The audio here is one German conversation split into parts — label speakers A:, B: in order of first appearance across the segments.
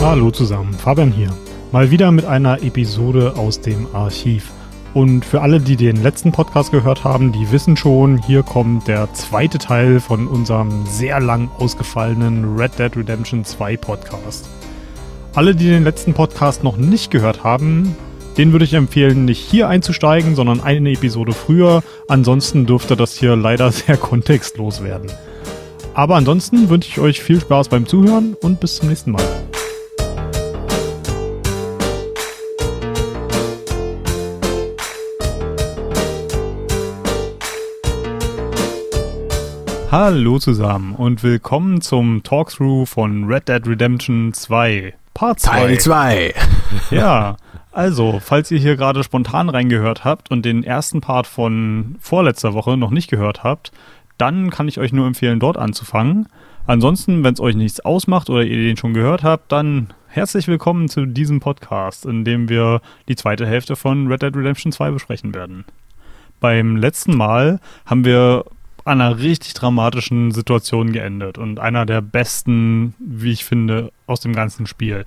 A: Hallo zusammen, Fabian hier. Mal wieder mit einer Episode aus dem Archiv. Und für alle, die den letzten Podcast gehört haben, die wissen schon, hier kommt der zweite Teil von unserem sehr lang ausgefallenen Red Dead Redemption 2 Podcast. Alle, die den letzten Podcast noch nicht gehört haben, den würde ich empfehlen, nicht hier einzusteigen, sondern eine Episode früher. Ansonsten dürfte das hier leider sehr kontextlos werden. Aber ansonsten wünsche ich euch viel Spaß beim Zuhören und bis zum nächsten Mal. Hallo zusammen und willkommen zum Talkthrough von Red Dead Redemption 2, Part 2.
B: Teil 2.
A: Ja, also, falls ihr hier gerade spontan reingehört habt und den ersten Part von vorletzter Woche noch nicht gehört habt, dann kann ich euch nur empfehlen, dort anzufangen. Ansonsten, wenn es euch nichts ausmacht oder ihr den schon gehört habt, dann herzlich willkommen zu diesem Podcast, in dem wir die zweite Hälfte von Red Dead Redemption 2 besprechen werden. Beim letzten Mal haben wir an einer richtig dramatischen Situation geendet und einer der besten, wie ich finde, aus dem ganzen Spiel.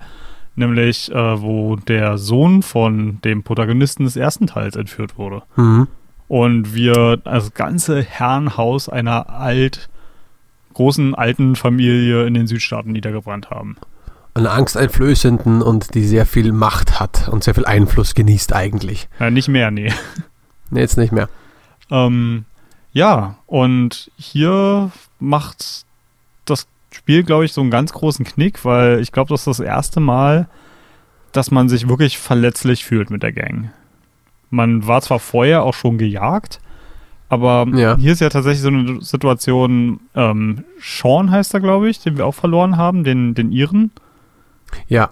A: Nämlich, äh, wo der Sohn von dem Protagonisten des ersten Teils entführt wurde.
B: Mhm.
A: Und wir das ganze Herrenhaus einer alt, großen alten Familie in den Südstaaten niedergebrannt haben.
B: Einen angsteinflößenden und die sehr viel Macht hat und sehr viel Einfluss genießt eigentlich.
A: Ja, nicht mehr, nee.
B: Nee, jetzt nicht mehr.
A: Ähm, ja, und hier macht das Spiel, glaube ich, so einen ganz großen Knick, weil ich glaube, das ist das erste Mal, dass man sich wirklich verletzlich fühlt mit der Gang. Man war zwar vorher auch schon gejagt, aber
B: Ja.
A: hier ist ja tatsächlich so eine Situation, ähm, Sean heißt er, glaube ich, den wir auch verloren haben, den, den Iren.
B: Ja,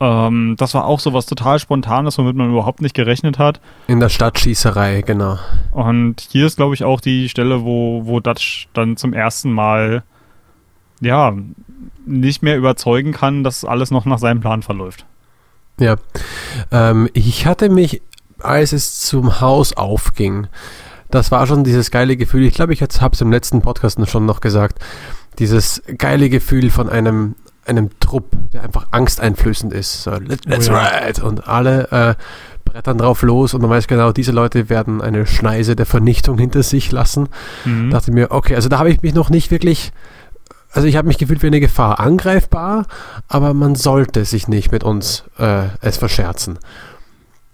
A: Ähm, das war auch so was total Spontanes, womit man überhaupt nicht gerechnet hat.
B: in der Stadtschießerei, genau.
A: Und hier ist, glaube ich, auch die Stelle, wo, wo Dutch dann zum ersten Mal ja nicht mehr überzeugen kann, dass alles noch nach seinem Plan verläuft.
B: Ja. Ähm, ich hatte mich, als es zum Haus aufging, das war schon dieses geile Gefühl, ich glaube, ich habe es im letzten Podcast schon noch gesagt, dieses geile Gefühl von einem, einem Trupp, der einfach angsteinflößend ist. So, let, let's
A: Oh ja.
B: ride! Und alle äh, brettern drauf los und man weiß genau, diese Leute werden eine Schneise der Vernichtung hinter sich lassen.
A: Mhm.
B: dachte mir, okay, also da habe ich mich noch nicht wirklich, also ich habe mich gefühlt wie eine Gefahr, angreifbar, aber man sollte sich nicht mit uns äh, es verscherzen.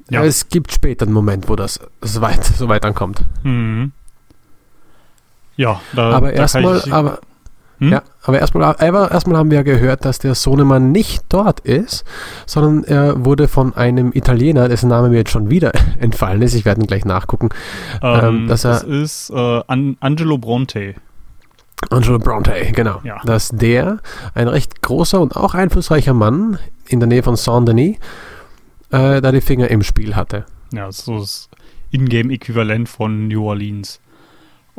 A: Ja.
B: Ja. Es gibt später einen Moment, wo das so weit, so weit ankommt.
A: Mhm. Ja, da,
B: aber erstmal, aber
A: Hm?
B: ja, aber erstmal, aber erstmal haben wir ja gehört, dass der Sohnemann nicht dort ist, sondern er wurde von einem Italiener, dessen Name mir jetzt schon wieder entfallen ist. Ich werde ihn gleich nachgucken.
A: ähm,
B: ähm, dass er-
A: das ist äh, An Angelo Bronte.
B: Angelo Bronte, genau.
A: Ja.
B: Dass der, ein recht großer und auch einflussreicher Mann in der Nähe von Saint-Denis, äh, da die Finger im Spiel hatte.
A: Ja, das ist so das Ingame-Äquivalent von New Orleans.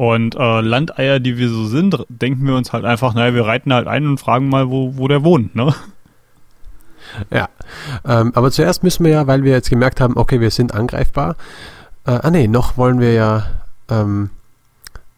A: Und äh, Landeier, die wir so sind, denken wir uns halt einfach, naja, wir reiten halt ein und fragen mal, wo, wo der wohnt, ne?
B: Ja. Ähm, aber zuerst müssen wir ja, weil wir jetzt gemerkt haben, okay, wir sind angreifbar. Äh, ah nee, noch wollen wir ja, ähm,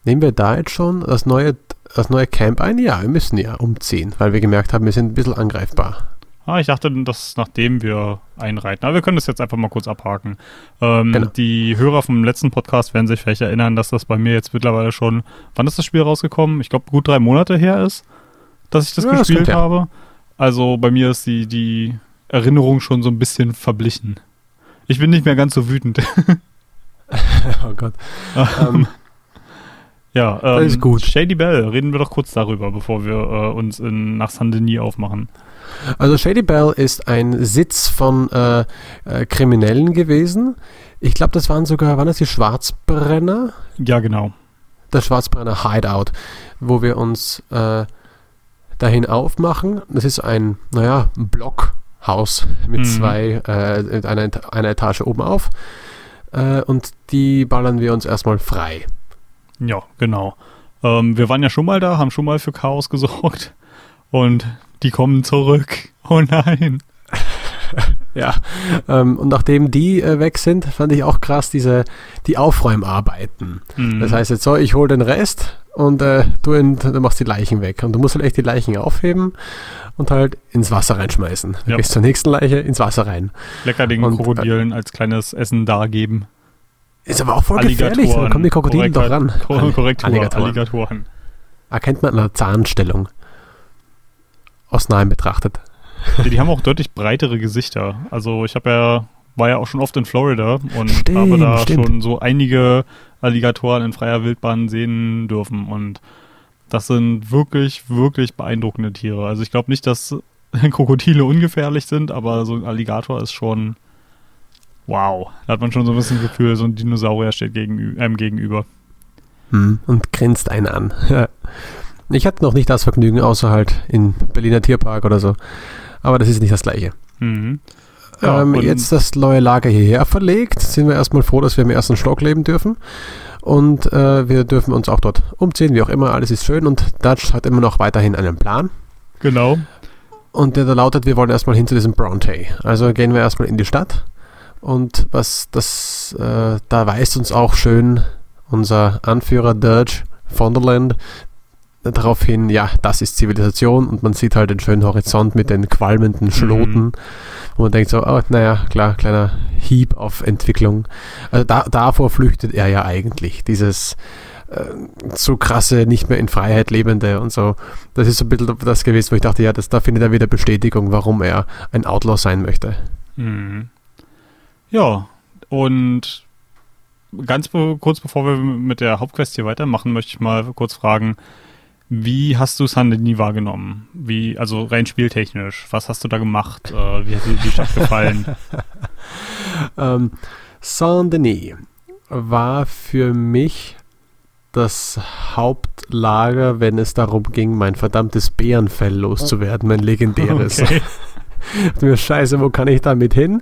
B: nehmen wir da jetzt schon das neue, das neue Camp ein? Ja, wir müssen ja umziehen, weil wir gemerkt haben, wir sind ein bisschen angreifbar.
A: Ah, ich dachte, das nachdem wir einreiten. Aber wir können das jetzt einfach mal kurz abhaken. Ähm,
B: Genau.
A: Die Hörer vom letzten Podcast werden sich vielleicht erinnern, dass das bei mir jetzt mittlerweile schon, wann ist das Spiel rausgekommen? Ich glaube, gut drei Monate her ist, dass ich das
B: Ja, das
A: gespielt
B: ja.
A: habe. Also bei mir ist die, die Erinnerung schon so ein bisschen verblichen. Ich bin nicht mehr ganz so wütend.
B: oh Gott.
A: Ähm, ja, ähm,
B: Das ist gut.
A: Shady Bell, reden wir doch kurz darüber, bevor wir äh, uns in, nach Saint-Denis aufmachen.
B: Also Shady Bell ist ein Sitz von äh, äh, Kriminellen gewesen. Ich glaube, das waren sogar, waren das die Schwarzbrenner?
A: Ja, genau.
B: Das Schwarzbrenner Hideout, wo wir uns äh, dahin aufmachen. Das ist ein, naja, Blockhaus mit
A: Mhm.
B: zwei, äh, mit einer, Eta- einer Etage oben auf. Äh, und die ballern wir uns erstmal frei.
A: Ja, genau. Ähm, wir waren ja schon mal da, haben schon mal für Chaos gesorgt. Und die kommen zurück. Oh nein.
B: Ja, ähm, und nachdem die äh, weg sind, fand ich auch krass diese, die Aufräumarbeiten.
A: Mhm.
B: Das heißt jetzt so, ich hole den Rest und äh, du, in, du machst die Leichen weg. Und du musst halt echt die Leichen aufheben und halt ins Wasser reinschmeißen.
A: Ja.
B: gehst zur nächsten Leiche ins Wasser rein.
A: Lecker den
B: Und, äh,
A: Krokodilen als kleines Essen dargeben.
B: Ist aber auch voll gefährlich, dann kommen die Krokodile doch ran.
A: Korrektur,
B: Alligatoren.
A: Alligatoren.
B: Erkennt man an der Zahnstellung. Aus nahem betrachtet.
A: Die, die haben auch deutlich breitere Gesichter. Also ich habe ja, war ja auch schon oft in Florida und
B: Stimmt,
A: habe da
B: stimmt.
A: schon so einige Alligatoren in freier Wildbahn sehen dürfen. Und das sind wirklich, wirklich beeindruckende Tiere. Also ich glaube nicht, dass Krokodile ungefährlich sind, aber so ein Alligator ist schon wow. Da hat man schon so ein bisschen das Gefühl, so ein Dinosaurier steht gegenü ähm, gegenüber.
B: Hm, und grinst einen an. ich hatte noch nicht das Vergnügen, außer halt in Berliner Tierpark oder so. Aber das ist nicht das gleiche.
A: Mhm. Ja,
B: ähm, jetzt das neue Lager hierher verlegt, sind wir erstmal froh, dass wir im ersten Stock leben dürfen. Und äh, wir dürfen uns auch dort umziehen, wie auch immer, alles ist schön. Und Dutch hat immer noch weiterhin einen Plan.
A: Genau.
B: Und der da lautet, wir wollen erstmal hin zu diesem Bronte. Also gehen wir erstmal in die Stadt. Und was das, äh, da weist uns auch schön unser Anführer Dirge Vonderland darauf hin, ja, das ist Zivilisation und man sieht halt den schönen Horizont mit den qualmenden Schloten, wo man denkt so, oh, naja, klar, kleiner Hieb auf Entwicklung. Also da, davor flüchtet er ja eigentlich, dieses äh, so krasse, nicht mehr in Freiheit lebende und so. Das ist so ein bisschen das gewesen, wo ich dachte, ja, das, da findet er wieder Bestätigung, warum er ein Outlaw sein möchte.
A: Mhm. Ja, und ganz be kurz bevor wir mit der Hauptquest hier weitermachen, möchte ich mal kurz fragen, wie hast du Saint-Denis wahrgenommen? Wie, also rein spieltechnisch, was hast du da gemacht? Äh, wie hat dir die Stadt gefallen?
B: Ähm, Saint-Denis war für mich das Hauptlager, wenn es darum ging, mein verdammtes Bärenfell loszuwerden, mein legendäres.
A: Okay.
B: mir, scheiße, wo kann ich damit hin?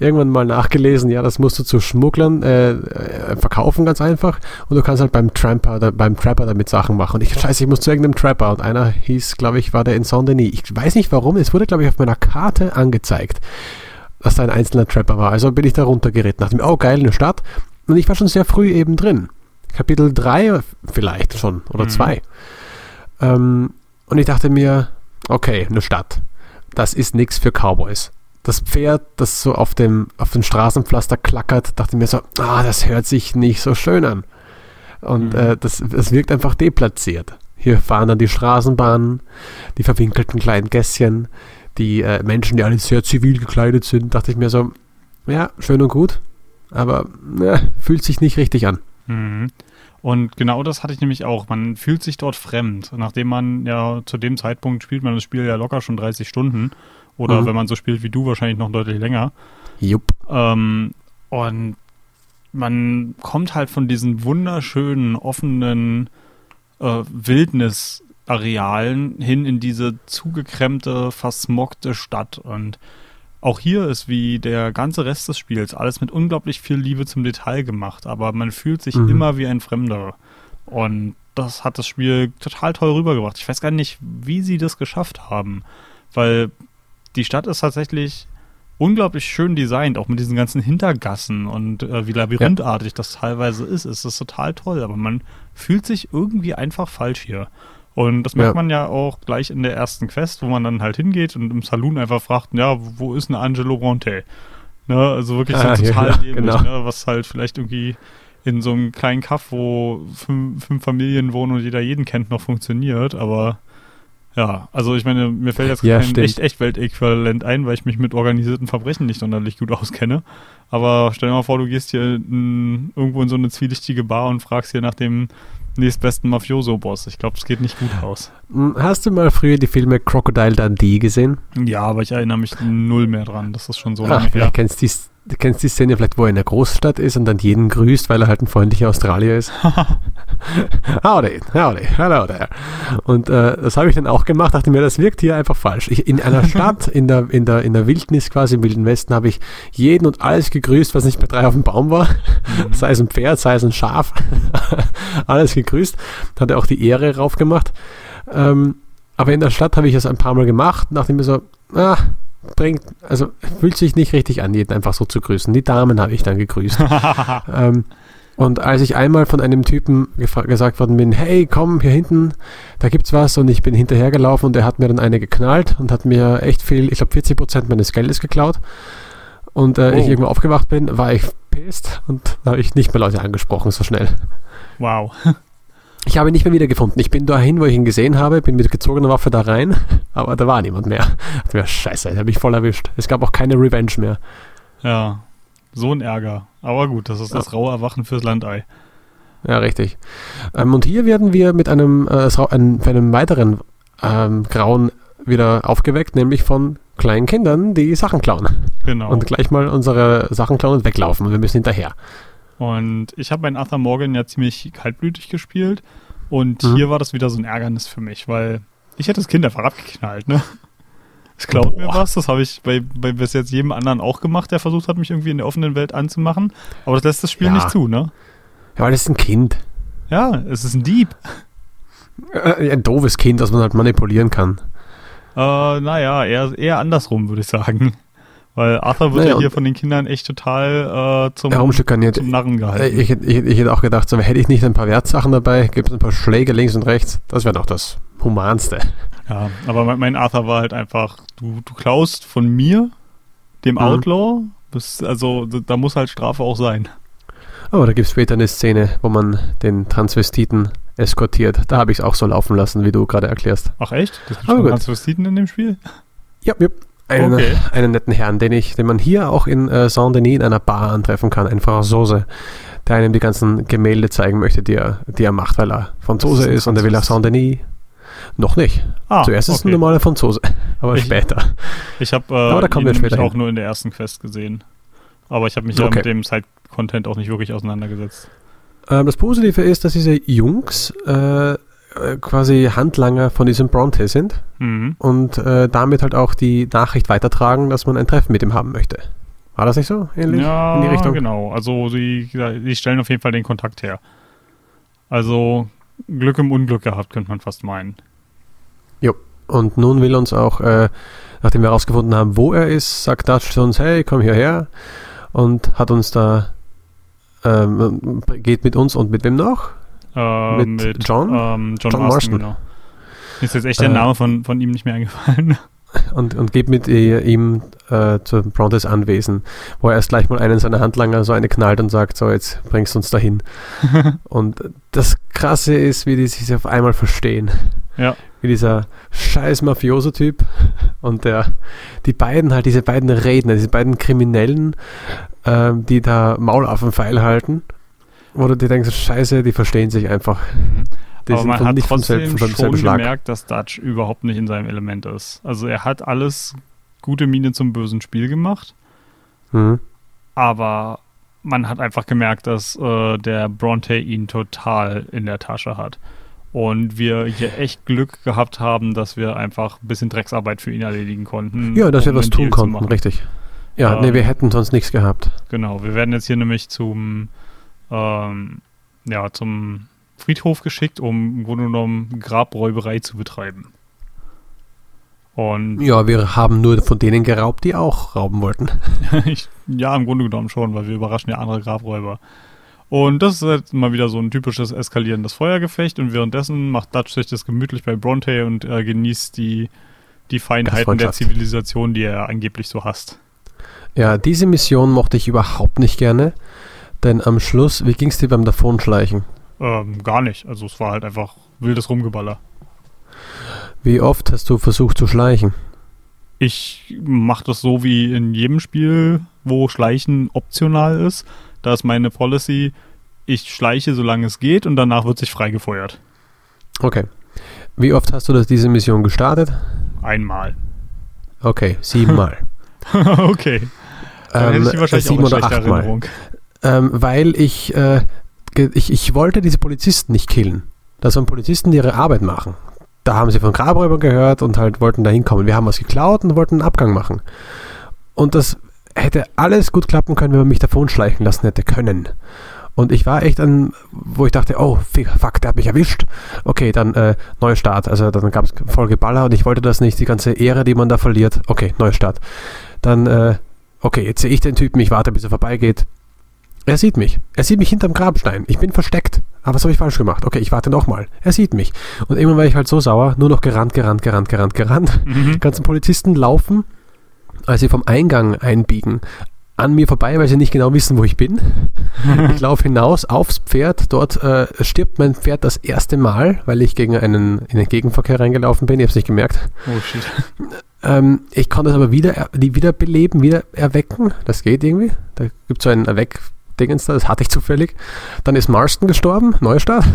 B: Irgendwann mal nachgelesen, ja, das musst du zu Schmugglern äh, äh, verkaufen, ganz einfach. Und du kannst halt beim Tramper, da, beim Trapper damit Sachen machen. Und ich, scheiße, ich muss zu irgendeinem Trapper. Und einer hieß, glaube ich, war der in Saint-Denis. Ich weiß nicht warum, es wurde, glaube ich, auf meiner Karte angezeigt, dass da ein einzelner Trapper war. Also bin ich da runtergeritten. Dachte mir, oh geil, eine Stadt. Und ich war schon sehr früh eben drin. Kapitel 3 vielleicht schon oder
A: Mhm.
B: 2. Ähm, und ich dachte mir, okay, eine Stadt. Das ist nichts für Cowboys. Das Pferd, das so auf dem, auf dem Straßenpflaster klackert, dachte mir so, ah, das hört sich nicht so schön an. Und
A: Mhm.
B: äh, das, das wirkt einfach deplatziert. Hier fahren dann die Straßenbahnen, die verwinkelten kleinen Gässchen, die äh, Menschen, die alle sehr zivil gekleidet sind, dachte ich mir so, ja, schön und gut, aber äh, fühlt sich nicht richtig an.
A: Mhm. Und genau das hatte ich nämlich auch. Man fühlt sich dort fremd, nachdem man ja zu dem Zeitpunkt spielt man das Spiel ja locker schon 30 Stunden. Oder
B: Mhm.
A: wenn man so spielt wie du, wahrscheinlich noch deutlich länger.
B: Jupp.
A: Ähm, und man kommt halt von diesen wunderschönen, offenen äh, Wildnisarealen hin in diese zugekrempte, versmockte Stadt. Und auch hier ist wie der ganze Rest des Spiels alles mit unglaublich viel Liebe zum Detail gemacht, aber man fühlt sich
B: Mhm.
A: immer wie ein Fremder. Und das hat das Spiel total toll rübergebracht. Ich weiß gar nicht, wie sie das geschafft haben, weil die Stadt ist tatsächlich unglaublich schön designt, auch mit diesen ganzen Hintergassen und äh, wie labyrinthartig das teilweise ist. Es ist total toll, aber man fühlt sich irgendwie einfach falsch hier. Und das merkt
B: Ja.
A: man ja auch gleich in der ersten Quest, wo man dann halt hingeht und im Saloon einfach fragt, ja, wo ist denn Angelo Bronte? Ne, also wirklich
B: Ah,
A: so total
B: ja,
A: dämlich,
B: genau.
A: ne, was halt vielleicht irgendwie in so einem kleinen Kaff, wo fünf, fünf Familien wohnen und jeder jeden kennt, noch funktioniert, aber ja, also ich meine, mir fällt jetzt
B: Ja,
A: kein
B: stimmt.
A: echt Echt-Welt-Äquivalent ein, weil ich mich mit organisierten Verbrechen nicht sonderlich gut auskenne. Aber stell dir mal vor, du gehst hier in, irgendwo in so eine zwielichtige Bar und fragst hier nach dem nächstbesten Mafioso-Boss. Ich glaube, es geht nicht gut aus.
B: Hm, Hast du mal früher die Filme Crocodile Dundee gesehen?
A: Ja, aber ich erinnere mich null mehr dran. Das ist schon so
B: Ach,
A: lange her.
B: vielleicht kennst du die, du kennst die Szene vielleicht, wo er in der Großstadt ist und dann jeden grüßt, weil er halt ein freundlicher Australier ist. howdy, howdy, hello there. Und äh, das habe ich dann auch gemacht, dachte mir, das wirkt hier einfach falsch. Ich, in einer Stadt, in der, in, der, in der Wildnis quasi, im Wilden Westen, habe ich jeden und alles gegrüßt, was nicht bei drei auf dem Baum war.
A: Mhm.
B: Sei es ein Pferd, sei es ein Schaf. alles gegrüßt. Hat er auch die Ehre rauf gemacht. Ähm, aber in der Stadt habe ich es ein paar Mal gemacht, nachdem mir so, ah, bringt, also fühlt sich nicht richtig an, jeden einfach so zu grüßen. Die Damen habe ich dann gegrüßt. ähm, und als ich einmal von einem Typen gesagt worden bin, hey, komm hier hinten, da gibt's was und ich bin hinterhergelaufen und er hat mir dann eine geknallt und hat mir echt viel, ich glaube 40 Prozent meines Geldes geklaut. Und äh, oh. ich irgendwo aufgewacht bin, war ich pisst und da habe ich nicht mehr Leute angesprochen so schnell.
A: Wow.
B: Ich habe ihn nicht mehr wiedergefunden. Ich bin dahin, wo ich ihn gesehen habe, bin mit gezogener Waffe da rein, aber da war niemand mehr. Ich dachte scheiße, ich habe mich voll erwischt. Es gab auch keine Revenge mehr.
A: Ja, so ein Ärger. Aber gut, das ist ja. das raue Erwachen fürs Landei.
B: Ja, richtig. Ähm, und hier werden wir mit einem, äh, einem, einem weiteren ähm, Grauen wieder aufgeweckt, nämlich von kleinen Kindern, die Sachen klauen.
A: Genau.
B: Und gleich mal unsere Sachen klauen und weglaufen. Wir müssen hinterher.
A: Und ich habe meinen Arthur Morgan ja ziemlich kaltblütig gespielt. Und mhm. hier war das wieder so ein Ärgernis für mich, weil ich hätte das Kind einfach abgeknallt, ne? Es klaut Boah. mir was. Das habe ich bei, bei bis jetzt jedem anderen auch gemacht, der versucht hat, mich irgendwie in der offenen Welt anzumachen. Aber das lässt das Spiel ja. nicht zu, ne?
B: Ja, weil das ist ein Kind.
A: Ja, es ist ein Dieb.
B: Äh, ein doofes Kind, das man halt manipulieren kann.
A: Äh, naja, eher, eher andersrum, würde ich sagen. Weil Arthur wird naja, ja hier von den Kindern echt total äh, zum,
B: zum Narren gehalten. Ich, ich, ich, hätte auch gedacht, so, hätte ich nicht ein paar Wertsachen dabei, gibt es ein paar Schläge links und rechts, das wäre doch das Humanste.
A: Ja, aber mein, mein, Arthur war halt einfach, du, du klaust von mir, dem mhm. Outlaw, bis, also da muss halt Strafe auch sein.
B: Oh, da gibt es später eine Szene, wo man den Transvestiten eskortiert. Da habe ich es auch so laufen lassen, wie du gerade erklärst.
A: Ach echt? Das gibt oh, Transvestiten in dem Spiel?
B: Ja, ja. Einen, okay. einen netten Herrn, den ich, den man hier auch in äh, Saint-Denis in einer Bar antreffen kann, ein Franzose, der einem die ganzen Gemälde zeigen möchte, die er, die er macht, weil er Franzose ist, ist und er will nach Saint-Denis noch nicht. Ah, Zuerst okay. ist ein normaler Franzose, aber ich, später.
A: Ich habe äh, auch nur in der ersten Quest gesehen. Aber ich habe mich okay. ja mit dem Side-Content auch nicht wirklich auseinandergesetzt.
B: Ähm, das Positive ist, dass diese Jungs äh, quasi Handlanger von diesem Bronte sind mhm. und äh, damit halt auch die Nachricht weitertragen, dass man ein Treffen mit ihm haben möchte. War das nicht so
A: ähnlich? Ja, in die Richtung? genau. Also sie, sie stellen auf jeden Fall den Kontakt her. Also Glück im Unglück gehabt, könnte man fast meinen.
B: Jo. Und nun will uns auch, äh, nachdem wir herausgefunden haben, wo er ist, sagt Dutch zu uns, hey, komm hierher. Und hat uns da, ähm, geht mit uns und mit wem noch?
A: Äh, mit, mit, John? Ähm, John, John Marston, genau. Ist jetzt echt der äh, Name von, von ihm nicht mehr eingefallen.
B: Und, und geht mit ihm äh, zu Brontes Anwesen, wo er erst gleich mal einen seiner Handlanger so eine knallt und sagt, so jetzt bringst du uns dahin. und das Krasse ist, wie die sich auf einmal verstehen.
A: Ja.
B: Wie dieser scheiß Mafioso-Typ und der, die beiden halt, diese beiden Redner, diese beiden Kriminellen, äh, die da Maul auf den Pfeil halten, wo du dir denkst, scheiße, die verstehen sich einfach.
A: Die Aber man hat nicht trotzdem von schon gemerkt, dass Dutch überhaupt nicht in seinem Element ist. Also er hat alles gute Miene zum bösen Spiel gemacht. Mhm. Aber man hat einfach gemerkt, dass äh, der Bronte ihn total in der Tasche hat. Und wir hier echt Glück gehabt haben, dass wir einfach ein bisschen Drecksarbeit für ihn erledigen konnten.
B: Ja, dass um wir was tun konnten, richtig. Ja, ähm, nee, wir hätten sonst nichts gehabt.
A: Genau, wir werden jetzt hier nämlich zum, ähm, ja, zum Friedhof geschickt, um im Grunde genommen Grabräuberei zu betreiben.
B: Und ja, wir haben nur von denen geraubt, die auch rauben wollten.
A: ja, im Grunde genommen schon, weil wir überraschen ja andere Grabräuber. Und das ist halt mal wieder so ein typisches eskalierendes Feuergefecht und währenddessen macht Dutch sich das gemütlich bei Bronte und äh, genießt die, die Feinheiten der Zivilisation, die er angeblich so hasst.
B: Ja, diese Mission mochte ich überhaupt nicht gerne, denn am Schluss, wie ging es dir beim Davonschleichen?
A: Ähm, gar nicht. Also es war halt einfach wildes Rumgeballer.
B: Wie oft hast du versucht zu schleichen?
A: Ich mache das so wie in jedem Spiel, wo Schleichen optional ist. Da ist meine Policy, ich schleiche, solange es geht und danach wird sich freigefeuert.
B: Okay. Wie oft hast du das, diese Mission gestartet?
A: Einmal.
B: Okay, siebenmal.
A: okay.
B: Dann ähm, hätte ich wahrscheinlich sieben auch eine oder achtmal. Ähm, weil ich, äh, ich, ich wollte diese Polizisten nicht killen. Das waren Polizisten, die ihre Arbeit machen. Da haben sie von Grabräubern gehört und halt wollten da hinkommen. Wir haben was geklaut und wollten einen Abgang machen. Und das hätte alles gut klappen können, wenn man mich davon schleichen lassen hätte können. Und ich war echt an, wo ich dachte, oh, fuck, der hat mich erwischt. Okay, dann äh, Neustart. Also dann gab es voll Geballer und ich wollte das nicht, die ganze Ehre, die man da verliert. Okay, Neustart. Dann, äh, okay, jetzt sehe ich den Typen, ich warte, bis er vorbeigeht. Er sieht mich. Er sieht mich hinterm Grabstein. Ich bin versteckt. Aber was habe ich falsch gemacht? Okay, ich warte nochmal. Er sieht mich. Und irgendwann war ich halt so sauer, nur noch gerannt, gerannt, gerannt, gerannt, gerannt. Mhm. Die ganzen Polizisten laufen, als sie vom Eingang einbiegen, an mir vorbei, weil sie nicht genau wissen, wo ich bin. ich laufe hinaus aufs Pferd. Dort äh, stirbt mein Pferd das erste Mal, weil ich gegen einen in den Gegenverkehr reingelaufen bin. Ich habe es nicht gemerkt. Oh shit. Ähm, ich konnte es aber wieder, wieder beleben, wieder erwecken. Das geht irgendwie. Da gibt es so einen Erweck. Dingens da, das hatte ich zufällig. Dann ist Marston gestorben, Neustart.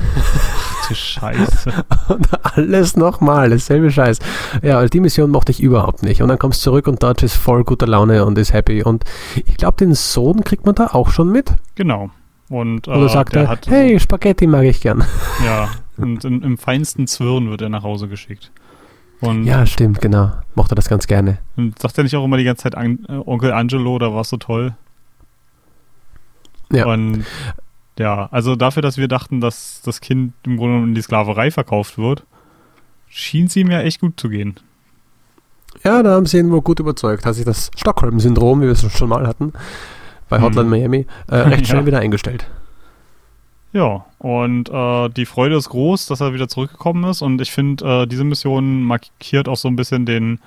A: Du Scheiße.
B: und alles nochmal, dasselbe Scheiß. Ja, die Mission mochte ich überhaupt nicht. Und dann kommst du zurück und Dodge ist voll guter Laune und ist happy. Und ich glaube, den Sohn kriegt man da auch schon mit.
A: Genau. Und,
B: äh, Oder sagt er, hey, Spaghetti mag ich gern.
A: Ja, und in, im feinsten Zwirn wird er nach Hause geschickt.
B: Und ja, stimmt, genau. Mochte das ganz gerne.
A: Und sagt er nicht auch immer die ganze Zeit An äh, Onkel Angelo, da war so toll? Ja. Und ja, also dafür, dass wir dachten, dass das Kind im Grunde in die Sklaverei verkauft wird, schien es ihm ja echt gut zu gehen.
B: Ja, da haben sie ihn wohl gut überzeugt. Hat sich das Stockholm-Syndrom, wie wir es schon mal hatten, bei Hotline hm. Miami, äh, recht schnell ja. wieder eingestellt.
A: Ja, und äh, die Freude ist groß, dass er wieder zurückgekommen ist. Und ich finde, äh, diese Mission markiert auch so ein bisschen den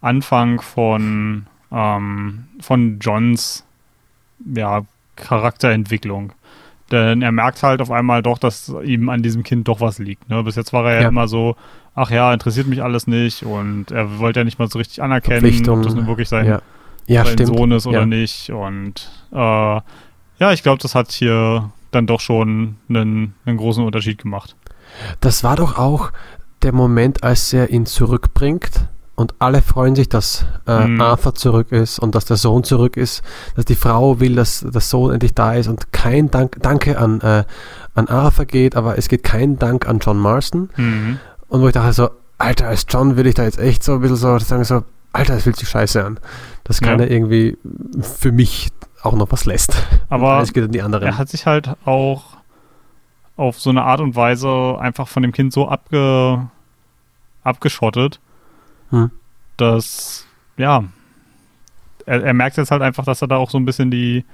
A: Anfang von, ähm, von Johns ja, Charakterentwicklung. Denn er merkt halt auf einmal doch, dass ihm an diesem Kind doch was liegt. Ne? Bis jetzt war er ja, ja immer so, ach ja, interessiert mich alles nicht und er wollte ja nicht mal so richtig anerkennen, ob das nun wirklich sein, ja. Ja, sein Sohn ist oder nicht. Und äh, ja, ich glaube, das hat hier dann doch schon einen, einen großen Unterschied gemacht.
B: Das war doch auch der Moment, als er ihn zurückbringt und alle freuen sich, dass äh, mhm. Arthur zurück ist und dass der Sohn zurück ist, dass die Frau will, dass der Sohn endlich da ist und kein Dank, Danke an, äh, an Arthur geht, aber es geht kein Dank an John Marston. Mhm. Und wo ich dachte so, Alter, als John will ich da jetzt echt so ein bisschen so sagen, so, Alter, das fühlt sich scheiße an. Das kann ja. er irgendwie für mich auch noch was lässt.
A: Aber er hat sich halt auch auf so eine Art und Weise einfach von dem Kind so abge, abgeschottet, hm. dass, ja, er, er, merkt jetzt halt einfach, dass er da auch so ein bisschen die,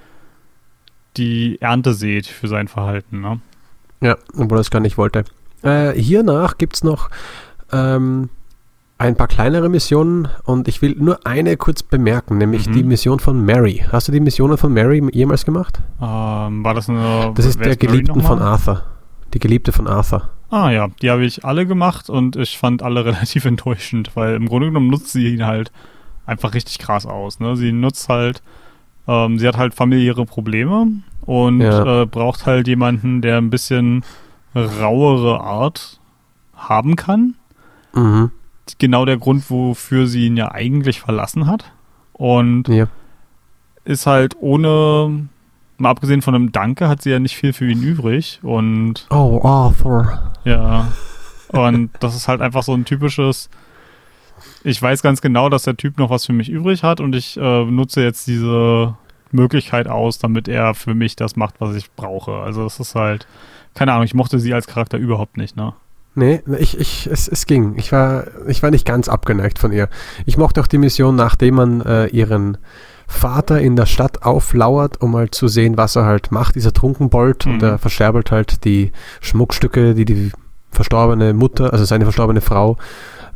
A: die Ernte sieht für sein Verhalten, ne?
B: Ja, obwohl er es gar nicht wollte. Äh, hiernach gibt es noch ähm, ein paar kleinere Missionen und ich will nur eine kurz bemerken, nämlich mhm. die Mission von Mary. Hast du die Missionen von Mary jemals gemacht?
A: Ähm, war das eine.
B: Das ist der Geliebten von Arthur. Die Geliebte von Arthur.
A: Ah ja, die habe ich alle gemacht und ich fand alle relativ enttäuschend, weil im Grunde genommen nutzt sie ihn halt einfach richtig krass aus. Ne? Sie nutzt halt, ähm, sie hat halt familiäre Probleme und ja. äh, braucht halt jemanden, der ein bisschen rauere Art haben kann. Mhm. Genau der Grund, wofür sie ihn ja eigentlich verlassen hat. Und ja. ist halt ohne mal abgesehen von einem Danke hat sie ja nicht viel für ihn übrig und
B: Oh, Arthur.
A: Ja. Und das ist halt einfach so ein typisches ich weiß ganz genau, dass der Typ noch was für mich übrig hat und ich äh, nutze jetzt diese Möglichkeit aus, damit er für mich das macht, was ich brauche. Also es ist halt, keine Ahnung, ich mochte sie als Charakter überhaupt nicht, ne?
B: Nee, ich, ich, es, es ging. Ich war, ich war nicht ganz abgeneigt von ihr. Ich mochte auch die Mission, nachdem man äh, ihren Vater in der Stadt auflauert, um mal zu sehen, was er halt macht, dieser Trunkenbold. Mhm. Und er verscherbelt halt die Schmuckstücke, die die verstorbene Mutter, also seine verstorbene Frau,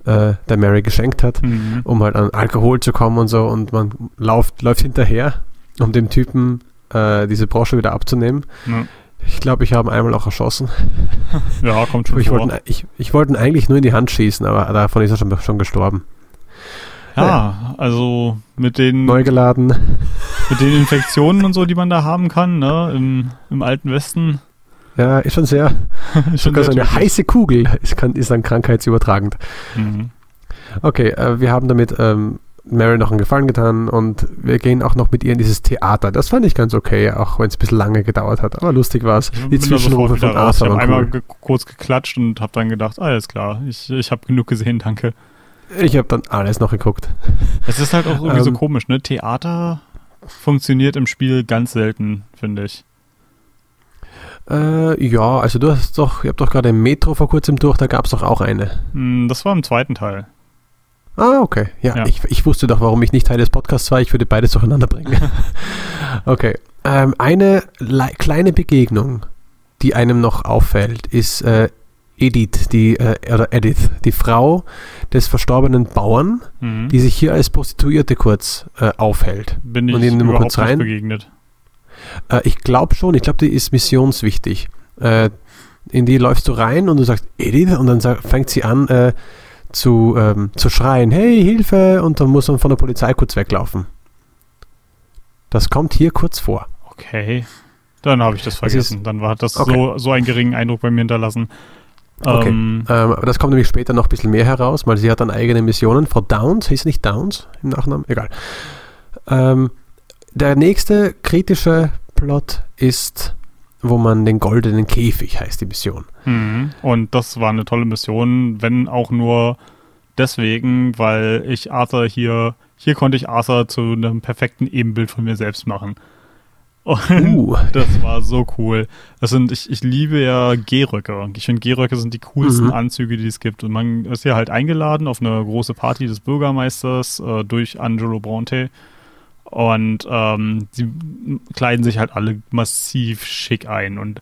B: äh, der Mary geschenkt hat, mhm. um halt an Alkohol zu kommen und so. Und man läuft, läuft hinterher, um dem Typen äh, diese Brosche wieder abzunehmen. Mhm. Ich glaube, ich habe ihn einmal auch erschossen.
A: Ja, kommt schon
B: ich vor. Wollte, ich, ich wollte ihn eigentlich nur in die Hand schießen, aber davon ist er schon, schon gestorben.
A: Ja, also mit den
B: neu geladen.
A: Mit den Infektionen und so, die man da haben kann, ne, im, im alten Westen.
B: Ja, ist schon sehr. ist sogar so eine typisch. heiße Kugel ist, kann, ist dann krankheitsübertragend. Mhm. Okay, äh, wir haben damit ähm, Mary noch einen Gefallen getan und wir gehen auch noch mit ihr in dieses Theater. Das fand ich ganz okay, auch wenn es ein bisschen lange gedauert hat. Aber lustig war es.
A: Die Zwischenrufe von Arthur. Ich habe einmal ge kurz geklatscht und habe dann gedacht, alles klar, ich, ich habe genug gesehen, danke.
B: Ich habe dann alles noch geguckt.
A: Es ist halt auch irgendwie ähm, so komisch, ne? Theater funktioniert im Spiel ganz selten, finde ich.
B: Äh, ja, also du hast doch, ihr habt doch gerade Metro vor kurzem durch, da gab es doch auch eine.
A: Hm, Das war im zweiten Teil.
B: Ah, okay. Ja,
A: Ja.
B: Ich, ich wusste doch, warum ich nicht Teil des Podcasts war. Ich würde beides durcheinander bringen. okay. Ähm, eine lei- kleine Begegnung, die einem noch auffällt, ist äh, Edith, die, äh, oder Edith, die Frau des verstorbenen Bauern,
A: Mhm.
B: die sich hier als Prostituierte kurz äh, aufhält.
A: Bin ich
B: und ihn nur
A: überhaupt
B: kurz rein?
A: begegnet.
B: Äh, ich glaube schon, ich glaube, die ist missionswichtig. Äh, in die läufst du rein und du sagst Edith und dann sag, fängt sie an äh, zu, ähm, zu schreien, hey, Hilfe! Und dann muss man von der Polizei kurz weglaufen. Das kommt hier kurz vor.
A: Okay. Dann habe ich das
B: Es
A: vergessen. Dann war das
B: Okay.
A: so, so einen geringen Eindruck bei mir hinterlassen.
B: Okay.
A: Ähm,
B: Ähm, aber das kommt nämlich später noch ein bisschen mehr heraus, weil sie hat dann eigene Missionen. Frau Downs, hieß nicht Downs im Nachnamen? Egal. Ähm, der nächste kritische Plot ist, wo man den goldenen Käfig heißt, die Mission.
A: mhm. Und das war eine tolle Mission, wenn auch nur deswegen, weil ich Arthur hier, hier konnte ich Arthur zu einem perfekten Ebenbild von mir selbst machen. Und
B: Uh.
A: das war so cool. Das sind, ich, ich liebe ja Gehröcke. Ich finde, Gehröcke sind die coolsten
B: Mhm.
A: Anzüge, die es gibt. Und man ist hier halt eingeladen auf eine große Party des Bürgermeisters äh, durch Angelo Bronte. Und ähm, sie kleiden sich halt alle massiv schick ein. Und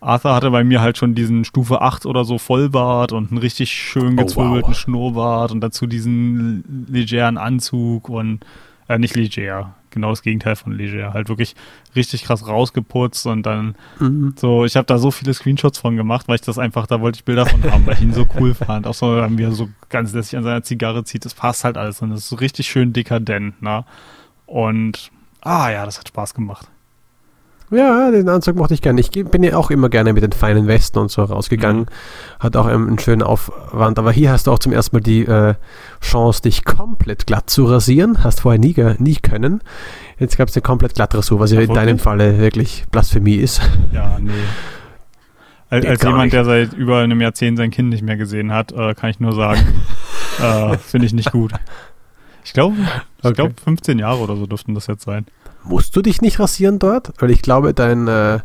A: Arthur hatte bei mir halt schon diesen Stufe 8 oder so Vollbart und einen richtig schön
B: Oh,
A: gezwirbelten
B: wow.
A: Schnurrbart und dazu diesen legeren Anzug und äh, nicht leger, genau das Gegenteil von leger, halt wirklich richtig krass rausgeputzt und dann
B: Mhm.
A: so, ich habe da so viele Screenshots von gemacht, weil ich das einfach, da wollte ich Bilder von haben, weil ich ihn so cool fand. Auch so, wie er so ganz lässig an seiner Zigarre zieht, das passt halt alles und das ist so richtig schön dekadent, ne? Und, ah ja, das hat Spaß gemacht.
B: Ja, den Anzug mochte ich gerne. Ich bin ja auch immer gerne mit den feinen Westen und so rausgegangen. Hat auch einen schönen Aufwand. Aber hier hast du auch zum ersten Mal die äh, Chance, dich komplett glatt zu rasieren. Hast vorher nie, nie können. Jetzt gab es eine komplett Glattrasur, was ja in deinem? Falle wirklich Blasphemie ist.
A: Ja, nee. Als, als jemand,
B: nicht.
A: der seit über einem Jahrzehnt sein Kind nicht mehr gesehen hat, äh, kann ich nur sagen, äh, finde ich nicht gut. Ich glaube, ich
B: Okay.
A: glaube 15 Jahre oder so dürften das jetzt sein.
B: Musst du dich nicht rasieren dort? Weil ich glaube, dein, äh,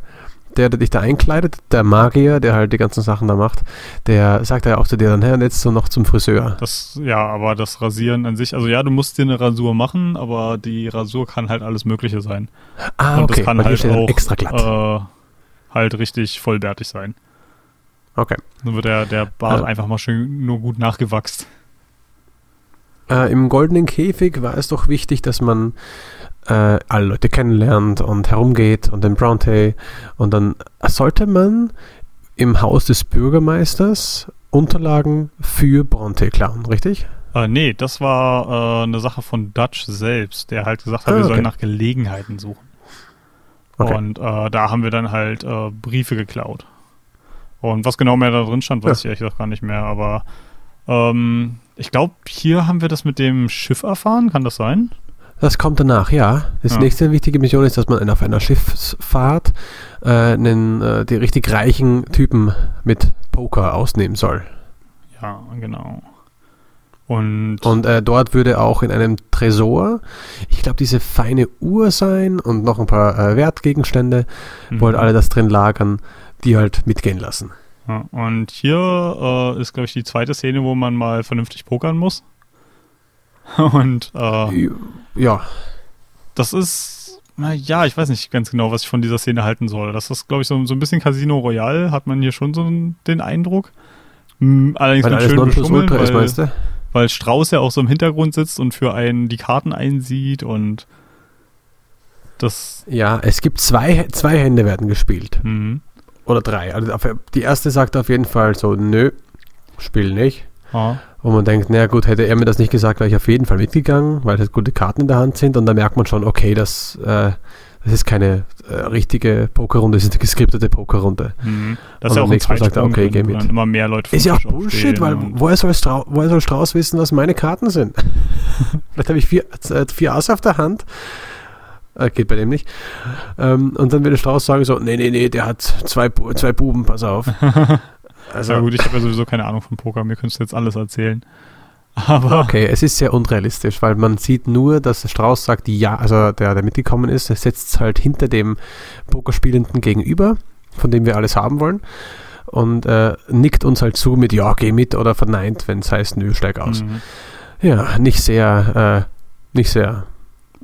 B: der, der dich da einkleidet, der Magier, der halt die ganzen Sachen da macht, der sagt ja auch zu dir dann, hey, und jetzt so noch zum Friseur.
A: Das, ja, aber das Rasieren an sich, also ja, du musst dir eine Rasur machen, aber die Rasur kann halt alles Mögliche sein.
B: Ah,
A: Und
B: okay,
A: das kann
B: weil
A: halt auch
B: extra glatt.
A: Äh, halt richtig vollbärtig sein.
B: okay.
A: Dann wird der, der Bart
B: Ja.
A: einfach mal schön nur gut nachgewachst.
B: Äh, Im goldenen Käfig war es doch wichtig, dass man äh, alle Leute kennenlernt und herumgeht und den Bronte und dann sollte man im Haus des Bürgermeisters Unterlagen für Bronte klauen, richtig?
A: Äh, nee, das war äh, eine Sache von Dutch selbst, der halt gesagt hat,
B: Ah,
A: wir
B: okay.
A: sollen nach Gelegenheiten suchen.
B: Okay.
A: Und äh, da haben wir dann halt äh, Briefe geklaut. Und was genau mehr da drin stand, weiß ich ehrlich gesagt gar nicht mehr. Aber ähm, ich glaube, hier haben wir das mit dem Schiff erfahren. Kann das sein?
B: Das kommt danach, ja. Das
A: Ja.
B: nächste wichtige Mission ist, dass man auf einer Schiffsfahrt äh, einen, äh, die richtig reichen Typen mit Poker ausnehmen soll.
A: Ja, genau. Und,
B: Und äh, dort würde auch in einem Tresor, ich glaube, diese feine Uhr sein und noch ein paar äh, Wertgegenstände,
A: Mhm.
B: wo halt alle das drin lagern, die halt mitgehen lassen.
A: Ja, und hier äh, ist, glaube ich, die zweite Szene, wo man mal vernünftig pokern muss. Und äh,
B: Ja,
A: das ist, na ja, ich weiß nicht ganz genau, was ich von dieser Szene halten soll. Das ist, glaube ich, so, so ein bisschen Casino Royale, hat man hier schon so den Eindruck. Allerdings
B: weil
A: mit schön beschummelt, weil,
B: meinst du?
A: weil Strauß ja auch so im Hintergrund sitzt und für einen die Karten einsieht und das,
B: Ja, es gibt zwei, zwei Hände werden gespielt.
A: hm,
B: Oder drei. Also die erste sagt auf jeden Fall so, nö, spiel nicht.
A: ja,
B: Und man denkt, naja gut, hätte er mir das nicht gesagt, wäre ich auf jeden Fall mitgegangen, weil halt gute Karten in der Hand sind. Und dann merkt man schon, okay, das, äh, das ist keine äh, richtige Pokerrunde, das ist eine geskriptete Pokerrunde.
A: hm. Das
B: Und
A: ist ja auch ein
B: Mal sagt er,
A: Zeitsprung,
B: okay, geh mit.
A: immer mehr Leute
B: Ist ja auch Bullshit, weil woher soll, Strau woher soll Strauß wissen, was meine Karten sind? Vielleicht habe ich vier, äh, vier Asse auf der Hand. Äh, geht bei dem nicht. Ähm, und dann würde Strauß sagen so, nee, nee, nee, der hat zwei, zwei Buben, pass auf. Also,
A: ja gut, ich habe ja sowieso keine Ahnung von Poker, mir könntest du jetzt alles erzählen. Aber
B: Okay, es ist sehr unrealistisch, weil man sieht nur, dass Strauß sagt, ja, also der, der mitgekommen ist, er setzt halt hinter dem Pokerspielenden gegenüber, von dem wir alles haben wollen. Und äh, nickt uns halt zu mit, ja, geh mit oder verneint, wenn es heißt, nö, steig aus.
A: Mhm.
B: Ja, nicht sehr, äh, nicht sehr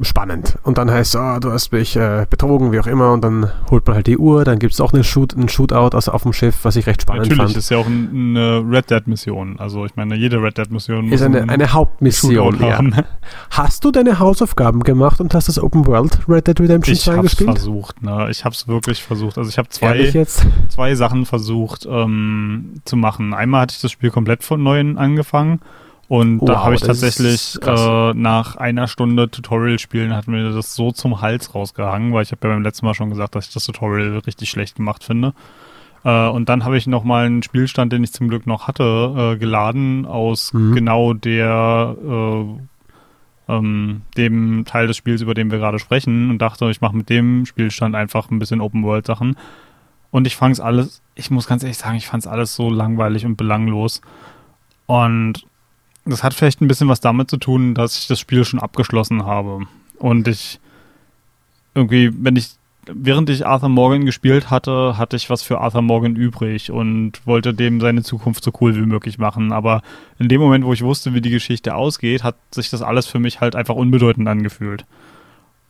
B: spannend. Und dann heißt es, oh, du hast mich äh, betrogen, wie auch immer, und dann holt man halt die Uhr, dann gibt es auch eine Shoot, ein Shootout aus, auf dem Schiff, was ich recht spannend
A: Natürlich
B: fand.
A: ist ja auch ein- eine Red Dead Mission. Also ich meine, jede Red Dead Mission muss
B: Ist eine,
A: einen
B: eine Hauptmission. Ja.
A: haben.
B: Hast du deine Hausaufgaben gemacht und hast das Open World Red Dead Redemption
A: Ich
B: 2
A: hab's
B: gespielt?
A: versucht, ne? Ich hab's wirklich versucht. Also ich habe zwei, zwei Sachen versucht ähm, zu machen. Einmal hatte ich das Spiel komplett von neuem angefangen und da
B: Wow,
A: habe ich tatsächlich äh, nach einer Stunde Tutorial spielen hat mir das so zum Hals rausgehangen, weil ich habe ja beim letzten Mal schon gesagt, dass ich das Tutorial richtig schlecht gemacht finde. Äh, und dann habe ich noch mal einen Spielstand, den ich zum Glück noch hatte, äh, geladen aus
B: Mhm.
A: genau der äh, ähm, dem Teil des Spiels, über den wir gerade sprechen, und dachte, ich mache mit dem Spielstand einfach ein bisschen Open World Sachen. Und ich fand es alles, ich muss ganz ehrlich sagen, ich fand es alles so langweilig und belanglos. Und das hat vielleicht ein bisschen was damit zu tun, dass ich das Spiel schon abgeschlossen habe. Und ich irgendwie, wenn ich, während ich Arthur Morgan gespielt hatte, hatte ich was für Arthur Morgan übrig und wollte dem seine Zukunft so cool wie möglich machen. Aber in dem Moment, wo ich wusste, wie die Geschichte ausgeht, hat sich das alles für mich halt einfach unbedeutend angefühlt.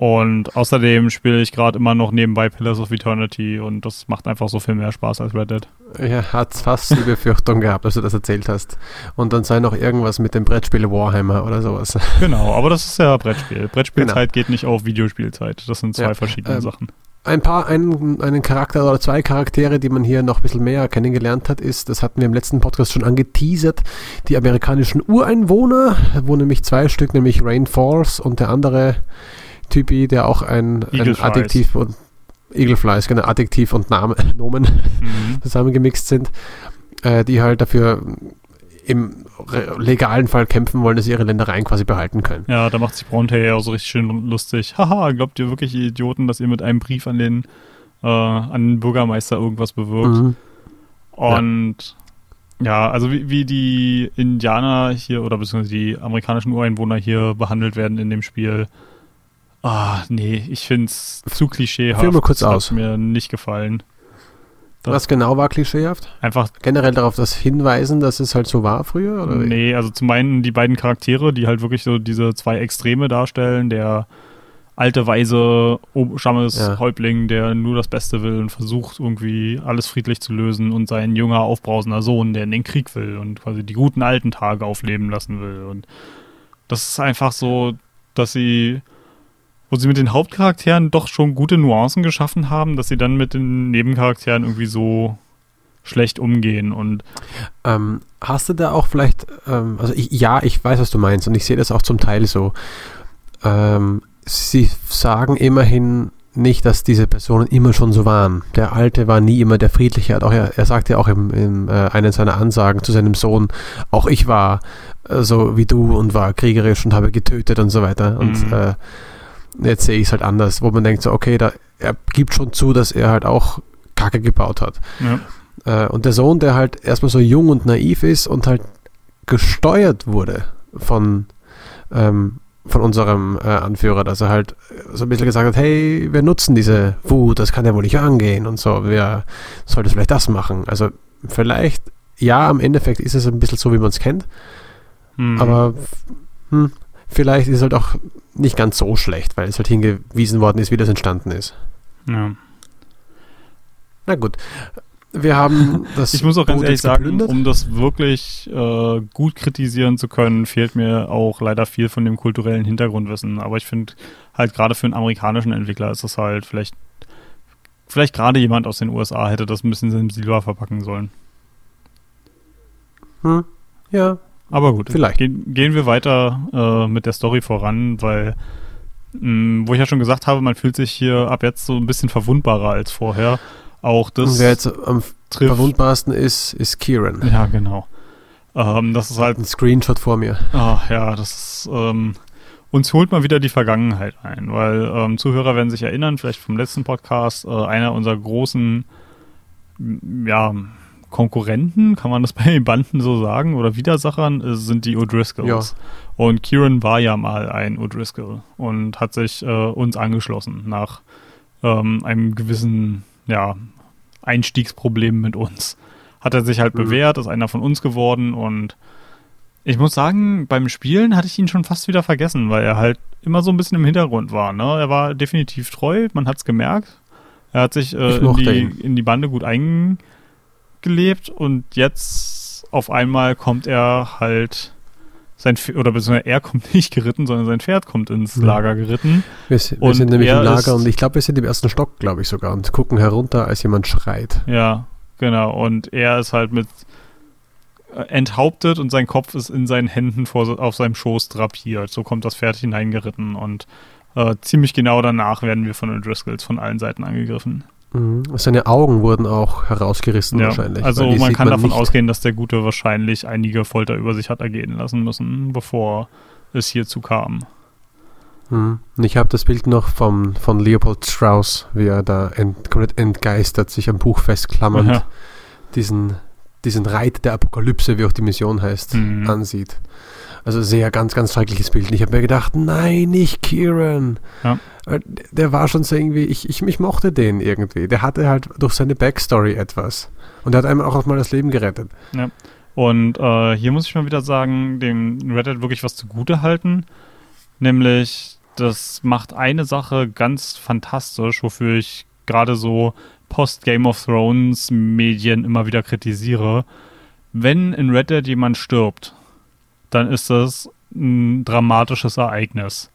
A: Und außerdem spiele ich gerade immer noch nebenbei Pillars of Eternity und das macht einfach so viel mehr Spaß als Red Dead.
B: Ja, hat fast die Befürchtung gehabt, dass du das erzählt hast. Und dann sei noch irgendwas mit dem Brettspiel Warhammer oder sowas.
A: Genau, aber das ist ja Brettspiel. Brettspielzeit geht nicht auf Videospielzeit. Das sind zwei
B: Ja,
A: verschiedene
B: ähm,
A: Sachen.
B: Ein paar, einen, einen Charakter oder zwei Charaktere, die man hier noch ein bisschen mehr kennengelernt hat, ist, das hatten wir im letzten Podcast schon angeteasert, die amerikanischen Ureinwohner, wo nämlich zwei Stück, nämlich Rain Falls und der andere Typi, der auch ein, ein
A: Eagle.
B: Adjektiv und Eagleflies, genau, Adjektiv und Name, Nomen
A: Mhm.
B: zusammengemixt sind, äh, die halt dafür im legalen Fall kämpfen wollen, dass sie ihre Ländereien quasi behalten können.
A: Ja, da macht sich ja auch so richtig schön lustig. Haha, glaubt ihr wirklich, ihr Idioten, dass ihr mit einem Brief an den, äh, an den Bürgermeister irgendwas bewirkt?
B: Mhm.
A: Und ja, also wie, wie die Indianer hier oder beziehungsweise die amerikanischen Ureinwohner hier behandelt werden in dem Spiel. Ah, nee, ich find's zu klischeehaft.
B: Führ mal kurz
A: Das hat
B: aus.
A: mir nicht gefallen. Das-
B: Was genau war klischeehaft?
A: Einfach
B: Generell darauf das hinweisen, dass es halt so war früher? Oder?
A: Nee, also zum einen die beiden Charaktere, die halt wirklich so diese zwei Extreme darstellen, der alte, weise O- Stammeshäuptling, der nur das Beste will und versucht irgendwie alles friedlich zu lösen und sein junger, aufbrausender Sohn, der in den Krieg will und quasi die guten alten Tage aufleben lassen will. Und das ist einfach so, dass sie, wo sie mit den Hauptcharakteren doch schon gute Nuancen geschaffen haben, dass sie dann mit den Nebencharakteren irgendwie so schlecht umgehen und
B: Ähm, hast du da auch vielleicht, ähm, also ich, ja, ich weiß, was du meinst und ich sehe das auch zum Teil so. Ähm, sie sagen immerhin nicht, dass diese Personen immer schon so waren. Der Alte war nie immer der Friedliche. Er, auch, er, er sagt ja auch in im, äh, einer seiner Ansagen zu seinem Sohn, auch ich war äh, so wie du und war kriegerisch und habe getötet und so weiter. Und
A: Mhm.
B: äh, jetzt sehe ich es halt anders, wo man denkt so, okay, da, er gibt schon zu, dass er halt auch Kacke gebaut hat.
A: ja.
B: Äh, und der Sohn, der halt erstmal so jung und naiv ist und halt gesteuert wurde von, ähm, von unserem äh, Anführer, dass er halt so ein bisschen gesagt hat, hey, wir nutzen diese Wut, das kann ja wohl nicht angehen und so, wer sollte vielleicht das machen? Also vielleicht, ja, im Endeffekt ist es ein bisschen so, wie man es kennt,
A: Mhm.
B: aber hm, vielleicht ist es halt auch nicht ganz so schlecht, weil es halt hingewiesen worden ist, wie das entstanden ist.
A: ja.
B: Na gut. Wir haben das
A: Ich muss auch ganz
B: Boot
A: ehrlich sagen,
B: geplündert.
A: um das wirklich äh, gut kritisieren zu können, fehlt mir auch leider viel von dem kulturellen Hintergrundwissen. Aber ich finde halt gerade für einen amerikanischen Entwickler ist das halt vielleicht, vielleicht gerade jemand aus den USA hätte das ein bisschen sensibler verpacken sollen.
B: Hm, ja,
A: Aber gut,
B: Vielleicht.
A: Gehen, gehen wir weiter äh, mit der Story voran, weil, mh, wo ich ja schon gesagt habe, man fühlt sich hier ab jetzt so ein bisschen verwundbarer als vorher. Auch das
B: Und wer jetzt am
A: trifft.
B: verwundbarsten ist, ist Kieran.
A: Ja, genau. Ähm, das ist halt
B: Ein Screenshot vor mir.
A: Ach ja, das ist, ähm, uns holt mal wieder die Vergangenheit ein, weil ähm, Zuhörer werden sich erinnern, vielleicht vom letzten Podcast, äh, einer unserer großen, ja, Konkurrenten, kann man das bei den Banden so sagen, oder Widersachern, äh, sind die O'Driscolls. Und Kieran war ja mal ein O'Driscoll und hat sich äh, uns angeschlossen nach ähm, einem gewissen, ja, Einstiegsprobleme mit uns. Hat er sich halt mhm. bewährt, ist einer von uns geworden und ich muss sagen, beim Spielen hatte ich ihn schon fast wieder vergessen, weil er halt immer so ein bisschen im Hintergrund war. Ne? Er war definitiv treu, man hat es gemerkt. Er hat sich äh, in, die, in, die, Bande gut eingelebt und jetzt auf einmal kommt er halt sein Pferd, oder beziehungsweise er kommt nicht geritten, sondern sein Pferd kommt ins Lager geritten.
B: Wir, wir sind nämlich im Lager und ich glaube, wir sind im ersten Stock, glaube ich sogar, und gucken herunter, als jemand schreit.
A: Ja, genau. Und er ist halt mit äh, enthauptet und sein Kopf ist in seinen Händen vor, auf seinem Schoß drapiert. So kommt das Pferd hineingeritten und äh, ziemlich genau danach werden wir von den Driscolls von allen Seiten angegriffen.
B: Mhm. Seine Augen wurden auch herausgerissen ja, wahrscheinlich.
A: Also man kann man davon ausgehen, dass der Gute wahrscheinlich einige Folter über sich hat ergehen lassen müssen, bevor es hierzu kam.
B: Mhm. Ich habe das Bild noch vom, von Leopold Strauss, wie er da ent, komplett entgeistert sich am Buch festklammernd ja. diesen, diesen Reit der Apokalypse, wie auch die Mission heißt, mhm. ansieht. Also sehr ganz, ganz schreckliches Bild. Und ich habe mir gedacht, nein, nicht Kieran. Ja. Äh, der war schon so irgendwie, ich, ich, ich mochte den irgendwie. Der hatte halt durch seine Backstory etwas. Und der hat einem auch mal das Leben gerettet.
A: Ja. Und äh, hier muss ich mal wieder sagen, dem Reddit wirklich was zugute halten. Nämlich, das macht eine Sache ganz fantastisch, wofür ich gerade so Post-Game of Thrones Medien immer wieder kritisiere. Wenn in Reddit jemand stirbt, dann ist das ein dramatisches Ereignis,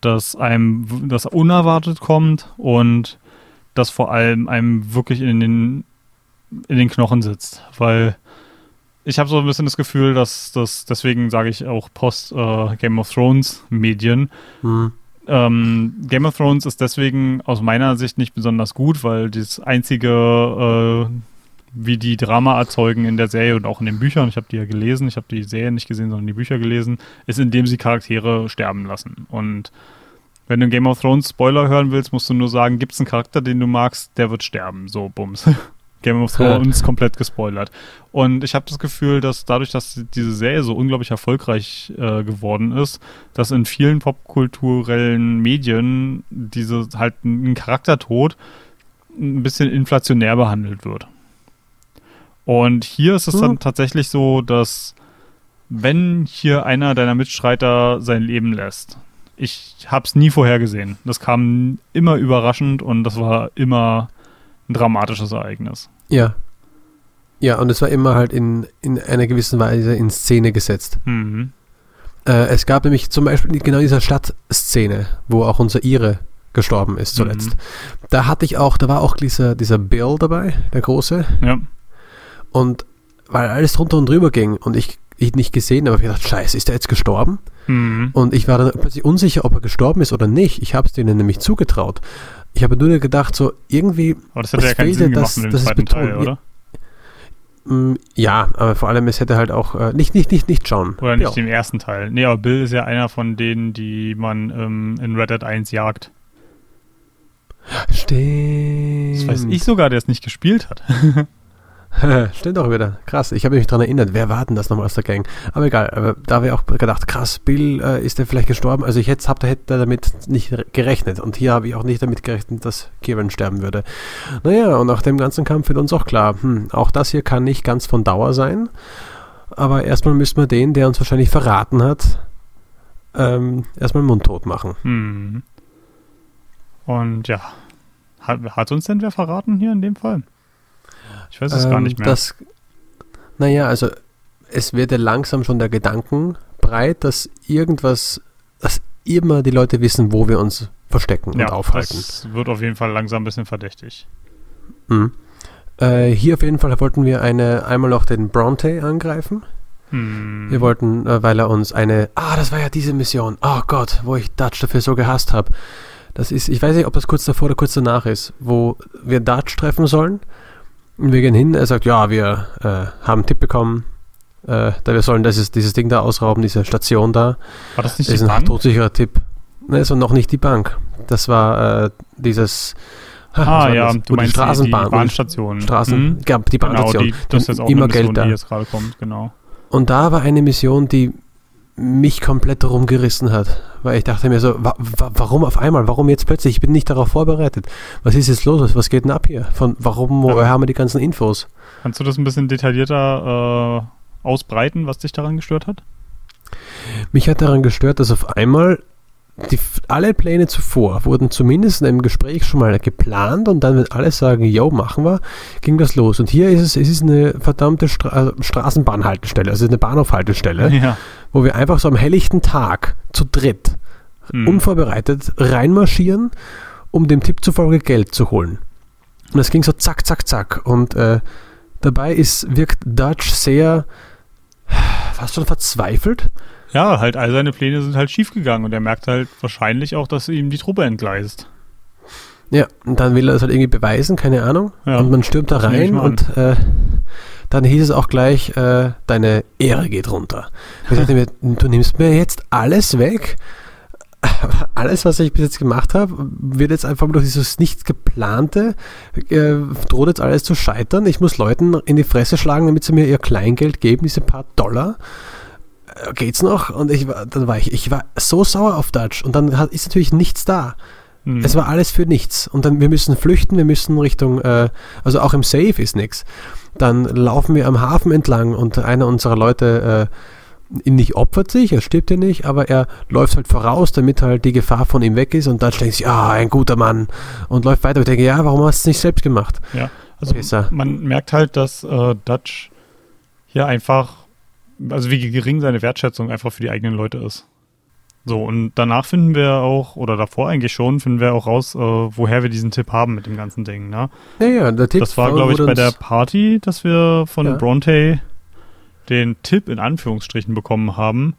A: das einem das unerwartet kommt und das vor allem einem wirklich in den in den Knochen sitzt, weil ich habe so ein bisschen das Gefühl, dass das deswegen sage ich auch Post äh, Game of Thrones Medien. Mhm. Ähm, Game of Thrones ist deswegen aus meiner Sicht nicht besonders gut, weil das einzige äh, wie die Drama erzeugen in der Serie und auch in den Büchern, ich habe die ja gelesen, ich habe die Serie nicht gesehen, sondern die Bücher gelesen, ist, indem sie Charaktere sterben lassen. Und wenn du Game of Thrones Spoiler hören willst, musst du nur sagen, gibt es einen Charakter, den du magst, der wird sterben. So, bums. Game of Thrones komplett gespoilert. Und ich habe das Gefühl, dass dadurch, dass diese Serie so unglaublich erfolgreich äh, geworden ist, dass in vielen popkulturellen Medien diese halt ein Charaktertod ein bisschen inflationär behandelt wird. Und hier ist es hm. dann tatsächlich so, dass wenn hier einer deiner Mitstreiter sein Leben lässt, ich habe es nie vorhergesehen. Das kam immer überraschend und das war immer ein dramatisches Ereignis.
B: Ja. Ja, und es war immer halt in, in einer gewissen Weise in Szene gesetzt. Mhm. Äh, es gab nämlich zum Beispiel genau dieser Stadtszene, wo auch unser Ire gestorben ist zuletzt. Mhm. Da hatte ich auch, da war auch dieser, dieser Bill dabei, der Große. Ja. Und weil alles drunter und drüber ging und ich ihn nicht gesehen habe, habe ich gedacht, scheiße, ist er jetzt gestorben? Mhm. Und ich war dann plötzlich unsicher, ob er gestorben ist oder nicht. Ich habe es denen nämlich zugetraut. Ich habe nur gedacht, so irgendwie.
A: Aber das hätte ja keinen Sinn gemacht das, mit dem zweiten Teil, oder?
B: Mm, ja, aber vor allem, es hätte halt auch, äh, nicht, nicht, nicht, nicht John.
A: Oder nicht ja. den ersten Teil. Nee, aber Bill ist ja einer von denen, die man ähm, in Red Dead 1 jagt.
B: Stimmt.
A: Das weiß ich sogar, der es nicht gespielt hat.
B: Stimmt auch wieder. Krass. Ich habe mich daran erinnert, wer war denn das nochmal aus der Gang? Aber egal, da habe ich auch gedacht, krass, Bill, äh, ist der vielleicht gestorben? Also ich hätte, hab, hätte damit nicht gerechnet. Und hier habe ich auch nicht damit gerechnet, dass Kieran sterben würde. Naja, und nach dem ganzen Kampf wird uns auch klar, hm, auch das hier kann nicht ganz von Dauer sein. Aber erstmal müssen wir den, der uns wahrscheinlich verraten hat, ähm, erstmal mundtot machen.
A: Hm. Und ja, hat, hat uns denn wer verraten hier in dem Fall? Ich weiß es ähm, gar nicht mehr. Das,
B: naja, also es wird ja langsam schon der Gedanken breit, dass irgendwas, dass immer die Leute wissen, wo wir uns verstecken ja, und aufhalten. Das
A: wird auf jeden Fall langsam ein bisschen verdächtig.
B: Mhm. Äh, hier auf jeden Fall wollten wir eine, einmal auch den Bronte angreifen. Hm. Wir wollten, äh, weil er uns eine, ah, das war ja diese Mission, oh Gott, wo ich Dutch dafür so gehasst habe. Das ist, ich weiß nicht, ob das kurz davor oder kurz danach ist, wo wir Dutch treffen sollen wir gehen hin, er sagt, ja, wir äh, haben einen Tipp bekommen, äh, da wir sollen dieses, dieses Ding da ausrauben, diese Station da.
A: War das nicht
B: das
A: die
B: ist ein todsicherer Tipp. Ne, war noch nicht die Bank. Das war äh, dieses
A: Ah, ja,
B: das? du meinst die Straßenbahn,
A: die Bahnstation.
B: Straßen, mhm. ja, die Bahnstation.
A: Genau, die, das ist jetzt auch
B: immer Mission, Geld da.
A: die jetzt gerade kommt, genau.
B: Und da war eine Mission, die mich komplett rumgerissen hat. Weil ich dachte mir so, wa wa warum auf einmal? Warum jetzt plötzlich? Ich bin nicht darauf vorbereitet. Was ist jetzt los? Was geht denn ab hier? Von warum woher haben wir die ganzen Infos?
A: Kannst du das ein bisschen detaillierter äh, ausbreiten, was dich daran gestört hat?
B: Mich hat daran gestört, dass auf einmal die, alle Pläne zuvor wurden zumindest in einem Gespräch schon mal geplant und dann, wenn alle sagen, yo, machen wir, ging das los. Und hier ist es, es ist eine verdammte Stra Straßenbahnhaltestelle, also eine Bahnhofhaltestelle, ja. wo wir einfach so am helllichten Tag zu dritt hm. unvorbereitet reinmarschieren, um dem Tipp zufolge Geld zu holen. Und es ging so zack, zack, zack. Und äh, dabei ist, wirkt Dutch sehr fast schon verzweifelt.
A: Ja, halt all seine Pläne sind halt schiefgegangen und er merkt halt wahrscheinlich auch, dass ihm die Truppe entgleist.
B: Ja, und dann will er das halt irgendwie beweisen, keine Ahnung. Ja, und man stürmt da rein und äh, dann hieß es auch gleich, äh, deine Ehre geht runter. Ich dachte mir, du nimmst mir jetzt alles weg. Alles, was ich bis jetzt gemacht habe, wird jetzt einfach durch dieses nicht geplante, äh, droht jetzt alles zu scheitern. Ich muss Leuten in die Fresse schlagen, damit sie mir ihr Kleingeld geben, diese paar Dollar. Geht's noch? Und ich war, dann war ich, ich war so sauer auf Dutch und dann hat, ist natürlich nichts da. Mhm. Es war alles für nichts. Und dann, wir müssen flüchten, wir müssen Richtung, äh, also auch im Safe ist nichts. Dann laufen wir am Hafen entlang und einer unserer Leute äh, ihn nicht opfert sich, er stirbt ja nicht, aber er läuft halt voraus, damit halt die Gefahr von ihm weg ist und dann denkt sich, ah, ein guter Mann und läuft weiter. Ich denke, ja, warum hast du es nicht selbst gemacht?
A: Ja, also Besser. man merkt halt, dass äh, Dutch hier einfach also wie gering seine Wertschätzung einfach für die eigenen Leute ist. So, und danach finden wir auch, oder davor eigentlich schon, finden wir auch raus, äh, woher wir diesen Tipp haben mit dem ganzen Ding, ne?
B: Ja, ja, der Tipp
A: Das war, glaube ich, bei der Party, dass wir von ja. Bronte den Tipp in Anführungsstrichen bekommen haben,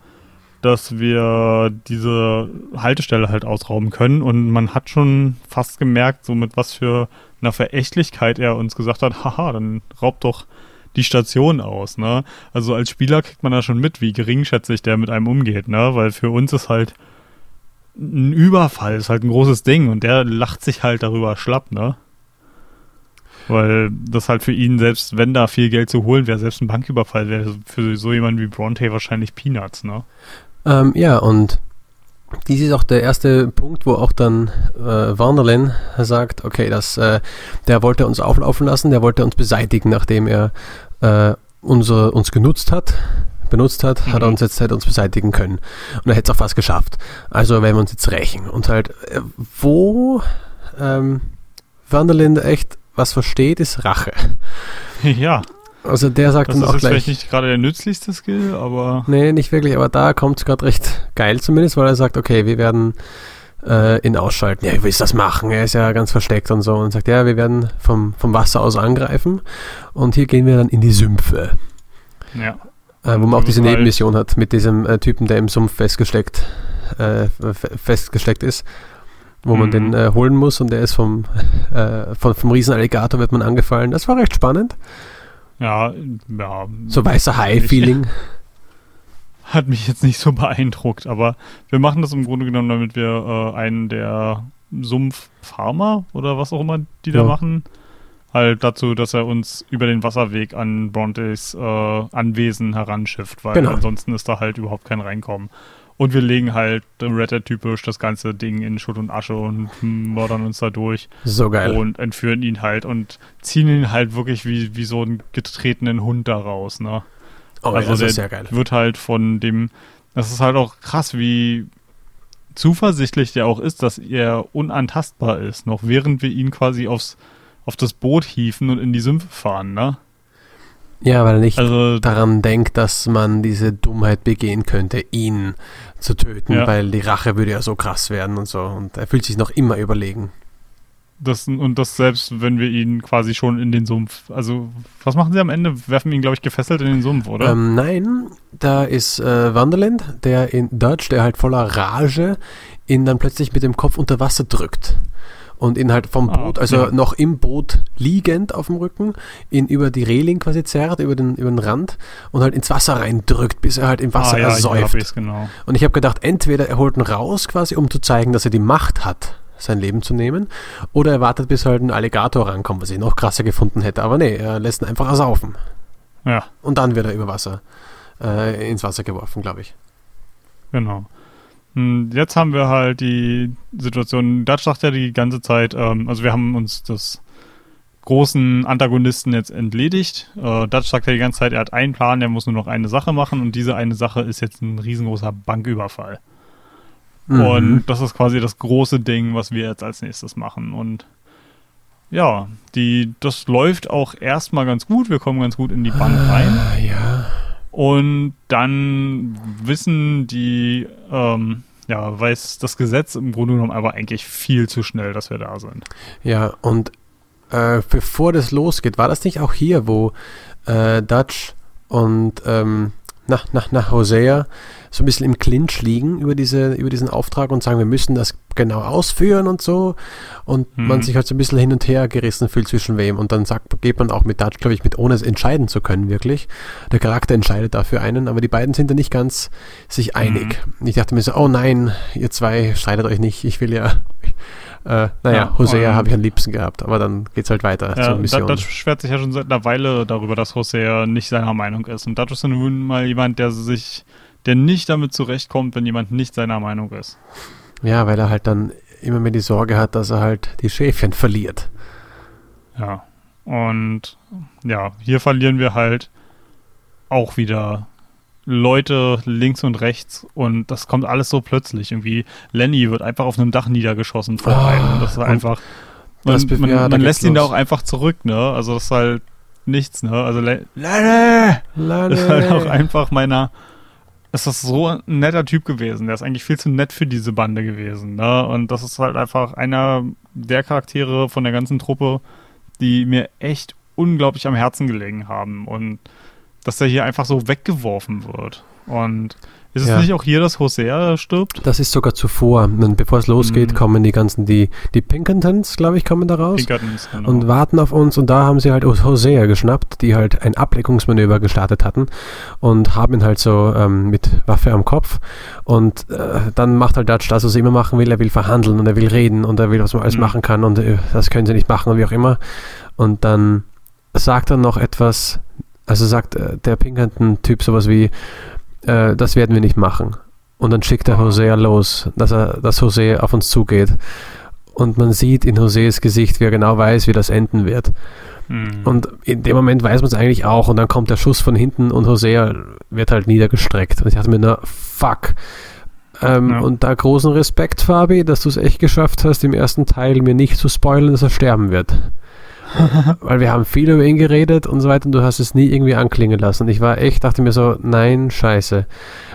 A: dass wir diese Haltestelle halt ausrauben können. Und man hat schon fast gemerkt, so mit was für einer Verächtlichkeit er uns gesagt hat, haha, dann raubt doch die Station aus, ne? Also als Spieler kriegt man da schon mit, wie geringschätzig der mit einem umgeht, ne? Weil für uns ist halt ein Überfall, ist halt ein großes Ding und der lacht sich halt darüber schlapp, ne? Weil das halt für ihn, selbst wenn da viel Geld zu holen wäre, selbst ein Banküberfall wäre für so jemanden wie Bronte wahrscheinlich Peanuts, ne?
B: Ähm, ja, und dies ist auch der erste Punkt, wo auch dann äh, Wanderlin sagt, okay, das, äh, der wollte uns auflaufen lassen, der wollte uns beseitigen, nachdem er äh, unsere, uns genutzt hat, benutzt hat, mhm. hat er uns jetzt halt uns beseitigen können. Und er hätte es auch fast geschafft. Also werden wir uns jetzt rächen. Und halt, äh, wo ähm, Wanderlin echt was versteht, ist Rache.
A: Ja.
B: Also der sagt
A: das
B: dann auch gleich.
A: Das ist vielleicht nicht gerade der nützlichste Skill, aber.
B: Nee, nicht wirklich, aber da kommt es gerade recht geil zumindest, weil er sagt, okay, wir werden äh, ihn ausschalten. Ja, wie willst du das machen? Er ist ja ganz versteckt und so. Und sagt, ja, wir werden vom, vom Wasser aus angreifen. Und hier gehen wir dann in die Sümpfe.
A: Ja.
B: Äh, wo man auch diese halt Nebenmission hat mit diesem äh, Typen, der im Sumpf festgesteckt, äh, festgesteckt ist wo man den mhm. äh, holen muss und der ist vom, äh, vom, vom Riesenalligator wird man angefallen. Das war recht spannend.
A: Ja, ja.
B: So weißer Hai-Feeling.
A: Hat mich jetzt nicht so beeindruckt, aber wir machen das im Grunde genommen, damit wir äh, einen der Sumpffarmer oder was auch immer die da machen, halt dazu, dass er uns über den Wasserweg an Brontes äh, Anwesen heranschifft, weil genau. ansonsten ist da halt überhaupt kein Reinkommen. Und wir legen halt Red Dead typisch das ganze Ding in Schutt und Asche und mordern uns da durch.
B: So geil.
A: Und entführen ihn halt und ziehen ihn halt wirklich wie, wie so einen getretenen Hund da raus, ne?
B: Oh, also ja, das ist sehr geil.
A: Wird halt von dem, das ist halt auch krass, wie zuversichtlich der auch ist, dass er unantastbar ist, noch während wir ihn quasi aufs, auf das Boot hieven und in die Sümpfe fahren, ne?
B: Ja, weil er nicht also, daran denkt, dass man diese Dummheit begehen könnte, ihn zu töten, ja. weil die Rache würde ja so krass werden und so. Und er fühlt sich noch immer überlegen.
A: Das, und das selbst, wenn wir ihn quasi schon in den Sumpf. Also, was machen sie am Ende? Werfen ihn, glaube ich, gefesselt in den Sumpf, oder?
B: Ähm, nein, da ist äh, Wonderland, der in Dutch, der halt voller Rage ihn dann plötzlich mit dem Kopf unter Wasser drückt und ihn halt vom ah, Boot, also ja. noch im Boot liegend auf dem Rücken, ihn über die Reling quasi zerrt, über den, über den Rand und halt ins Wasser reindrückt, bis er halt im Wasser ah, ja, ersäuft. Ich
A: genau.
B: Und ich habe gedacht, entweder er holt ihn raus quasi, um zu zeigen, dass er die Macht hat, sein Leben zu nehmen, oder er wartet, bis halt ein Alligator rankommt, was ich noch krasser gefunden hätte. Aber nee, er lässt ihn einfach ersaufen.
A: Ja.
B: Und dann wird er über Wasser, äh, ins Wasser geworfen, glaube ich.
A: Genau. Und jetzt haben wir halt die Situation, Dutch sagt ja die ganze Zeit, ähm, also wir haben uns das großen Antagonisten jetzt entledigt. Äh, Dutch sagt ja die ganze Zeit, er hat einen Plan, er muss nur noch eine Sache machen und diese eine Sache ist jetzt ein riesengroßer Banküberfall. Mhm. Und das ist quasi das große Ding, was wir jetzt als nächstes machen. Und ja, die, das läuft auch erstmal ganz gut. Wir kommen ganz gut in die Bank ah, rein.
B: Ah, ja.
A: Und dann wissen die, ähm, ja, weiß das Gesetz im Grunde genommen aber eigentlich viel zu schnell, dass wir da sind.
B: Ja, und äh, bevor das losgeht, war das nicht auch hier, wo äh, Dutch und ähm, nach, nach, nach Hosea so ein bisschen im Clinch liegen über, diese, über diesen Auftrag und sagen, wir müssen das genau ausführen und so. Und mhm. man sich halt so ein bisschen hin und her gerissen fühlt zwischen wem. Und dann sagt, geht man auch mit Dutch, glaube ich, mit ohne es entscheiden zu können, wirklich. Der Charakter entscheidet dafür einen, aber die beiden sind da nicht ganz sich einig. Mhm. Ich dachte mir so, oh nein, ihr zwei streitet euch nicht, ich will ja. Äh, naja, ja, Hosea habe ich am liebsten gehabt, aber dann geht es halt weiter
A: ja, zur Mission. Dutch beschwert sich ja schon seit einer Weile darüber, dass Hosea nicht seiner Meinung ist. Und Dutch ist nun mal jemand, der sich der nicht damit zurechtkommt, wenn jemand nicht seiner Meinung ist.
B: Ja, weil er halt dann immer mehr die Sorge hat, dass er halt die Schäfchen verliert.
A: Ja. Und ja, hier verlieren wir halt auch wieder Leute links und rechts und das kommt alles so plötzlich. Irgendwie Lenny wird einfach auf einem Dach niedergeschossen vor oh, einem. Das ist einfach. Man, man, ja, man lässt ihn da auch einfach zurück, ne? Also das ist halt nichts, ne? Also Lenny! Lenny! ist halt auch einfach meiner ist das so ein netter Typ gewesen. Der ist eigentlich viel zu nett für diese Bande gewesen. Ne? Und das ist halt einfach einer der Charaktere von der ganzen Truppe, die mir echt unglaublich am Herzen gelegen haben. Und dass der hier einfach so weggeworfen wird. Und ist es ja. nicht auch hier, dass Hosea stirbt?
B: Das ist sogar zuvor. Und bevor es losgeht, mhm. kommen die ganzen, die, die Pinkertons, glaube ich, kommen da raus. Pinkertons, genau. Und warten auf uns. Und da haben sie halt Hosea geschnappt, die halt ein Ableckungsmanöver gestartet hatten. Und haben ihn halt so ähm, mit Waffe am Kopf. Und äh, dann macht halt Dutch das, was er immer machen will. Er will verhandeln und er will reden und er will, was man alles mhm. machen kann. Und äh, das können sie nicht machen und wie auch immer. Und dann sagt er noch etwas, also sagt äh, der Pinkerton-Typ sowas wie, äh, das werden wir nicht machen. Und dann schickt er Hosea los, dass er, dass Hosea auf uns zugeht. Und man sieht in Hoseas Gesicht, wie er genau weiß, wie das enden wird. Mhm. Und in dem Moment weiß man es eigentlich auch. Und dann kommt der Schuss von hinten und Hosea wird halt niedergestreckt. Und ich dachte mir nur, fuck. Ähm, ja. Und da großen Respekt, Fabi, dass du es echt geschafft hast, im ersten Teil mir nicht zu spoilern, dass er sterben wird. weil wir haben viel über ihn geredet und so weiter und du hast es nie irgendwie anklingen lassen. Und ich war echt, dachte mir so, nein, scheiße.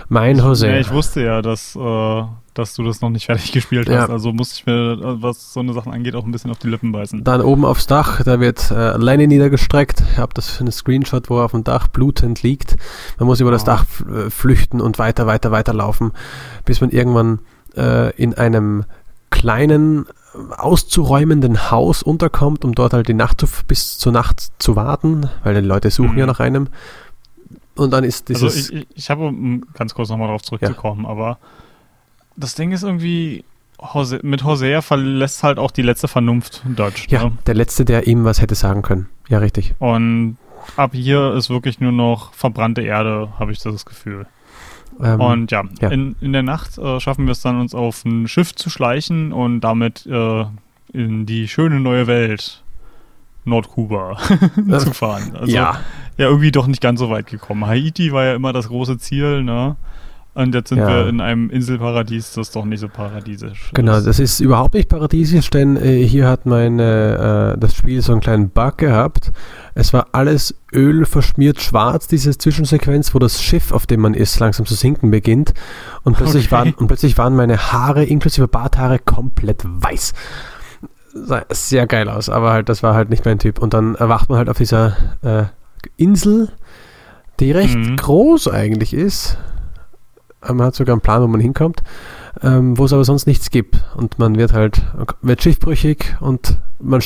B: Mein Jose.
A: Ja, ich wusste ja, dass, äh, dass du das noch nicht fertig gespielt hast. Ja. Also musste ich mir, was so eine Sachen angeht, auch ein bisschen auf die Lippen beißen.
B: Dann oben aufs Dach, da wird äh, Lenny niedergestreckt. Ich habe das für einen Screenshot, wo er auf dem Dach blutend liegt. Man muss über oh. das Dach äh, flüchten und weiter, weiter, weiter laufen, bis man irgendwann äh, in einem kleinen auszuräumenden Haus unterkommt, um dort halt die Nacht zu, bis zur Nacht zu warten, weil die Leute suchen mhm. ja nach einem. Und dann ist
A: dieses. Also ich, ich, habe, um ganz kurz nochmal darauf zurückzukommen, ja. aber das Ding ist irgendwie, Jose, mit Hosea verlässt halt auch die letzte Vernunft Deutsch.
B: Ja, ne? der letzte, der ihm was hätte sagen können. Ja, richtig.
A: Und ab hier ist wirklich nur noch verbrannte Erde, habe ich das Gefühl. Ähm, und ja, ja, In, in der Nacht äh, schaffen wir es dann, uns auf ein Schiff zu schleichen und damit äh, in die schöne neue Welt Nordkuba zu fahren. Also, ja. ja, irgendwie doch nicht ganz so weit gekommen. Haiti war ja immer das große Ziel, ne? Und jetzt sind ja. wir in einem Inselparadies, das doch nicht so paradiesisch
B: Genau, das ist überhaupt nicht paradiesisch, denn äh, hier hat meine, äh, das Spiel so einen kleinen Bug gehabt. Es war alles Öl verschmiert schwarz, diese Zwischensequenz, wo das Schiff, auf dem man ist, langsam zu sinken beginnt. Und plötzlich, okay. waren, und plötzlich waren meine Haare, inklusive Barthaare, komplett weiß. Sah sehr geil aus, aber halt, das war halt nicht mein Typ. Und dann erwacht man halt auf dieser äh, Insel, die recht mhm. groß eigentlich ist man hat sogar einen Plan, wo man hinkommt, ähm, wo es aber sonst nichts gibt. Und man wird halt, wird schiffbrüchig und man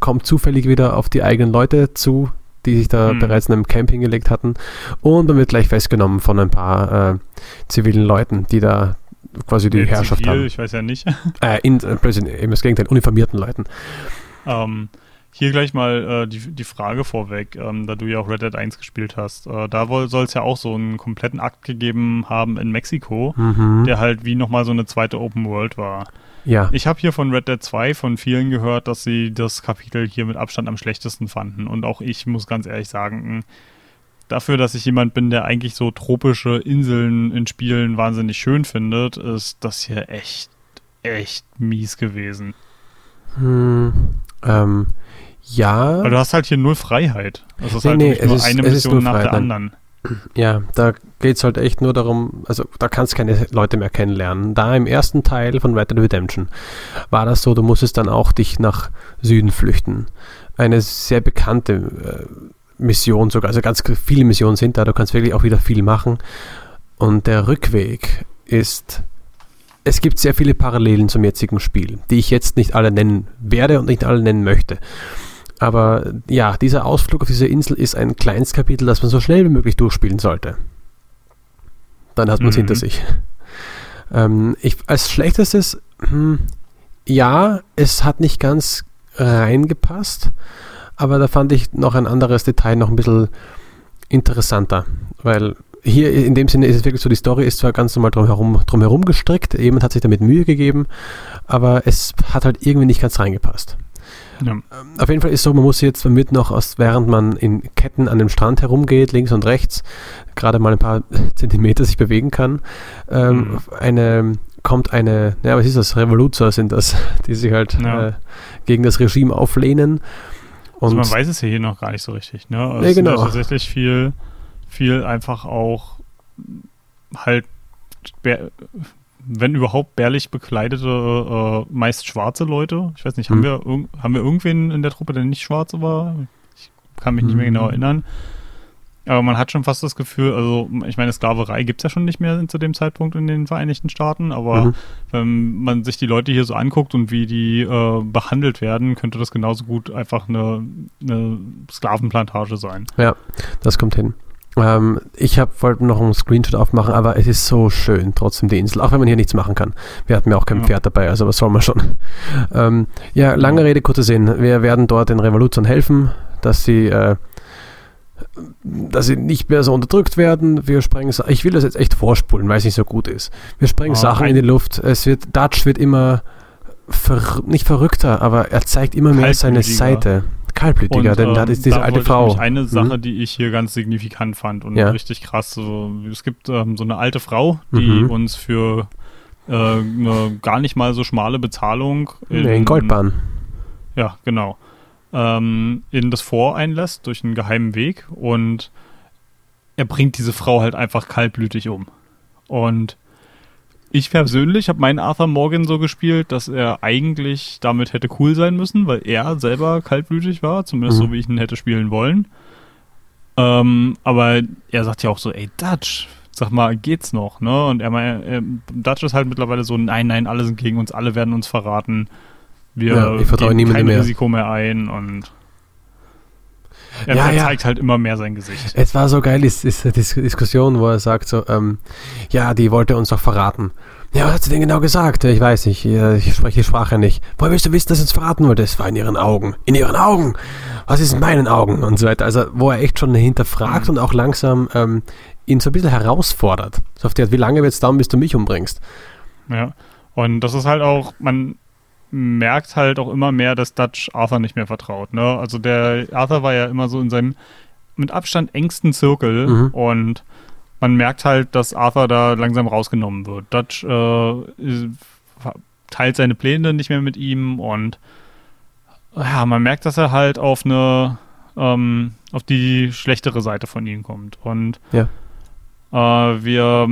B: kommt zufällig wieder auf die eigenen Leute zu, die sich da mhm. bereits in einem Camp hingelegt hatten. Und man wird gleich festgenommen von ein paar äh, zivilen Leuten, die da quasi die ja, Herrschaft zivil, haben.
A: Ich weiß ja nicht.
B: Äh, in, äh, eben das Gegenteil, uniformierten Leuten.
A: Ähm, hier gleich mal äh, die, die Frage vorweg, ähm, da du ja auch Red Dead 1 gespielt hast. Äh, da soll es ja auch so einen kompletten Akt gegeben haben in Mexiko,
B: Mhm.
A: der halt wie nochmal so eine zweite Open World war.
B: Ja.
A: Ich habe hier von Red Dead 2 von vielen gehört, dass sie das Kapitel hier mit Abstand am schlechtesten fanden. Und auch ich muss ganz ehrlich sagen, dafür, dass ich jemand bin, der eigentlich so tropische Inseln in Spielen wahnsinnig schön findet, ist das hier echt, echt mies gewesen.
B: Hm, ähm, ja.
A: Weil du hast halt hier null Freiheit. Es ist
B: Nee,
A: halt
B: nee,
A: wirklich nur
B: es ist-
A: eine
B: es ist
A: Mission nach der
B: Freiheit,
A: anderen.
B: Ja, da geht es halt echt nur darum, also da kannst du keine Leute mehr kennenlernen. Da im ersten Teil von Red Dead Redemption war das so, du musstest dann auch dich nach Süden flüchten. Eine sehr bekannte äh, Mission sogar, also ganz viele Missionen sind da, du kannst wirklich auch wieder viel machen. Und der Rückweg ist, es gibt sehr viele Parallelen zum jetzigen Spiel, die ich jetzt nicht alle nennen werde und nicht alle nennen möchte. Aber ja, dieser Ausflug auf diese Insel ist ein kleines Kapitel, das man so schnell wie möglich durchspielen sollte. Dann hat man es
A: Mhm.
B: hinter sich. Ähm, ich, als schlechtestes, hm, ja, es hat nicht ganz reingepasst, aber da fand ich noch ein anderes Detail noch ein bisschen interessanter, weil hier in dem Sinne ist es wirklich so, die Story ist zwar ganz normal drumherum, drumherum gestrickt, jemand hat sich damit Mühe gegeben, aber es hat halt irgendwie nicht ganz reingepasst.
A: Ja.
B: Auf jeden Fall ist so, man muss jetzt mit noch, aus, während man in Ketten an dem Strand herumgeht, links und rechts, gerade mal ein paar Zentimeter sich bewegen kann, ähm,
A: Mhm.
B: eine, kommt eine, ja, was ist das? Revoluzer sind das, die sich halt
A: Ja.
B: äh, gegen das Regime auflehnen.
A: Also
B: Und
A: man weiß es ja hier noch gar nicht so richtig. Ne? Also
B: Nee, genau.
A: tatsächlich viel, viel einfach auch halt, wenn überhaupt bärlich bekleidete, äh, meist schwarze Leute. Ich weiß nicht, haben,
B: Hm.
A: wir, haben wir irgendwen in der Truppe, der nicht schwarz war? Ich kann mich nicht mehr genau erinnern. Aber man hat schon fast das Gefühl, also ich meine, Sklaverei gibt es ja schon nicht mehr zu dem Zeitpunkt in den Vereinigten Staaten, aber
B: Mhm.
A: wenn man sich die Leute hier so anguckt und wie die äh, behandelt werden, könnte das genauso gut einfach eine, eine Sklavenplantage sein.
B: Ja, das kommt hin. Ähm, ich wollte noch einen Screenshot aufmachen, aber es ist so schön, trotzdem die Insel, auch wenn man hier nichts machen kann. Wir hatten ja auch kein
A: Ja.
B: Pferd dabei, also was soll man schon. Ähm, ja, lange Rede, kurzer Sinn. Wir werden dort den Revoluzern helfen, dass sie, äh, dass sie nicht mehr so unterdrückt werden. Wir sprengen, ich will das jetzt echt vorspulen, weil es nicht so gut ist. Wir sprengen
A: Ah,
B: Sachen in die Luft. Es wird, Dutch wird immer, ver, nicht verrückter, aber er zeigt immer mehr seine. Seite. Kaltblütiger, denn da
A: ähm,
B: ist diese
A: da
B: alte Frau.
A: Eine Sache,
B: Mhm.
A: die ich hier ganz signifikant fand und
B: Ja.
A: richtig krass. So, es gibt ähm, so eine alte Frau, die
B: Mhm.
A: uns für äh, eine gar nicht mal so schmale Bezahlung
B: Nee, in Goldbahn.
A: Ja, genau. Ähm, in das Fort einlässt durch einen geheimen Weg und er bringt diese Frau halt einfach kaltblütig um. Und ich persönlich habe meinen Arthur Morgan so gespielt, dass er eigentlich damit hätte cool sein müssen, weil er selber kaltblütig war, zumindest
B: Mhm.
A: so wie ich ihn hätte spielen wollen. Ähm, aber er sagt ja auch so, ey Dutch, sag mal, geht's noch, ne? Und er meint, äh, Dutch ist halt mittlerweile so, nein, nein, alle sind gegen uns, alle werden uns verraten. Wir
B: Ja, ich vertraue niemandem
A: kein
B: mehr.
A: Risiko mehr ein und er,
B: Ja,
A: er
B: ja.
A: zeigt halt immer mehr sein Gesicht.
B: Es war so geil, ist, ist die Dis- Diskussion, wo er sagt so, ähm, ja, die wollte uns doch verraten. Ja, was hat sie denn genau gesagt? Ich weiß nicht, ich spreche die Sprache nicht. Woher willst du wissen, dass sie uns verraten wollte? Es war in ihren Augen. In ihren Augen! Was ist in meinen Augen? Und so weiter. Also, wo er echt schon hinterfragt
A: Mhm.
B: und auch langsam ähm, ihn so ein bisschen herausfordert. So auf die Art, wie lange wird es dauern, bis du mich umbringst?
A: Ja. Und das ist halt auch, man merkt halt auch immer mehr, dass Dutch Arthur nicht mehr vertraut. Ne? Also der Arthur war ja immer so in seinem mit Abstand engsten Zirkel
B: Mhm.
A: und man merkt halt, dass Arthur da langsam rausgenommen wird. Dutch äh, teilt seine Pläne nicht mehr mit ihm und ja, man merkt, dass er halt auf eine ähm, auf die schlechtere Seite von ihm kommt. Und
B: Ja.
A: äh, wir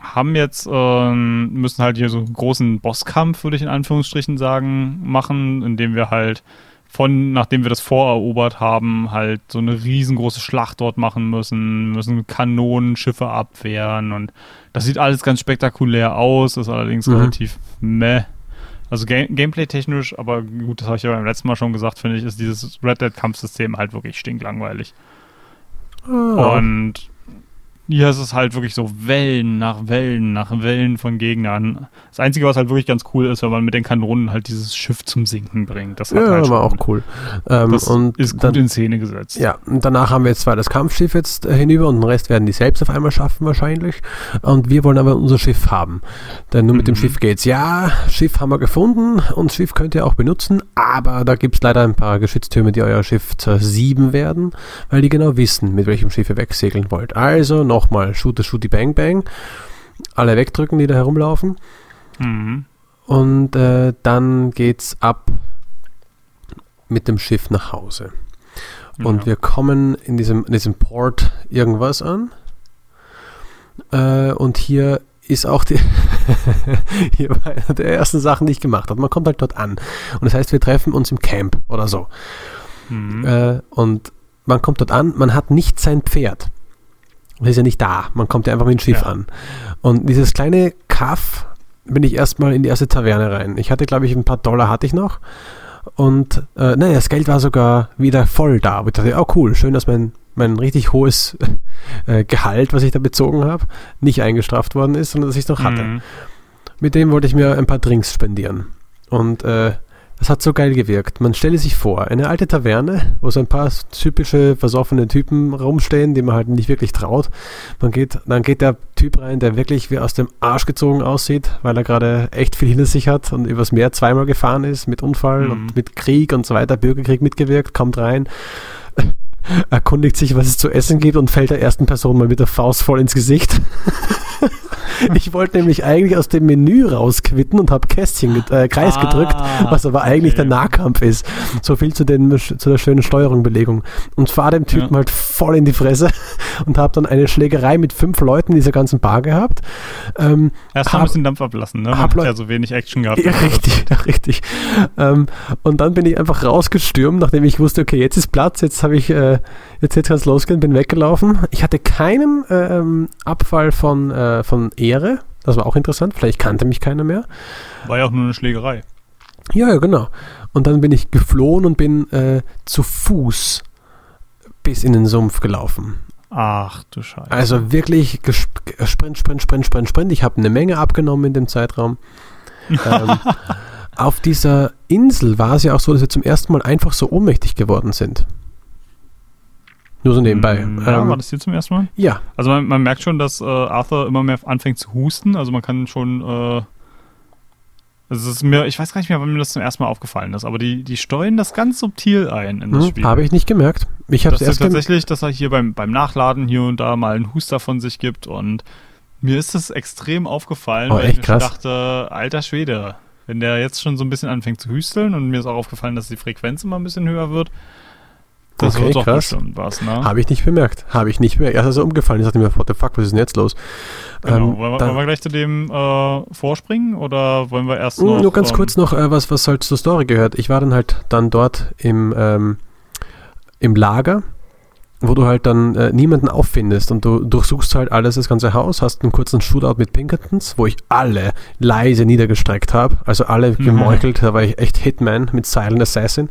A: haben jetzt, ähm, müssen halt hier so einen großen Bosskampf, würde ich in Anführungsstrichen sagen, machen, indem wir halt von, nachdem wir das vorerobert haben, halt so eine riesengroße Schlacht dort machen müssen, müssen Kanonen, Schiffe abwehren und das sieht alles ganz spektakulär aus, ist allerdings
B: Mhm.
A: relativ meh. Also Ga Gameplay-technisch, aber gut, das habe ich ja beim letzten Mal schon gesagt, finde ich, ist dieses Red Dead-Kampfsystem halt wirklich stinklangweilig.
B: Ah.
A: Und hier ist es halt wirklich so Wellen nach Wellen nach Wellen von Gegnern. Das Einzige, was halt wirklich ganz cool ist, wenn man mit den Kanonen halt dieses Schiff zum Sinken bringt. Das
B: Ja,
A: halt schon,
B: war auch cool. Ähm,
A: das
B: und
A: ist gut
B: dann,
A: in Szene gesetzt.
B: Ja, und danach haben wir jetzt zwar das Kampfschiff jetzt äh, hinüber und den Rest werden die selbst auf einmal schaffen wahrscheinlich. Und wir wollen aber unser Schiff haben. Denn nur mit dem
A: Mhm.
B: Schiff geht's. Ja, Schiff haben wir gefunden und Schiff könnt ihr auch benutzen, aber da gibt's leider ein paar Geschütztürme, die euer Schiff zersieben werden, weil die genau wissen, mit welchem Schiff ihr wegsegeln wollt. Also nochmal, Shooter, Shooty, Bang, Bang. Alle wegdrücken, die da herumlaufen.
A: Mhm.
B: Und äh, dann geht's ab mit dem Schiff nach Hause. Und
A: ja.
B: wir kommen in diesem, in diesem Port irgendwas an. Äh, und hier ist auch die hier war eine der ersten Sachen, die ich gemacht habe. Man kommt halt dort an. Und das heißt, wir treffen uns im Camp oder so.
A: Mhm.
B: Äh, und man kommt dort an, man hat nicht sein Pferd. Das ist ja nicht da. Man kommt ja einfach mit dem Schiff
A: Ja.
B: an. Und dieses kleine Kaff bin ich erstmal in die erste Taverne rein. Ich hatte, glaube ich, ein paar Dollar hatte ich noch. Und äh, naja, das Geld war sogar wieder voll da. Aber ich dachte, oh cool, schön, dass mein, mein richtig hohes äh, Gehalt, was ich da bezogen habe, nicht eingestraft worden ist, sondern dass ich es noch hatte.
A: Mhm.
B: Mit dem wollte ich mir ein paar Drinks spendieren. Und äh, das hat so geil gewirkt. Man stelle sich vor, eine alte Taverne, wo so ein paar typische versoffene Typen rumstehen, die man halt nicht wirklich traut. Man geht, dann geht der Typ rein, der wirklich wie aus dem Arsch gezogen aussieht, weil er gerade echt viel hinter sich hat und übers Meer zweimal gefahren ist, mit Unfall
A: Mhm.
B: und mit Krieg und so weiter, Bürgerkrieg mitgewirkt, kommt rein, erkundigt sich, was es zu essen gibt und fällt der ersten Person mal mit der Faust voll ins Gesicht. Ich wollte nämlich eigentlich aus dem Menü rausquitten und habe Kästchen, get- äh, Kreis
A: Ah,
B: gedrückt, was aber eigentlich
A: okay.
B: der Nahkampf ist. So viel zu, den, zu der schönen Steuerung, Und fahre dem Typen
A: Ja.
B: halt voll in die Fresse und habe dann eine Schlägerei mit fünf Leuten in dieser ganzen Bar gehabt. Ähm,
A: Erst
B: hab-
A: ein bisschen Dampf ablassen, ne? Man
B: hab
A: hat ja so wenig Action gehabt.
B: ja, richtig, ja, richtig. Ähm, und dann bin ich einfach rausgestürmt, nachdem ich wusste, okay, jetzt ist Platz, jetzt habe ich, äh, jetzt, jetzt kann es losgehen, bin weggelaufen. Ich hatte keinen ähm, Abfall von, äh, von Ehre. Das war auch interessant. Vielleicht kannte mich keiner mehr.
A: War ja auch nur eine Schlägerei.
B: Ja, ja, genau. Und dann bin ich geflohen und bin äh, zu Fuß bis in den Sumpf gelaufen.
A: Ach du Scheiße.
B: Also wirklich Sprint, Sprint, Sprint, Sprint, Sprint. Ich habe eine Menge abgenommen in dem Zeitraum. ähm, auf dieser Insel war es ja auch so, dass wir zum ersten Mal einfach so ohnmächtig geworden sind. Nur so nebenbei.
A: Mm, Ja,
B: ähm,
A: war das hier zum ersten Mal?
B: ja,
A: Also man, man merkt schon, dass äh, Arthur immer mehr anfängt zu husten. Also man kann schon. Äh, also es ist mir, ich weiß gar nicht mehr, wann mir das zum ersten Mal aufgefallen ist, aber die, die steuern das ganz subtil ein in das
B: hm,
A: Spiel.
B: habe ich nicht gemerkt. Ich habe erst
A: tatsächlich, dass er hier beim, beim Nachladen hier und da mal einen Huster von sich gibt und mir ist das extrem aufgefallen,
B: Oh,
A: weil ich
B: krass.
A: dachte, alter Schwede, wenn der jetzt schon so ein bisschen anfängt zu hüsteln und mir ist auch aufgefallen, dass die Frequenz immer ein bisschen höher wird, das
B: Okay,
A: wird doch
B: krass.
A: bestimmt was, ne?
B: Habe ich nicht bemerkt. Habe ich nicht bemerkt. Erst als er umgefallen ist, dachte ich mir, what the fuck, was ist denn jetzt los?
A: Genau.
B: Ähm,
A: wollen, wir, wollen wir gleich zu dem äh, vorspringen oder wollen wir erst
B: Mm,
A: noch...
B: Nur ganz
A: ähm,
B: kurz noch, äh, was, was halt zur Story gehört. Ich war dann halt dann dort im, ähm, im Lager, wo du halt dann äh, niemanden auffindest und du durchsuchst halt alles, das ganze Haus, hast einen kurzen Shootout mit Pinkertons, wo ich alle leise niedergestreckt habe, also alle
A: Mhm.
B: gemeuchelt, da war ich echt Hitman mit Silent Assassin.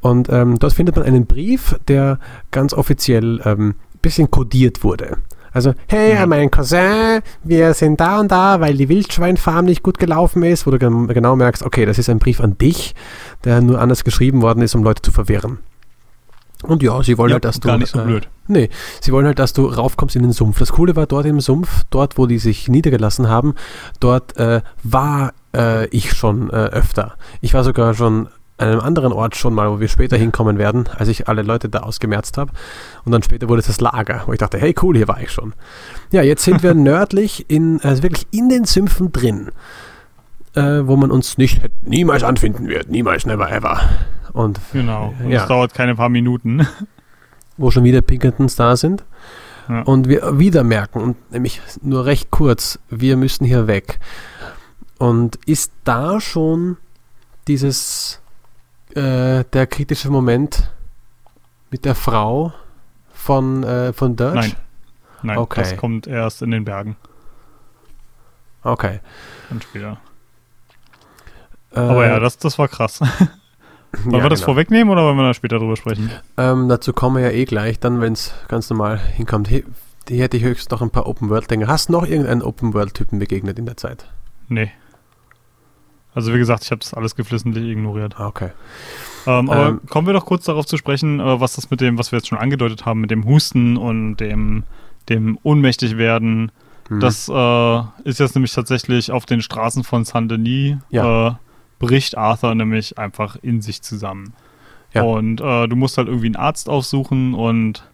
B: Und ähm, dort findet man einen Brief, der ganz offiziell ein ähm, bisschen kodiert wurde. Also, hey,
A: Ja.
B: mein Cousin, wir sind da und da, weil die Wildschweinfarm nicht gut gelaufen ist, wo du gen- genau merkst, okay, das ist ein Brief an dich, der nur anders geschrieben worden ist, um Leute zu verwirren. Und ja, sie wollen
A: Ja,
B: halt, dass du.
A: gar nicht so
B: äh,
A: blöd.
B: Nee, sie wollen halt, dass du raufkommst in den Sumpf. Das Coole war dort im Sumpf, dort, wo die sich niedergelassen haben, dort äh, war äh, ich schon äh, öfter. Ich war sogar schon an einem anderen Ort schon mal, wo wir später hinkommen werden, als ich alle Leute da ausgemerzt habe. Und dann später wurde es das Lager, wo ich dachte, hey cool, hier war ich schon. Ja, jetzt sind wir nördlich in, also wirklich in den Sümpfen drin, äh, wo man uns nicht niemals anfinden wird. Niemals, never ever. Und
A: Genau. Und
B: Ja.
A: es dauert keine paar Minuten.
B: wo schon wieder Pinkertons da sind.
A: Ja.
B: Und wir wieder merken, und nämlich nur recht kurz, wir müssen hier weg. Und ist da schon dieses, äh, der kritische Moment mit der Frau von, äh, von Dirge?
A: Nein. Nein,
B: Okay.
A: das kommt erst in den Bergen
B: Okay.
A: und später.
B: Äh,
A: Aber ja, das, das war krass. Wollen
B: ja,
A: wir das
B: genau.
A: vorwegnehmen oder wollen wir da später drüber sprechen?
B: Ähm, dazu kommen wir ja eh gleich, dann, wenn es ganz normal hinkommt. He- hier hätte ich höchstens noch ein paar Open-World-Dinge. Hast du noch irgendeinen Open-World-Typen begegnet in der Zeit?
A: Nee. Also wie gesagt, ich habe das alles geflissentlich ignoriert.
B: Ah, okay.
A: Ähm, aber
B: Ähm,
A: kommen wir doch kurz darauf zu sprechen, äh, was das mit dem, was wir jetzt schon angedeutet haben, mit dem Husten und dem, dem ohnmächtig werden.
B: Hm.
A: Das äh, ist jetzt nämlich tatsächlich auf den Straßen von Saint-Denis,
B: Ja.
A: äh, bricht Arthur nämlich einfach in sich zusammen.
B: Ja.
A: Und äh, du musst halt irgendwie einen Arzt aufsuchen und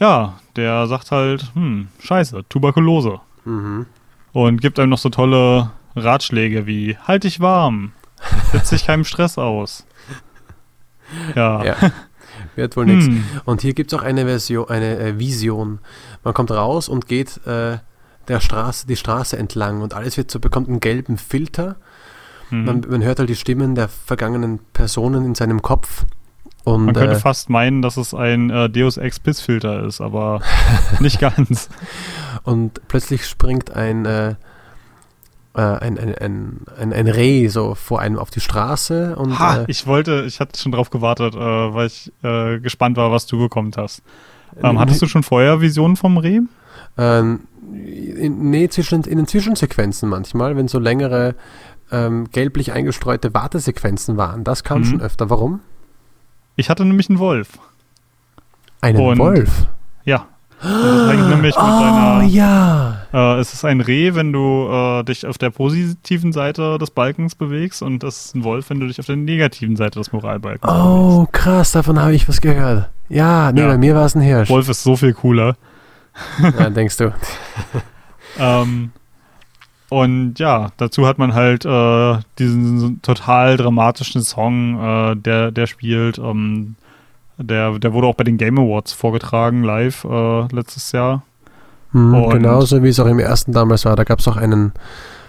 A: ja, der sagt halt, hm, scheiße, Tuberkulose.
B: Mhm.
A: Und gibt einem noch so tolle Ratschläge wie, halt dich warm, setz dich keinem Stress aus. Ja.
B: Ja. Wird wohl nichts.
A: Hm.
B: Und hier gibt es auch eine Version, eine äh, Vision. Man kommt raus und geht äh, der Straße, die Straße entlang und alles wird so, bekommt einen gelben Filter.
A: Mhm.
B: Man, man hört halt die Stimmen der vergangenen Personen in seinem Kopf. Und
A: Man könnte
B: äh,
A: fast meinen, dass es ein äh, Deus Ex Piss Filter ist, aber nicht ganz.
B: Und plötzlich springt ein, äh, äh, ein, ein, ein, ein, ein Reh so vor einem auf die Straße und
A: Ha,
B: äh,
A: ich wollte, ich hatte schon drauf gewartet, äh, weil ich gespannt war, was du bekommen hast. Ähm, hattest du schon vorher Visionen vom Reh?
B: ähm, in, nee, zwischen, in den Zwischensequenzen manchmal, wenn so längere ähm, gelblich eingestreute Wartesequenzen waren. Das kam
A: Mhm.
B: schon öfter. Warum?
A: Ich hatte nämlich einen Wolf.
B: Einen
A: Und-
B: Wolf.
A: Ja. Das hängt nämlich mit
B: Oh,
A: deiner.
B: ja.
A: Äh, es ist ein Reh, wenn du äh, dich auf der positiven Seite des Balkens bewegst, und das ist ein Wolf, wenn du dich auf der negativen Seite des Moralbalkens
B: Oh, krass, davon habe ich was gehört. Ja, nee,
A: Ja.
B: bei mir war es ein Hirsch.
A: bewegst. Wolf ist so viel cooler.
B: Ja, denkst du.
A: Ähm, und ja, dazu hat man halt äh, diesen total dramatischen Song, äh, der, der spielt. Ähm, der, der wurde auch bei den Game Awards vorgetragen, live äh, letztes Jahr.
B: Hm,
A: Und-
B: genauso wie es auch im ersten damals war. Da gab es auch einen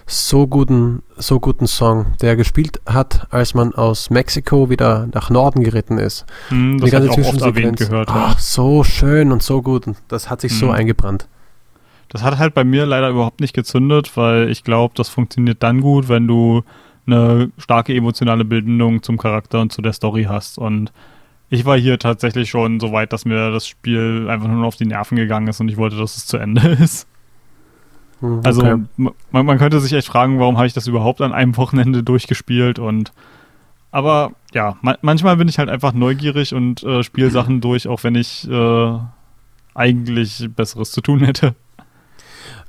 B: so guten, so guten Song, der gespielt hat, als man aus Mexiko wieder nach Norden geritten ist.
A: Hm, das habe ich auch oft erwähnt gehört. Ja.
B: Ach, so schön und so gut. Und das hat sich so
A: Hm.
B: eingebrannt.
A: Das hat halt bei mir leider überhaupt nicht gezündet, weil ich glaube, das funktioniert dann gut, wenn du eine starke emotionale Bindung zum Charakter und zu der Story hast. Und ich war hier tatsächlich schon so weit, dass mir das Spiel einfach nur auf die Nerven gegangen ist und ich wollte, dass es zu Ende ist.
B: Hm,
A: Also
B: okay.
A: man, man könnte sich echt fragen, warum habe ich das überhaupt an einem Wochenende durchgespielt und aber ja, ma manchmal bin ich halt einfach neugierig und äh, spiele Sachen durch, auch wenn ich äh, eigentlich Besseres zu tun hätte.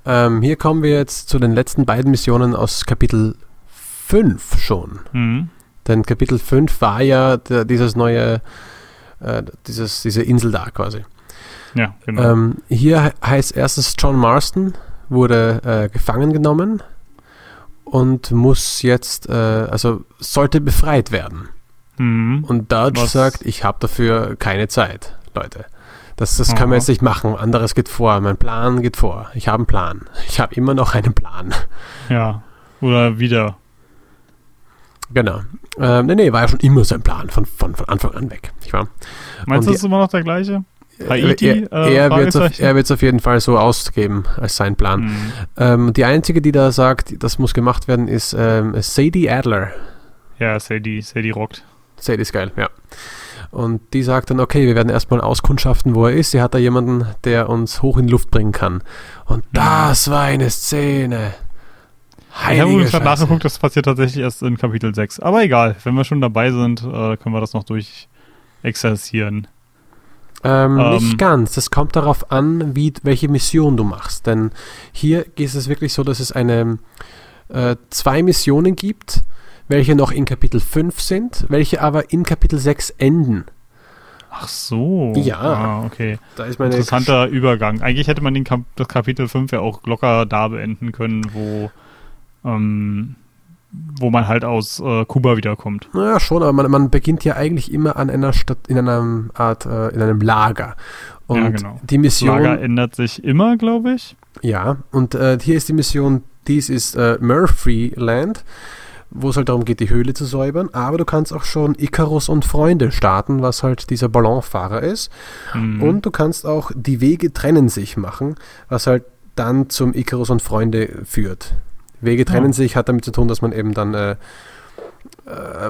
B: Ähm, hier kommen wir jetzt zu den letzten beiden Missionen aus Kapitel 5 schon.
A: Mhm.
B: Denn Kapitel 5 war ja der, dieses neue, äh, dieses, diese Insel da quasi.
A: Ja, genau.
B: Ähm, hier he- heißt erstens John Marston wurde äh, gefangen genommen und muss jetzt, äh, also sollte befreit werden.
A: mhm.
B: Und Dodge
A: Was-
B: sagt, ich habe dafür keine Zeit, Leute. Das, das können wir jetzt nicht machen. Anderes geht vor. Mein Plan geht vor. Ich habe einen Plan. Ich habe immer noch einen Plan.
A: Ja. Oder wieder.
B: Genau. Ähm, nee, nee, war ja schon immer sein Plan, von, von, von Anfang an weg. Nicht wahr?
A: Meinst du, das ist immer noch der gleiche? Haiti,
B: er,
A: äh,
B: er wird es auf, er wird's auf jeden Fall so ausgeben als sein Plan.
A: Mhm.
B: Ähm, die einzige, die da sagt, das muss gemacht werden, ist ähm, Sadie Adler.
A: Ja, Sadie, Sadie rockt.
B: Sadie ist geil, ja. Und die sagt dann, okay, wir werden erstmal auskundschaften, wo er ist. Sie hat da jemanden, der uns hoch in die Luft bringen kann. Und das war eine Szene.
A: ich habe
B: Heilige
A: übrigens gerade nachgeguckt, das passiert tatsächlich erst in Kapitel 6. Aber egal, wenn wir schon dabei sind, äh, können wir das noch durch exerzieren.
B: Ähm,
A: Ähm,
B: nicht ganz. Das kommt darauf an, wie, welche Mission du machst. Denn hier ist es wirklich so, dass es eine, äh, zwei Missionen gibt, welche noch in Kapitel 5 sind, welche aber in Kapitel 6 enden.
A: Ach so.
B: Ja.
A: Ah, okay.
B: Da ist meine
A: Interessanter Übergang. Eigentlich hätte man den Kap das Kapitel 5 ja auch locker da beenden können, wo, ähm, wo man halt aus äh, Kuba wiederkommt.
B: Naja, schon, aber man, man beginnt ja eigentlich immer an einer Stadt, in einer Art, äh, in einem Lager. Und
A: Ja, genau.
B: die
A: Das
B: Mission,
A: Lager ändert sich immer, glaube ich.
B: ja, und äh, hier ist die Mission, dies ist äh, Murphy Land, wo es halt darum geht, die Höhle zu säubern, aber du kannst auch schon Icarus und Freunde starten, was halt dieser Ballonfahrer ist.
A: Mhm.
B: Und du kannst auch die Wege trennen sich machen, was halt dann zum Icarus und Freunde führt. Wege trennen
A: Ja.
B: sich hat damit zu tun, dass man eben dann, äh, äh,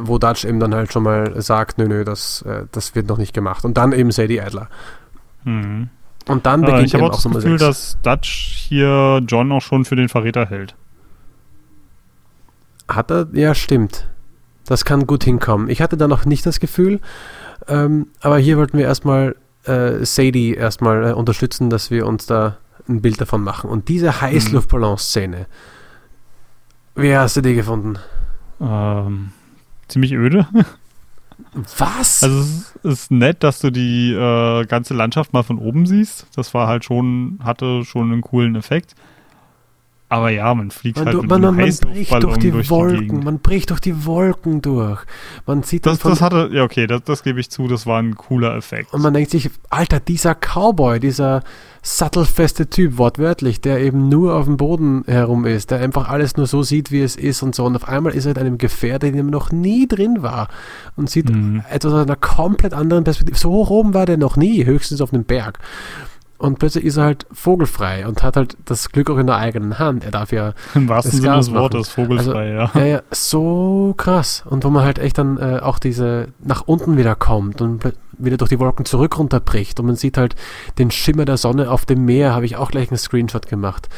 B: wo Dutch eben dann halt schon mal sagt, nö, nö, das, äh, das wird noch nicht gemacht. Und dann eben Sadie Adler.
A: Mhm.
B: Und dann
A: Äh,
B: beginnt
A: ich habe
B: eben
A: auch das
B: Nummer
A: Gefühl,
B: sechs.
A: dass Dutch hier John auch schon für den Verräter hält.
B: Hat er? Ja, stimmt. Das kann gut hinkommen. Ich hatte da noch nicht das Gefühl, ähm, aber hier wollten wir erstmal äh, Sadie erstmal äh, unterstützen, dass wir uns da ein Bild davon machen. Und diese Heißluftballon-Szene, wie hast du die gefunden?
A: Ähm, ziemlich öde.
B: Was?
A: Also es ist nett, dass du die äh, ganze Landschaft mal von oben siehst. Das war halt schon, hatte schon einen coolen Effekt. Aber ja, man fliegt
B: man,
A: halt
B: du-
A: mit
B: man,
A: einem
B: man, bricht durch die
A: durch die
B: Wolken,
A: Gegend.
B: man bricht durch die Wolken durch. Man sieht
A: Das, das hatte, ja okay, das, das gebe ich zu, das war ein cooler Effekt.
B: und man denkt sich, Alter, dieser Cowboy, dieser sattelfeste Typ, wortwörtlich, der eben nur auf dem Boden herum ist, der einfach alles nur so sieht, wie es ist und so. Und auf einmal ist er in einem Gefährt, in dem er noch nie drin war und sieht
A: Mhm.
B: etwas aus einer komplett anderen Perspektive. So hoch oben war der noch nie, höchstens auf einem Berg. Und plötzlich ist er halt vogelfrei und hat halt das Glück auch in der eigenen Hand. Er darf ja
A: Im wahrsten
B: das
A: Sinne des Wortes, vogelfrei, ja.
B: Ja, ja, so krass. Und wo man halt echt dann äh, auch diese nach unten wieder kommt und wieder durch die Wolken zurück runterbricht. Und man sieht halt den Schimmer der Sonne auf dem Meer, habe ich auch gleich einen Screenshot gemacht.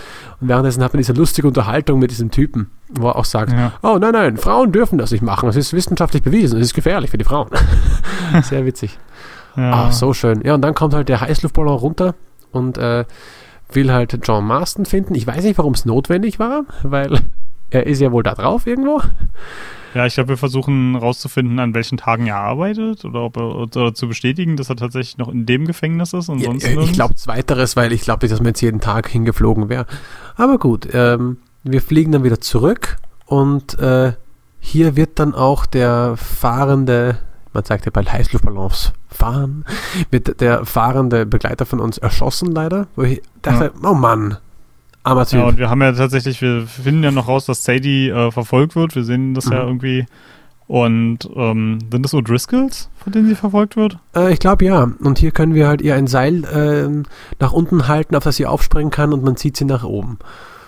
B: Und währenddessen hat man diese lustige Unterhaltung mit diesem Typen, wo er auch sagt,
A: Ja.
B: oh nein, nein, Frauen dürfen das nicht machen. Das ist wissenschaftlich bewiesen. Es ist gefährlich für die Frauen. Sehr witzig.
A: ja.
B: Ah, so schön. Ja, und dann kommt halt der Heißluftballon runter und äh, will halt John Marston finden. Ich weiß nicht, warum es notwendig war, weil er ist ja wohl da drauf irgendwo.
A: Ja, ich glaube, wir versuchen rauszufinden, an welchen Tagen er arbeitet oder ob er oder zu bestätigen, dass er tatsächlich noch in dem Gefängnis ist und
B: Ja,
A: sonst
B: ich
A: nirgends.
B: glaube zweiteres, weil ich glaube nicht, dass man jetzt jeden Tag hingeflogen wäre. Aber gut, ähm, wir fliegen dann wieder zurück und äh, hier wird dann auch der fahrende, man sagt ja bei Heißluftballons fahren, wird der fahrende Begleiter von uns erschossen leider. Wo ich dachte, oh Mann, armer Typ.
A: Ja, und wir haben ja tatsächlich, wir finden ja noch raus, dass Sadie äh, verfolgt wird. Wir sehen das ja
B: Mhm.
A: irgendwie. Und ähm, sind das O'Driscolls, von denen sie verfolgt wird?
B: Äh, ich glaube ja. Und hier können wir halt ihr ein Seil ähm, nach unten halten, auf das sie aufspringen kann und man zieht sie nach oben.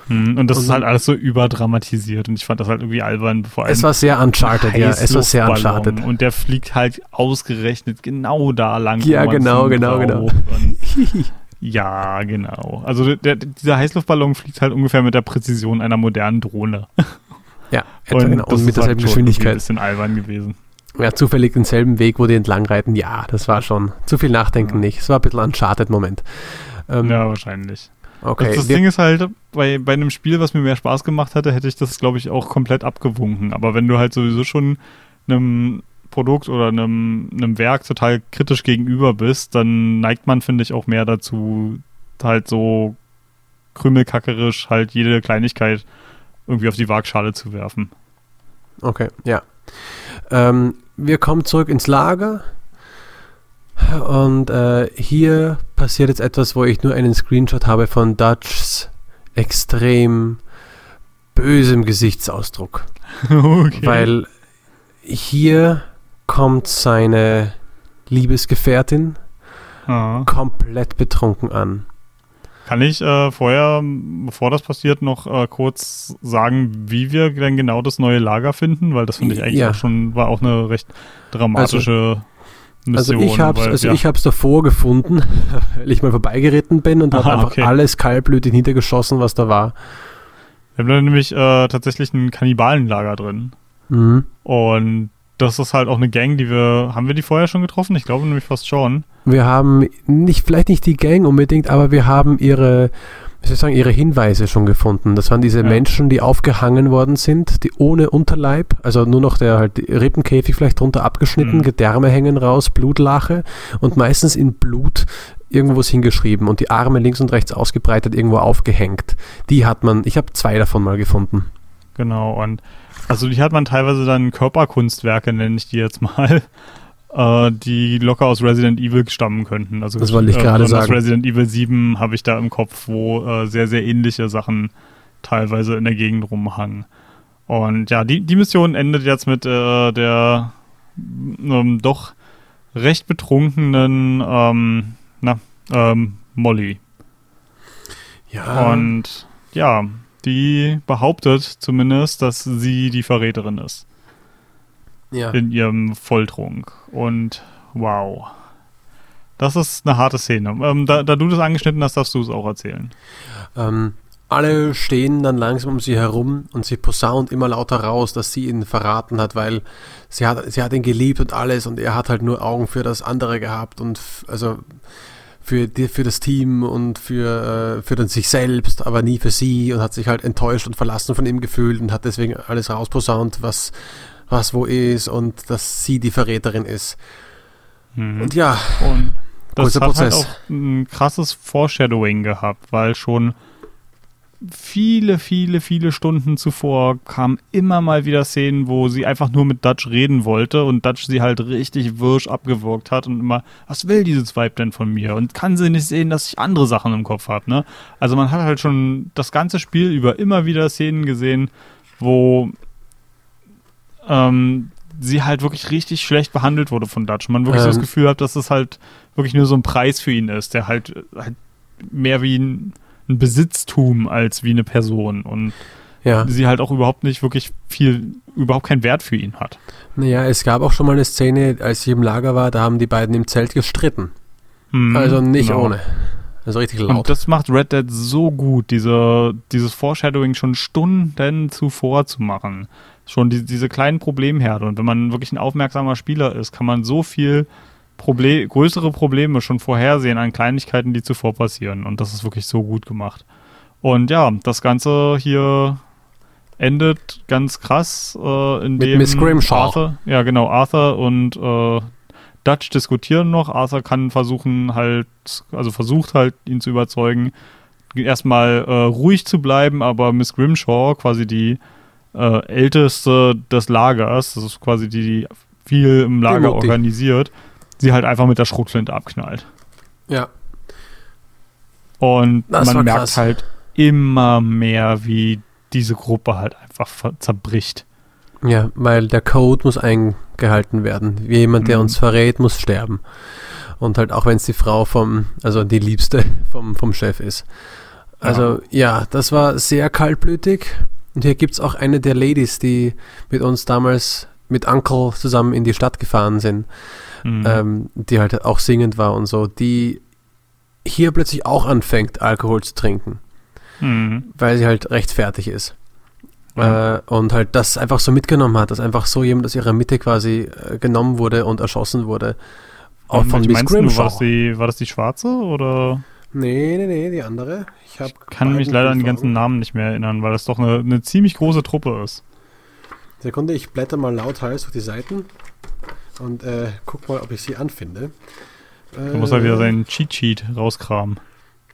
A: Hm, und das
B: Und
A: ist
B: dann-
A: halt alles so überdramatisiert und ich fand das halt irgendwie albern, vor allem
B: Es war sehr Uncharted, ja. Es war sehr. Uncharted.
A: Und der fliegt halt ausgerechnet genau da lang.
B: Ja, genau, genau,
A: braucht. Und ja, genau. Also der, dieser Heißluftballon fliegt halt ungefähr mit der Präzision einer modernen Drohne.
B: Ja, etwa genau.
A: das
B: Und mit
A: ist halt
B: derselben
A: schon irgendwie Ein
B: Geschwindigkeit.
A: bisschen albern gewesen.
B: Ja, zufällig denselben Weg, wo die entlang reiten. Ja, das war schon. Zu viel Nachdenken
A: Ja.
B: nicht. Es war ein bisschen Uncharted-Moment. Ähm,
A: Ja, wahrscheinlich.
B: Okay.
A: das das
B: wir-
A: Ding ist halt, bei, bei einem Spiel, was mir mehr Spaß gemacht hätte, hätte ich das, glaube ich, auch komplett abgewunken. Aber wenn du halt sowieso schon einem Produkt oder einem, einem Werk total kritisch gegenüber bist, dann neigt man, finde ich, auch mehr dazu, halt so krümelkackerisch halt jede Kleinigkeit irgendwie auf die Waagschale zu werfen.
B: Okay, ja. Ähm, wir kommen zurück ins Lager. Und äh, hier passiert jetzt etwas, wo ich nur einen Screenshot habe von Dutchs extrem bösem Gesichtsausdruck.
A: okay.
B: Weil hier kommt seine Liebesgefährtin
A: Ah.
B: komplett betrunken an.
A: Kann ich äh, vorher, bevor das passiert, noch äh, kurz sagen, wie wir denn genau das neue Lager finden? Weil das finde ich eigentlich
B: Ja.
A: auch schon, war auch eine recht dramatische
B: Also
A: Mission.
B: ich habe
A: weil,
B: also
A: ja,
B: ich hab's davor gefunden, weil ich mal vorbeigeritten bin und habe
A: Aha,
B: einfach
A: okay.
B: alles kaltblütig niedergeschossen, was da war.
A: wir haben da nämlich äh, tatsächlich ein Kannibalenlager drin.
B: Mhm.
A: Und das ist halt auch eine Gang, die wir, haben wir die vorher schon getroffen? Ich glaube nämlich fast schon.
B: Wir haben nicht, vielleicht nicht die Gang unbedingt, aber wir haben ihre, wie soll ich sagen, ihre Hinweise schon gefunden. Das waren diese
A: Ja.
B: Menschen, die aufgehangen worden sind, die ohne Unterleib, also nur noch der halt Rippenkäfig vielleicht drunter abgeschnitten,
A: Mhm.
B: Gedärme hängen raus, Blutlache und meistens in Blut irgendwo hingeschrieben und die Arme links und rechts ausgebreitet irgendwo aufgehängt. Die hat man, ich habe zwei davon mal gefunden.
A: Genau, und also die hat man teilweise dann Körperkunstwerke, nenne ich die jetzt mal, äh, die locker aus Resident Evil stammen könnten. Also
B: Das wollte ich gerade
A: besonders
B: sagen.
A: Resident Evil 7 habe ich da im Kopf, wo äh, sehr, sehr ähnliche Sachen teilweise in der Gegend rumhangen. Und ja, die, die Mission endet jetzt mit äh, der ähm, doch recht betrunkenen ähm, na, ähm, Molly.
B: Ja.
A: Und ja, die behauptet zumindest, dass sie die Verräterin ist
B: ja.
A: in ihrem Volltrunk. Und wow. Das ist eine harte Szene. Ähm, da, da, du das angeschnitten hast, darfst du es auch erzählen.
B: Ähm, alle stehen dann langsam um sie herum und sie posaunt immer lauter raus, dass sie ihn verraten hat, weil sie hat, sie hat ihn geliebt und alles und er hat halt nur Augen für das andere gehabt und also für, die, für das Team und für, äh, für dann sich selbst, aber nie für sie und hat sich halt enttäuscht und verlassen von ihm gefühlt und hat deswegen alles rausposaunt, was, was wo ist und dass sie die Verräterin ist.
A: Mhm. Und ja, und das hat halt Prozess. halt auch ein krasses Foreshadowing gehabt, weil schon viele, viele, viele Stunden zuvor kamen immer mal wieder Szenen, wo sie einfach nur mit Dutch reden wollte und Dutch sie halt richtig wirsch abgewürgt hat und immer, was will dieses Weib denn von mir? Und kann sie nicht sehen, dass ich andere Sachen im Kopf habe, ne? Also man hat halt schon das ganze Spiel über immer wieder Szenen gesehen, wo ähm, sie halt wirklich richtig schlecht behandelt wurde von Dutch. Man wirklich ähm. so das ähm. Gefühl hat, dass es halt wirklich nur so ein Preis für ihn ist, der halt, halt mehr wie ein ein Besitztum als wie eine Person und ja. sie halt auch überhaupt nicht wirklich viel, überhaupt keinen Wert für ihn hat.
B: Naja, es gab auch schon mal eine Szene, als sie im Lager war, da haben die beiden im Zelt gestritten. Mhm, also nicht genau. ohne. Also richtig laut. Und
A: das macht Red Dead so gut, diese, dieses Foreshadowing schon Stunden zuvor zu machen. Schon die, diese kleinen Problemherde. Und wenn man wirklich ein aufmerksamer Spieler ist, kann man so viel Proble größere Probleme schon vorhersehen an Kleinigkeiten, die zuvor passieren. Und das ist wirklich so gut gemacht. Und ja, das Ganze hier endet ganz krass, äh, indem
B: Miss Grimshaw.
A: Arthur, ja genau, Arthur und äh, Dutch diskutieren noch. Arthur kann versuchen halt, also versucht halt, ihn zu überzeugen, erstmal äh, ruhig zu bleiben, aber Miss Grimshaw, quasi die äh, älteste des Lagers, das ist quasi die, die viel im Lager organisiert, sie halt einfach mit der Schrotflinte abknallt.
B: Ja.
A: Und das man merkt halt immer mehr, wie diese Gruppe halt einfach zerbricht.
B: Ja, weil der Code muss eingehalten werden. Jemand, der mhm. uns verrät, muss sterben. Und halt auch wenn es die Frau vom, also die Liebste vom, vom Chef ist. Also ja. ja, das war sehr kaltblütig. Und hier gibt es auch eine der Ladies, die mit uns damals mit Uncle zusammen in die Stadt gefahren sind mhm. ähm, die halt auch singend war und so, die hier plötzlich auch anfängt, Alkohol zu trinken. Mhm. Weil sie halt recht fertig ist. Ja. Äh, und halt das einfach so mitgenommen hat, dass einfach so jemand aus ihrer Mitte quasi äh, genommen wurde und erschossen wurde.
A: Auch von Miss Grimshaw. War das, die, war das die schwarze oder?
B: Nee, nee, nee, die andere.
A: Ich, ich kann mich leider an die ganzen Namen nicht mehr erinnern, weil das doch eine, eine ziemlich große Truppe ist.
B: Sekunde, ich blätter mal laut heiß auf die Seiten und äh, guck mal, ob ich sie anfinde.
A: Äh, du musst halt wieder seinen Cheat Sheet rauskramen.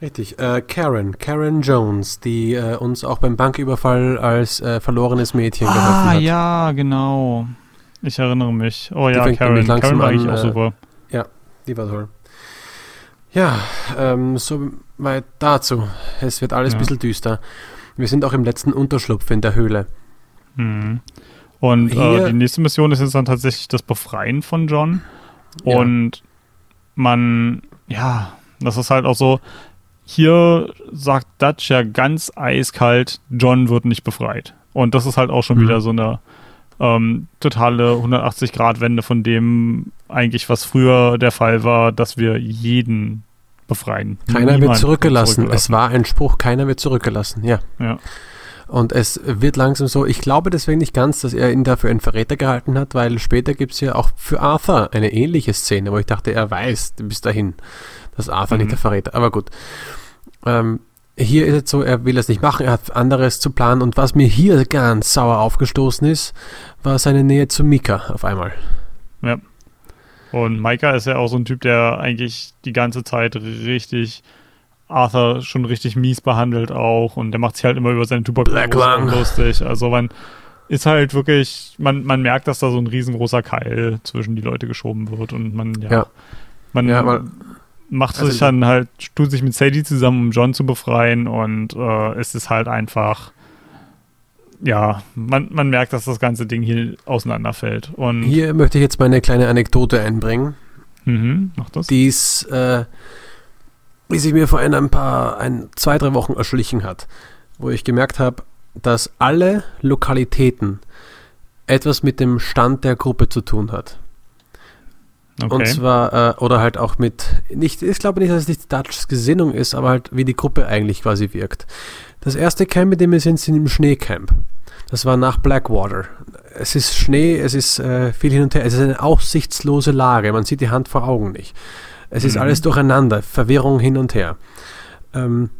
B: Richtig, äh, Karen, Karen Jones, die äh, uns auch beim Banküberfall als äh, verlorenes Mädchen
A: ah, geholfen hat. Ah, ja, genau. Ich erinnere mich. Oh ja, Karen. Karen war eigentlich auch äh, super.
B: Ja, die war toll. Ja, ähm, so weit dazu. Es wird alles ja. ein bisschen düster. Wir sind auch im letzten Unterschlupf in der Höhle.
A: Mhm. Und äh, die nächste Mission ist jetzt dann tatsächlich das Befreien von John. Ja. Und man, ja, das ist halt auch so, hier sagt Dutch ja ganz eiskalt, John wird nicht befreit. Und das ist halt auch schon mhm. wieder so eine ähm, totale 180-Grad-Wende von dem eigentlich, was früher der Fall war, dass wir jeden befreien.
B: Keiner wird zurückgelassen. zurückgelassen. Es war ein Spruch, keiner wird zurückgelassen, ja.
A: Ja.
B: Und es wird langsam so, ich glaube deswegen nicht ganz, dass er ihn dafür einen Verräter gehalten hat, weil später gibt es ja auch für Arthur eine ähnliche Szene, wo ich dachte, er weiß bis dahin, dass Arthur mhm. nicht der Verräter, aber gut. Ähm, hier ist es so, er will es nicht machen, er hat anderes zu planen und was mir hier ganz sauer aufgestoßen ist, war seine Nähe zu Mika auf einmal.
A: Ja. Und Mika ist ja auch so ein Typ, der eigentlich die ganze Zeit richtig Arthur schon richtig mies behandelt auch und der macht sich halt immer über seine Tuberkulose lustig. Also man ist halt wirklich, man, man merkt, dass da so ein riesengroßer Keil zwischen die Leute geschoben wird und man, ja, ja. man ja, aber, macht also sich dann halt, tut sich mit Sadie zusammen, um John zu befreien und äh, es ist halt einfach, ja, man, man merkt, dass das ganze Ding hier auseinanderfällt. Und
B: hier möchte ich jetzt meine kleine Anekdote einbringen.
A: Mhm, mach das.
B: Die ist, äh, wie sich mir vor ein paar, ein, zwei, drei Wochen erschlichen hat, wo ich gemerkt habe, dass alle Lokalitäten etwas mit dem Stand der Gruppe zu tun hat. Okay. Und zwar, äh, oder halt auch mit, nicht, ich glaube nicht, dass es nicht Dutchs Gesinnung ist, aber halt wie die Gruppe eigentlich quasi wirkt. Das erste Camp, mit dem wir sind, sind im Schneecamp. Das war nach Blackwater. Es ist Schnee, es ist äh, viel hin und her, es ist eine aussichtslose Lage, man sieht die Hand vor Augen nicht. Es ist mhm. alles durcheinander, Verwirrung hin und her. Ähm,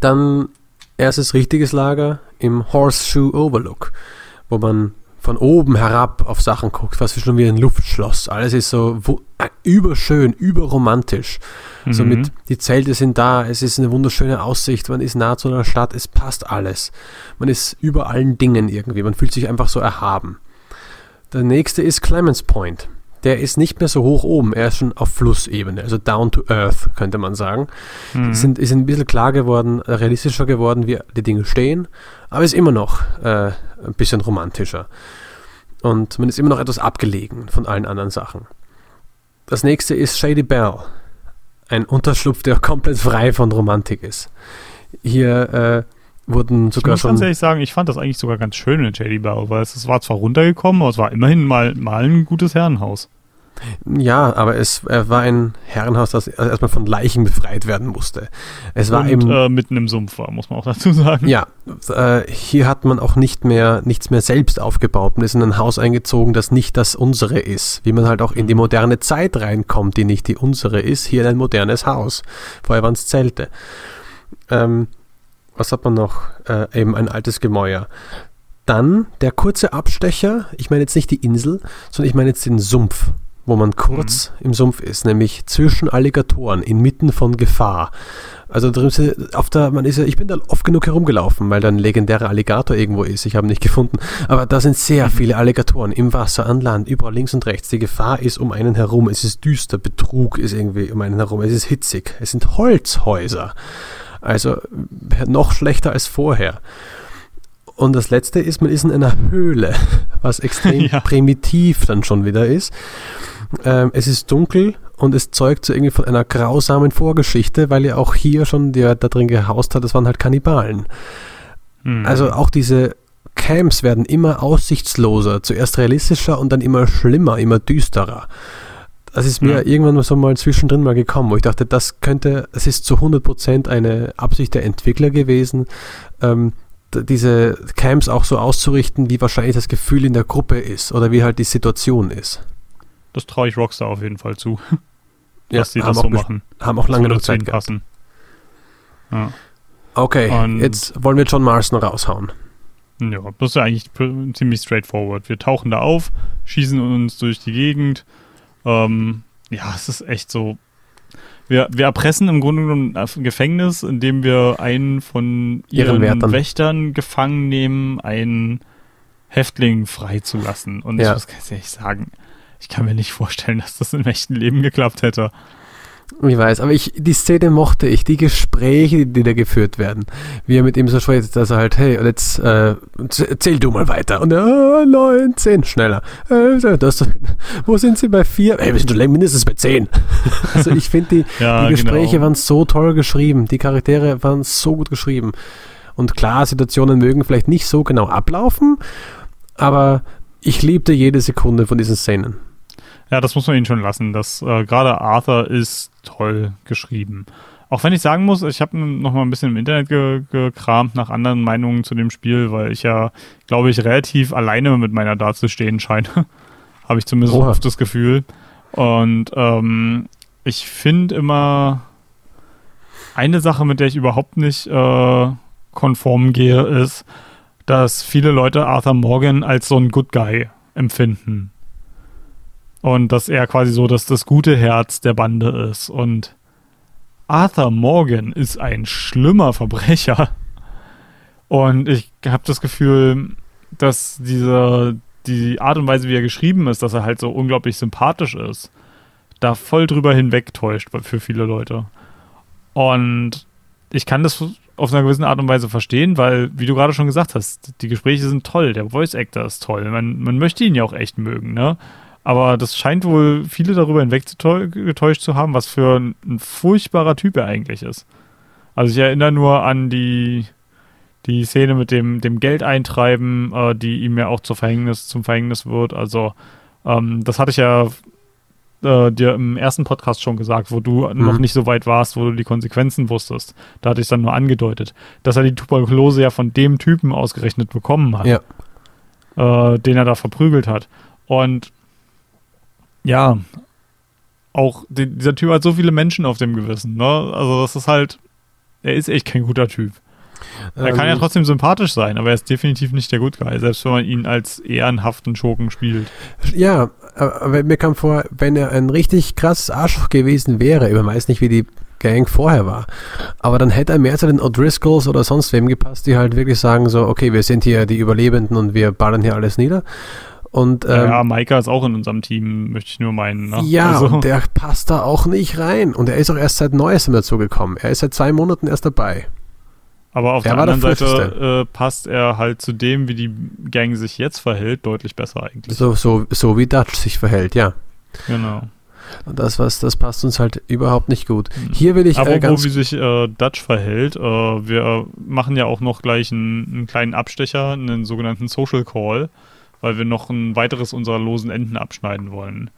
B: dann erstes richtiges Lager im Horseshoe Overlook, wo man von oben herab auf Sachen guckt, fast schon wie ein Luftschloss. Alles ist so äh, überschön, überromantisch. Mhm. So mit, die Zelte sind da, es ist eine wunderschöne Aussicht, man ist nah zu einer Stadt, es passt alles. Man ist über allen Dingen irgendwie, man fühlt sich einfach so erhaben. Der nächste ist Clemens Point. Der ist nicht mehr so hoch oben, er ist schon auf Flussebene, also down to earth, könnte man sagen. Mhm. Sind, ist ein bisschen klar geworden, realistischer geworden, wie die Dinge stehen, aber ist immer noch äh, ein bisschen romantischer. Und man ist immer noch etwas abgelegen von allen anderen Sachen. Das nächste ist Shady Bell. Ein Unterschlupf, der komplett frei von Romantik ist. Hier äh, wurden sogar
A: ich muss ganz ehrlich sagen, ich fand das eigentlich sogar ganz schön in Shady Bell, weil es, es war zwar runtergekommen, aber es war immerhin mal, mal ein gutes Herrenhaus.
B: Ja, aber es war ein Herrenhaus, das erstmal von Leichen befreit werden musste. Es war
A: Und,
B: eben
A: äh, mitten im Sumpf war, muss man auch dazu sagen.
B: Ja, äh, hier hat man auch nicht mehr nichts mehr selbst aufgebaut. Man ist in ein Haus eingezogen, das nicht das unsere ist. Wie man halt auch in die moderne Zeit reinkommt, die nicht die unsere ist. Hier in ein modernes Haus. Vorher waren es Zelte. Ähm, was hat man noch? Äh, eben ein altes Gemäuer. Dann der kurze Abstecher. Ich meine jetzt nicht die Insel, sondern ich meine jetzt den Sumpf wo man kurz mhm. im Sumpf ist, nämlich zwischen Alligatoren, inmitten von Gefahr. Also auf der, man ist ja, ich bin da oft genug herumgelaufen, weil da ein legendärer Alligator irgendwo ist. Ich habe ihn nicht gefunden. Aber da sind sehr mhm. viele Alligatoren im Wasser, an Land, überall links und rechts. Die Gefahr ist um einen herum. Es ist düster, Betrug ist irgendwie um einen herum. Es ist hitzig. Es sind Holzhäuser. Also noch schlechter als vorher. Und das letzte ist, man ist in einer Höhle, was extrem ja. primitiv dann schon wieder ist. Ähm, es ist dunkel und es zeugt so irgendwie von einer grausamen Vorgeschichte, weil ja auch hier schon der da drin gehaust hat, das waren halt Kannibalen. Mhm. Also auch diese Camps werden immer aussichtsloser, zuerst realistischer und dann immer schlimmer, immer düsterer. Das ist mir ja. irgendwann so mal zwischendrin mal gekommen, wo ich dachte, das könnte, es ist zu 100% eine Absicht der Entwickler gewesen, ähm, diese Camps auch so auszurichten, wie wahrscheinlich das Gefühl in der Gruppe ist oder wie halt die Situation ist.
A: Das traue ich Rockstar auf jeden Fall zu.
B: Ja, dass die das so machen. Haben auch lange genug Zeit passen. Ja. Okay, Und jetzt wollen wir John Marston raushauen.
A: Ja, das ist ja eigentlich ziemlich straightforward. Wir tauchen da auf, schießen uns durch die Gegend. Ähm, ja, es ist echt so. Wir, wir erpressen im Grunde genommen ein Gefängnis, indem wir einen von ihren Wächtern gefangen nehmen, einen Häftling freizulassen. Und ja. ich muss ganz ehrlich sagen, ich kann mir nicht vorstellen, dass das im echten Leben geklappt hätte.
B: Ich weiß, aber ich, die Szene mochte ich, die Gespräche, die da geführt werden. Wie er mit ihm so spricht, dass er halt, hey, und jetzt äh, zähl du mal weiter. Und er, oh, neun, zehn, schneller. Äh, das, wo sind sie bei vier? Hey, wir sind schon mindestens bei zehn. also ich finde, die, ja, die Gespräche genau. waren so toll geschrieben. Die Charaktere waren so gut geschrieben. Und klar, Situationen mögen vielleicht nicht so genau ablaufen, aber ich liebte jede Sekunde von diesen Szenen.
A: Ja, das muss man ihnen schon lassen. Das äh, gerade Arthur ist toll geschrieben. Auch wenn ich sagen muss, ich habe noch mal ein bisschen im Internet ge gekramt nach anderen Meinungen zu dem Spiel, weil ich ja, glaube ich, relativ alleine mit meiner dazustehen scheine. habe ich zumindest Oha. oft das Gefühl. Und ähm, ich finde immer eine Sache, mit der ich überhaupt nicht äh, konform gehe, ist, dass viele Leute Arthur Morgan als so ein Good Guy empfinden. Und dass er quasi so dass das gute Herz der Bande ist. Und Arthur Morgan ist ein schlimmer Verbrecher. Und ich habe das Gefühl, dass diese, die Art und Weise, wie er geschrieben ist, dass er halt so unglaublich sympathisch ist, da voll drüber hinwegtäuscht für viele Leute. Und ich kann das auf einer gewissen Art und Weise verstehen, weil, wie du gerade schon gesagt hast, die Gespräche sind toll, der Voice Actor ist toll, man, man möchte ihn ja auch echt mögen, ne? Aber das scheint wohl viele darüber hinweggetäuscht zu haben, was für ein, ein, furchtbarer Typ er eigentlich ist. Also ich erinnere nur an die, die Szene mit dem, dem Geldeintreiben, äh, die ihm ja auch zur Verhängnis, zum Verhängnis wird. Also ähm, das hatte ich ja äh, dir im ersten Podcast schon gesagt, wo du mhm. noch nicht so weit warst, wo du die Konsequenzen wusstest. Da hatte ich dann nur angedeutet, dass er die Tuberkulose ja von dem Typen ausgerechnet bekommen hat,
B: ja.
A: äh, den er da verprügelt hat. Und ja, auch die, dieser Typ hat so viele Menschen auf dem Gewissen. Ne? Also das ist halt, er ist echt kein guter Typ. Er ähm, kann ja ähm, trotzdem sympathisch sein, aber er ist definitiv nicht der Good Guy, selbst wenn man ihn als ehrenhaften Schurken spielt.
B: Ja, aber mir kam vor, wenn er ein richtig krasses Arschloch gewesen wäre, ich weiß nicht, wie die Gang vorher war, aber dann hätte er mehr zu den O'Driscolls oder sonst wem gepasst, die halt wirklich sagen so, okay, wir sind hier die Überlebenden und wir ballern hier alles nieder. Und, ähm,
A: ja, Maika ist auch in unserem Team, möchte ich nur meinen. Ne?
B: Ja, also. und der passt da auch nicht rein. Und er ist auch erst seit Neuestem dazu gekommen. Er ist seit zwei Monaten erst dabei.
A: Aber auf der, der anderen der Seite äh, passt er halt zu dem, wie die Gang sich jetzt verhält, deutlich besser eigentlich.
B: So, so, so wie Dutch sich verhält, ja.
A: Genau.
B: Und das, was, das passt uns halt überhaupt nicht gut. Hm. Hier will ich.
A: Aber äh, ganz wie sich äh, Dutch verhält, äh, wir machen ja auch noch gleich einen, einen, kleinen Abstecher, einen sogenannten Social Call, weil wir noch ein weiteres unserer losen Enden abschneiden wollen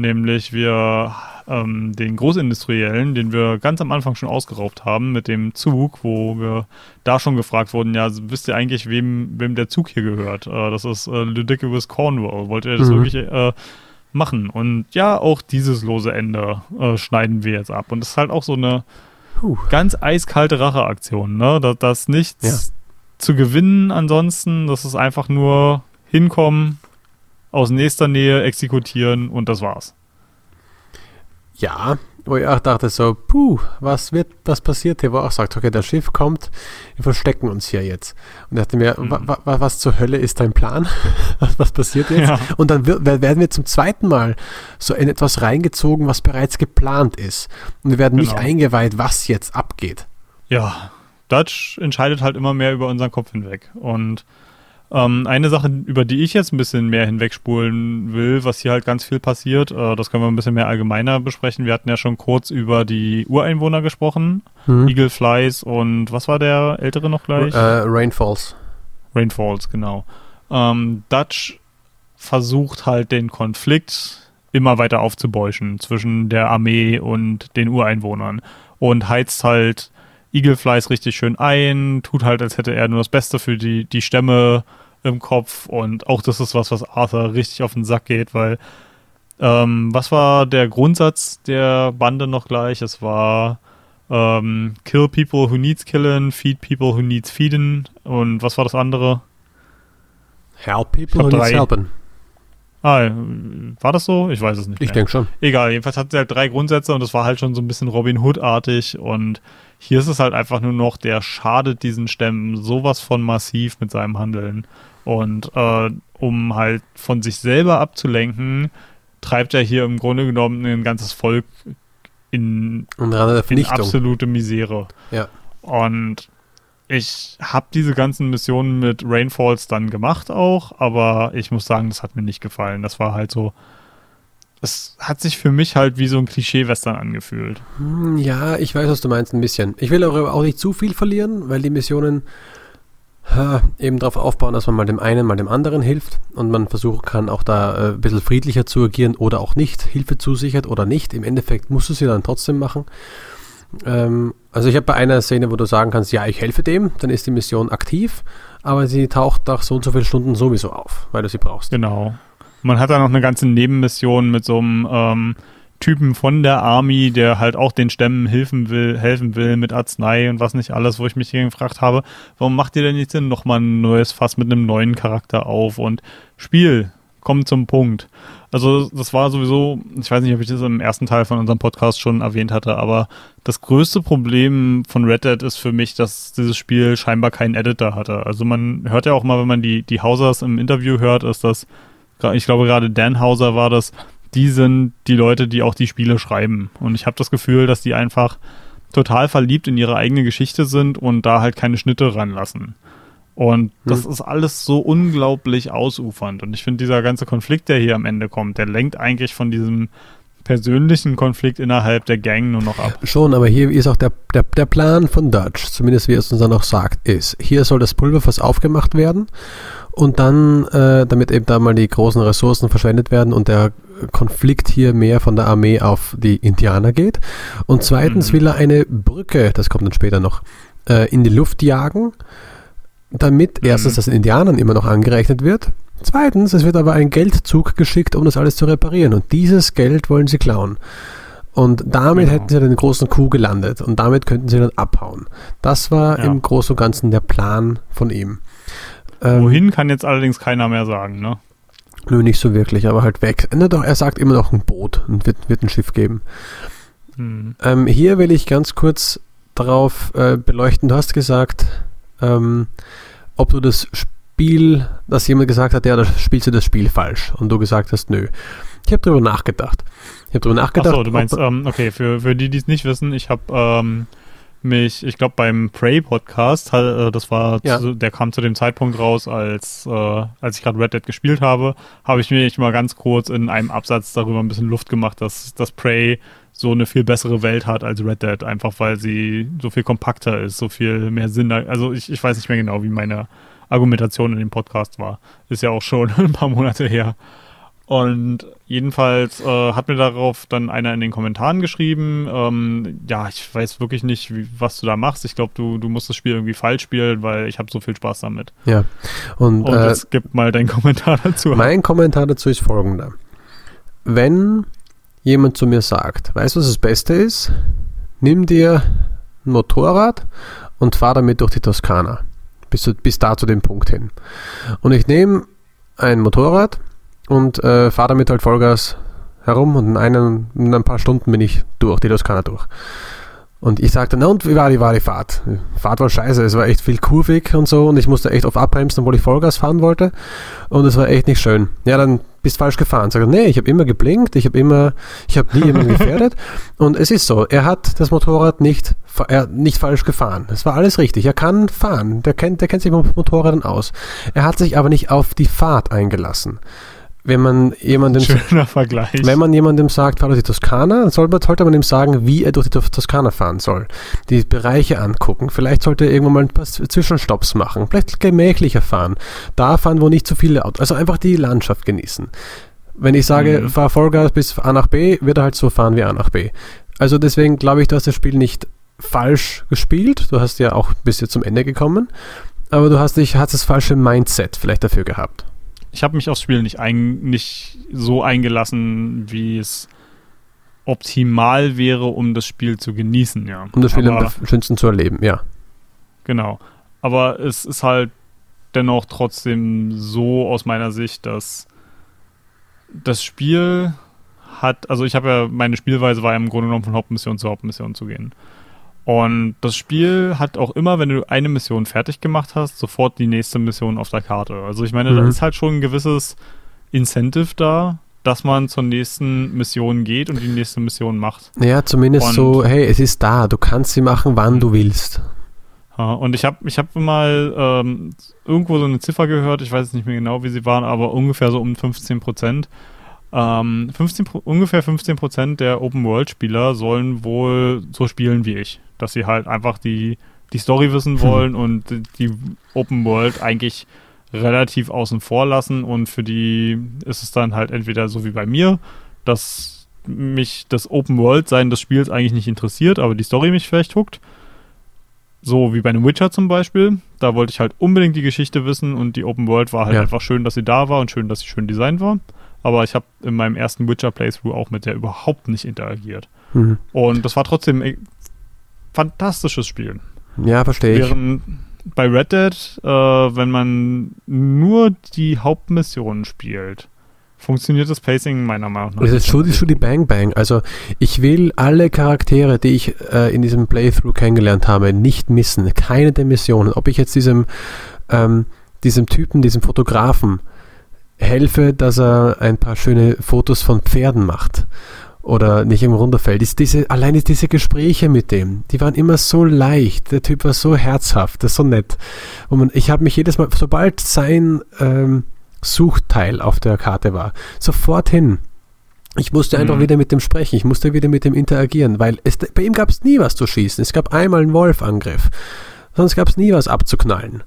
A: nämlich wir ähm, den Großindustriellen, den wir ganz am Anfang schon ausgeraubt haben mit dem Zug, wo wir da schon gefragt wurden, ja, wisst ihr eigentlich, wem, wem der Zug hier gehört? Äh, das ist äh, Ludicrous Cornwall. Wollt ihr das mhm. wirklich äh, machen? Und ja, auch dieses lose Ende äh, schneiden wir jetzt ab. Und das ist halt auch so eine Puh. ganz eiskalte Racheaktion, ne? Da, das nichts ja. zu gewinnen ansonsten, das ist einfach nur hinkommen, aus nächster Nähe exekutieren und das war's.
B: Ja, wo ich auch dachte so, puh, was wird, was passiert hier? Wo auch sagt, okay, das Schiff kommt, wir verstecken uns hier jetzt. Und dachte mir, mhm. wa, wa, was zur Hölle ist dein Plan? was, was passiert jetzt? Ja. Und dann werden wir zum zweiten Mal so in etwas reingezogen, was bereits geplant ist. Und wir werden genau. nicht eingeweiht, was jetzt abgeht.
A: Ja, Dutch entscheidet halt immer mehr über unseren Kopf hinweg. Und ähm, eine Sache, über die ich jetzt ein bisschen mehr hinwegspulen will, was hier halt ganz viel passiert, äh, das können wir ein bisschen mehr allgemeiner besprechen. Wir hatten ja schon kurz über die Ureinwohner gesprochen, mhm. Eagle Flies und was war der ältere noch gleich? Äh,
B: Rainfalls.
A: Rainfalls, genau. Ähm, Dutch versucht halt den Konflikt immer weiter aufzubäuschen zwischen der Armee und den Ureinwohnern und heizt halt Eagle Flies richtig schön ein, tut halt, als hätte er nur das Beste für die, die Stämme im Kopf und auch das ist was, was Arthur richtig auf den Sack geht, weil ähm, was war der Grundsatz der Bande noch gleich? Es war ähm, Kill people who needs killing, feed people who needs feeding und was war das andere?
B: Help people who needs helping.
A: Ah, war das so? Ich weiß es nicht.
B: Ich denke schon.
A: Egal, jedenfalls hat sie halt drei Grundsätze und das war halt schon so ein bisschen Robin Hood-artig und hier ist es halt einfach nur noch, der schadet diesen Stämmen sowas von massiv mit seinem Handeln. Und äh, um halt von sich selber abzulenken, treibt er hier im Grunde genommen ein ganzes Volk in, in absolute Misere.
B: Ja.
A: Und ich habe diese ganzen Missionen mit Rainfalls dann gemacht auch, aber ich muss sagen, das hat mir nicht gefallen. Das war halt so, es hat sich für mich halt wie so ein Klischee-Western angefühlt.
B: Hm, ja, ich weiß, was du meinst, ein bisschen. Ich will aber auch nicht zu viel verlieren, weil die Missionen ha, eben darauf aufbauen, dass man mal dem einen, mal dem anderen hilft und man versuchen kann, auch da äh, ein bisschen friedlicher zu agieren oder auch nicht, Hilfe zusichert oder nicht. Im Endeffekt musst du sie dann trotzdem machen. Ähm, also ich habe bei einer Szene, wo du sagen kannst, ja, ich helfe dem, dann ist die Mission aktiv, aber sie taucht nach so und so vielen Stunden sowieso auf, weil du sie brauchst.
A: Genau. Man hat da noch eine ganze Nebenmission mit so einem ähm, Typen von der Army, der halt auch den Stämmen helfen will, helfen will mit Arznei und was nicht alles, wo ich mich gefragt habe, warum macht ihr denn jetzt nochmal ein neues Fass mit einem neuen Charakter auf und Spiel, kommt zum Punkt. Also das war sowieso, ich weiß nicht, ob ich das im ersten Teil von unserem Podcast schon erwähnt hatte, aber das größte Problem von Red Dead ist für mich, dass dieses Spiel scheinbar keinen Editor hatte. Also man hört ja auch mal, wenn man die, die Hausers im Interview hört, ist das, ich glaube gerade Dan Hauser war das, die sind die Leute, die auch die Spiele schreiben. Und ich habe das Gefühl, dass die einfach total verliebt in ihre eigene Geschichte sind und da halt keine Schnitte ranlassen. Und das hm. ist alles so unglaublich ausufernd. Und ich finde, dieser ganze Konflikt, der hier am Ende kommt, der lenkt eigentlich von diesem persönlichen Konflikt innerhalb der Gang nur noch ab.
B: Schon, aber hier ist auch der, der, der Plan von Dutch, zumindest wie er es uns dann auch sagt, ist, hier soll das Pulverfass aufgemacht werden und dann, äh, damit eben da mal die großen Ressourcen verschwendet werden und der Konflikt hier mehr von der Armee auf die Indianer geht. Und zweitens mhm. will er eine Brücke, das kommt dann später noch, äh, in die Luft jagen, damit mhm. erstens das Indianern immer noch angerechnet wird. Zweitens, es wird aber ein Geldzug geschickt, um das alles zu reparieren. Und dieses Geld wollen sie klauen. Und damit genau. hätten sie den großen Coup gelandet und damit könnten sie dann abhauen. Das war ja. im Großen und Ganzen der Plan von ihm.
A: Ähm, Wohin kann jetzt allerdings keiner mehr sagen, ne?
B: Nö, nicht so wirklich, aber halt weg. Doch, er sagt immer noch ein Boot und wird, wird ein Schiff geben. Hm. Ähm, hier will ich ganz kurz darauf äh, beleuchten. Du hast gesagt, ähm, ob du das Spiel, dass jemand gesagt hat, ja, da spielst du das Spiel falsch. Und du gesagt hast, nö. Ich habe darüber nachgedacht. Ich habe darüber nachgedacht. Achso,
A: du meinst, ähm, okay, für, für die, die es nicht wissen, ich habe ähm, mich, ich glaube beim Prey-Podcast, äh, das war, ja. zu, der kam zu dem Zeitpunkt raus, als, äh, als ich gerade Red Dead gespielt habe, habe ich mir echt mal ganz kurz in einem Absatz darüber ein bisschen Luft gemacht, dass, dass Prey so eine viel bessere Welt hat als Red Dead, einfach weil sie so viel kompakter ist, so viel mehr Sinn. Also ich, ich weiß nicht mehr genau, wie meine Argumentation in dem Podcast war. Ist ja auch schon ein paar Monate her. Und jedenfalls äh, hat mir darauf dann einer in den Kommentaren geschrieben, ähm, ja, ich weiß wirklich nicht, wie, was du da machst. Ich glaube, du, du musst das Spiel irgendwie falsch spielen, weil ich habe so viel Spaß damit.
B: Ja.
A: Und, Und äh, jetzt gib mal deinen Kommentar dazu.
B: Mein Kommentar dazu ist folgender. Wenn jemand zu mir sagt, weißt du, was das Beste ist? Nimm dir ein Motorrad und fahr damit durch die Toskana. Bis, bis da zu dem Punkt hin. Und ich nehme ein Motorrad und äh, fahre damit halt Vollgas herum und in, einen, in ein paar Stunden bin ich durch, die Toskana durch. Und ich sagte, na und wie war die, war die Fahrt? Die Fahrt war scheiße, es war echt viel kurvig und so und ich musste echt oft abbremsen, obwohl ich Vollgas fahren wollte und es war echt nicht schön. Ja, dann bist falsch gefahren. Sag, nee, ich habe immer geblinkt, ich habe immer, ich habe nie jemanden gefährdet und es ist so, er hat das Motorrad nicht, er, nicht falsch gefahren. Es war alles richtig. Er kann fahren, der kennt, der kennt sich mit Motorrädern aus. Er hat sich aber nicht auf die Fahrt eingelassen wenn man jemandem
A: Schöner Vergleich.
B: Wenn man jemandem sagt, fahr durch die Toskana, dann sollte, sollte man ihm sagen, wie er durch die Toskana fahren soll. Die Bereiche angucken. Vielleicht sollte er irgendwann mal ein paar Zwischenstopps machen. Vielleicht gemächlicher fahren. Da fahren, wo nicht zu viele Autos. Also einfach die Landschaft genießen. Wenn ich sage, mhm. fahr Vollgas bis A nach B, wird er halt so fahren wie A nach B. Also deswegen glaube ich, du hast das Spiel nicht falsch gespielt. Du hast ja auch bis jetzt zum Ende gekommen. Aber du hast dich, hast das falsche Mindset vielleicht dafür gehabt
A: ich habe mich aufs Spiel nicht, ein, nicht so eingelassen, wie es optimal wäre, um das Spiel zu genießen, ja.
B: Um das Spiel Aber, am schönsten zu erleben, ja.
A: Genau. Aber es ist halt dennoch trotzdem so aus meiner Sicht, dass das Spiel hat, also ich habe ja, meine Spielweise war ja im Grunde genommen von Hauptmission zu Hauptmission zu gehen. Und das Spiel hat auch immer, wenn du eine Mission fertig gemacht hast, sofort die nächste Mission auf der Karte. Also ich meine, mhm. da ist halt schon ein gewisses Incentive da, dass man zur nächsten Mission geht und die nächste Mission macht.
B: Ja, zumindest und, so, hey, es ist da, du kannst sie machen, wann du willst.
A: und ich habe ich hab mal ähm, irgendwo so eine Ziffer gehört, ich weiß nicht mehr genau, wie sie waren, aber ungefähr so um 15 Prozent. Ähm, 15, ungefähr 15 Prozent der Open-World-Spieler sollen wohl so spielen wie ich dass sie halt einfach die, die Story wissen hm. wollen und die Open World eigentlich relativ außen vor lassen und für die ist es dann halt entweder so wie bei mir, dass mich das Open World sein des Spiels eigentlich nicht interessiert, aber die Story mich vielleicht huckt. So wie bei einem Witcher zum Beispiel. Da wollte ich halt unbedingt die Geschichte wissen und die Open World war halt ja. einfach schön, dass sie da war und schön, dass sie schön designt war. Aber ich habe in meinem ersten Witcher Playthrough auch mit der überhaupt nicht interagiert. Mhm. Und das war trotzdem fantastisches Spiel.
B: Ja, verstehe ich. Während
A: bei Red Dead, äh, wenn man nur die Hauptmissionen spielt, funktioniert das Pacing meiner Meinung nach.
B: Es ist schon die Bang Bang. Also ich will alle Charaktere, die ich äh, in diesem Playthrough kennengelernt habe, nicht missen. Keine der Missionen. Ob ich jetzt diesem, ähm, diesem Typen, diesem Fotografen helfe, dass er ein paar schöne Fotos von Pferden macht oder nicht irgendwo runterfällt. Ist diese, allein ist diese Gespräche mit dem, die waren immer so leicht. Der Typ war so herzhaft, das ist so nett. Und man, ich habe mich jedes Mal, sobald sein ähm, Suchteil auf der Karte war, sofort hin. Ich musste einfach mhm. wieder mit dem sprechen, ich musste wieder mit dem interagieren, weil es, bei ihm gab es nie was zu schießen. Es gab einmal einen Wolfangriff, sonst gab es nie was abzuknallen.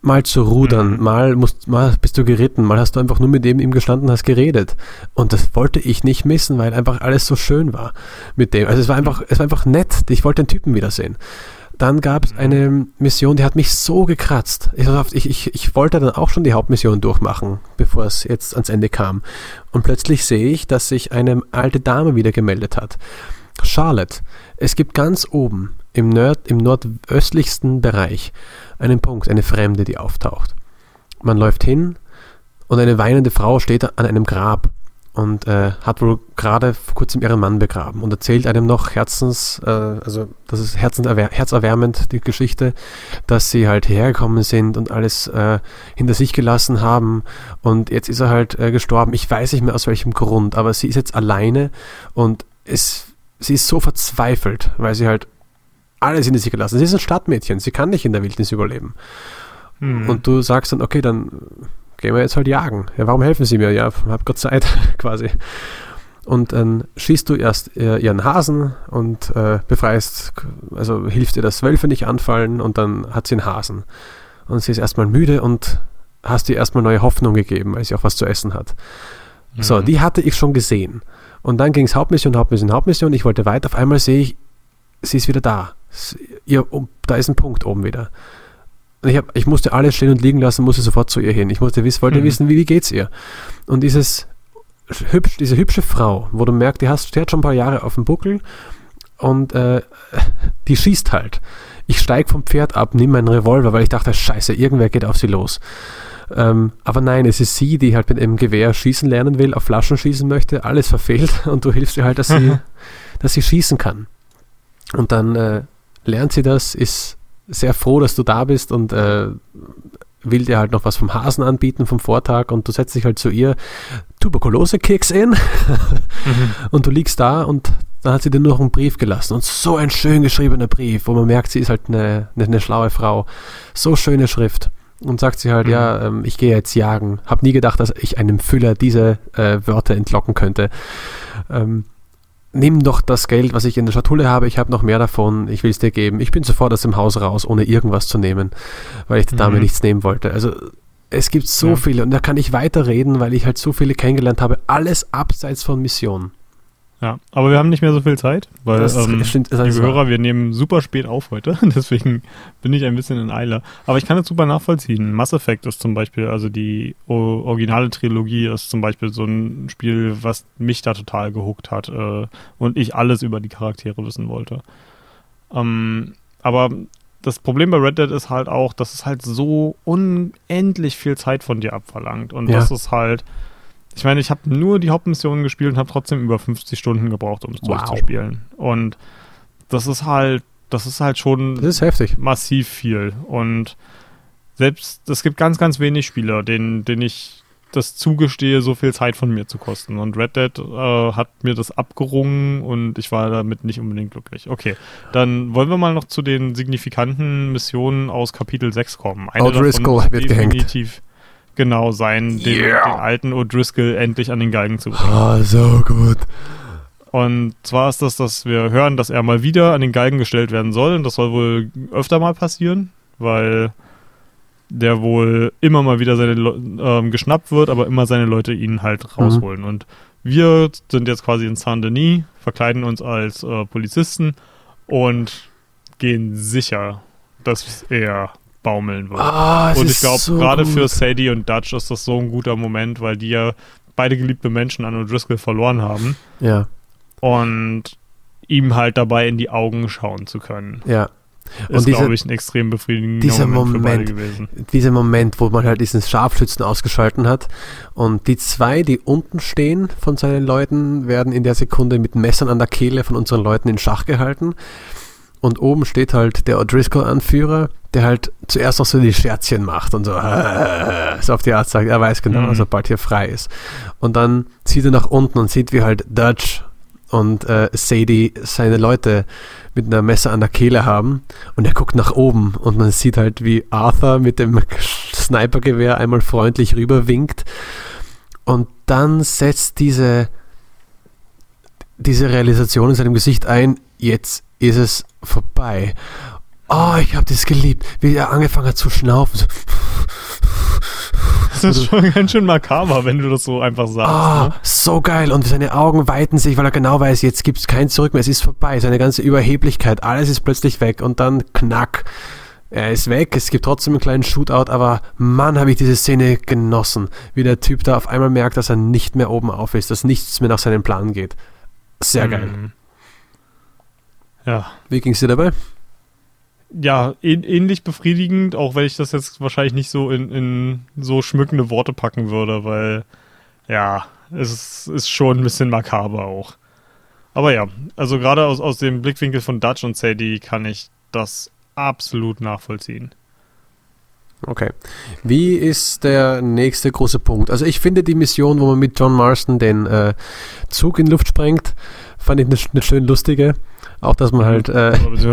B: Mal zu rudern, mhm. mal, musst, mal bist du geritten, mal hast du einfach nur mit dem ihm gestanden, hast geredet. Und das wollte ich nicht missen, weil einfach alles so schön war mit dem. Also es war einfach, es war einfach nett. Ich wollte den Typen wiedersehen. Dann gab es eine Mission, die hat mich so gekratzt. Ich, ich, ich wollte dann auch schon die Hauptmission durchmachen, bevor es jetzt ans Ende kam. Und plötzlich sehe ich, dass sich eine alte Dame wieder gemeldet hat. Charlotte, es gibt ganz oben im, Nord, im nordöstlichsten Bereich einen Punkt, eine Fremde, die auftaucht. Man läuft hin und eine weinende Frau steht an einem Grab und äh, hat wohl gerade vor kurzem ihren Mann begraben und erzählt einem noch Herzens, äh, also das ist herzerwärmend, die Geschichte, dass sie halt hergekommen sind und alles äh, hinter sich gelassen haben und jetzt ist er halt äh, gestorben. Ich weiß nicht mehr aus welchem Grund, aber sie ist jetzt alleine und es, sie ist so verzweifelt, weil sie halt alles hinter sich gelassen. Sie ist ein Stadtmädchen, sie kann nicht in der Wildnis überleben. Hm. Und du sagst dann, okay, dann gehen wir jetzt halt jagen. Ja, warum helfen Sie mir? Ja, hab gerade Zeit, quasi. Und dann schießt du erst äh, ihren Hasen und äh, befreist, also hilft ihr, dass Wölfe nicht anfallen und dann hat sie einen Hasen. Und sie ist erstmal müde und hast ihr erstmal neue Hoffnung gegeben, weil sie auch was zu essen hat. Mhm. So, die hatte ich schon gesehen. Und dann ging es Hauptmission, Hauptmission, Hauptmission. Ich wollte weiter. Auf einmal sehe ich, sie ist wieder da. Ihr, da ist ein Punkt oben wieder. Ich, hab, ich musste alles stehen und liegen lassen, musste sofort zu ihr hin. Ich musste wissen, wollte mhm. wissen, wie, wie geht's ihr? Und dieses hübsch, diese hübsche Frau, wo du merkst, die, hast, die hat schon ein paar Jahre auf dem Buckel und äh, die schießt halt. Ich steige vom Pferd ab, nehme meinen Revolver, weil ich dachte, scheiße, irgendwer geht auf sie los. Ähm, aber nein, es ist sie, die halt mit einem Gewehr schießen lernen will, auf Flaschen schießen möchte, alles verfehlt und du hilfst ihr halt, dass sie, dass sie schießen kann. Und dann äh, lernt sie das, ist sehr froh, dass du da bist und äh, will dir halt noch was vom Hasen anbieten vom Vortag und du setzt dich halt zu ihr, Tuberkulose kicks in mhm. und du liegst da und dann hat sie dir nur noch einen Brief gelassen und so ein schön geschriebener Brief, wo man merkt, sie ist halt eine, eine, eine schlaue Frau. So schöne Schrift. Und sagt sie halt, mhm. ja, ähm, ich gehe jetzt jagen. Hab nie gedacht, dass ich einem Füller diese äh, Wörter entlocken könnte. Ähm, nimm doch das Geld, was ich in der Schatulle habe, ich habe noch mehr davon, ich will es dir geben. Ich bin sofort aus dem Haus raus, ohne irgendwas zu nehmen, weil ich der Dame mhm. nichts nehmen wollte. Also es gibt so ja. viele und da kann ich weiterreden, weil ich halt so viele kennengelernt habe, alles abseits von Mission.
A: Ja, aber wir haben nicht mehr so viel Zeit, weil, das ähm, stimmt, das liebe Hörer, wir nehmen super spät auf heute, deswegen bin ich ein bisschen in Eile. Aber ich kann das super nachvollziehen. Mass Effect ist zum Beispiel, also die originale Trilogie ist zum Beispiel so ein Spiel, was mich da total gehuckt hat äh, und ich alles über die Charaktere wissen wollte. Ähm, aber das Problem bei Red Dead ist halt auch, dass es halt so unendlich viel Zeit von dir abverlangt und ja. das ist halt ich meine, ich habe nur die Hauptmissionen gespielt und habe trotzdem über 50 Stunden gebraucht, um es wow. durchzuspielen. Und das ist halt, das ist halt schon
B: das ist heftig.
A: massiv viel. Und selbst, es gibt ganz, ganz wenig Spieler, denen, denen ich das zugestehe, so viel Zeit von mir zu kosten. Und Red Dead äh, hat mir das abgerungen und ich war damit nicht unbedingt glücklich. Okay, dann wollen wir mal noch zu den signifikanten Missionen aus Kapitel 6 kommen.
B: Eine O'Driscoll wird definitiv gehängt
A: genau sein, den, yeah. den alten O'Driscoll endlich an den Galgen zu bringen.
B: Ah, so gut.
A: Und zwar ist das, dass wir hören, dass er mal wieder an den Galgen gestellt werden soll. Und das soll wohl öfter mal passieren, weil der wohl immer mal wieder seine äh, geschnappt wird, aber immer seine Leute ihn halt mhm. rausholen. Mhm. Und wir sind jetzt quasi in Saint-Denis, verkleiden uns als äh, Polizisten und gehen sicher, dass er baumeln wird.
B: Oh,
A: und ich glaube, so gerade für Sadie und Dutch ist das so ein guter Moment, weil die ja beide geliebte Menschen an O'Driscoll verloren haben.
B: Ja.
A: Und ihm halt dabei in die Augen schauen zu können.
B: Ja.
A: Ist, glaube ich, ein extrem befriedigender
B: dieser Moment, Moment gewesen. Dieser Moment, wo man halt diesen Scharfschützen ausgeschalten hat und die zwei, die unten stehen von seinen Leuten, werden in der Sekunde mit Messern an der Kehle von unseren Leuten in Schach gehalten und oben steht halt der O'Driscoll-Anführer, der halt zuerst noch so die Scherzchen macht und so, so auf die Art sagt, er weiß genau, mhm. sobald hier frei ist. Und dann sieht er nach unten und sieht, wie halt Dutch und äh, Sadie seine Leute mit einer Messer an der Kehle haben und er guckt nach oben und man sieht halt, wie Arthur mit dem Snipergewehr einmal freundlich rüberwinkt und dann setzt diese diese Realisation in seinem Gesicht ein, jetzt ist es vorbei. Oh, ich habe das geliebt, wie er angefangen hat zu schnaufen.
A: Das ist schon ganz schön makaber, wenn du das so einfach sagst.
B: Ah,
A: ne?
B: so geil. Und seine Augen weiten sich, weil er genau weiß, jetzt gibt es kein Zurück mehr. Es ist vorbei. Seine ganze Überheblichkeit, alles ist plötzlich weg. Und dann knack. Er ist weg. Es gibt trotzdem einen kleinen Shootout. Aber Mann, habe ich diese Szene genossen. Wie der Typ da auf einmal merkt, dass er nicht mehr oben auf ist, dass nichts mehr nach seinem Plan geht. Sehr geil.
A: Ja.
B: Wie ging's dir dabei?
A: Ja, ähn ähnlich befriedigend, auch wenn ich das jetzt wahrscheinlich nicht so in, in so schmückende Worte packen würde, weil ja, es ist, ist schon ein bisschen makaber auch. Aber ja, also gerade aus, aus dem Blickwinkel von Dutch und Sadie kann ich das absolut nachvollziehen.
B: Okay. Wie ist der nächste große Punkt? Also ich finde die Mission, wo man mit John Marston den äh, Zug in Luft sprengt, fand ich eine, eine schön lustige. Auch, dass man halt... Äh,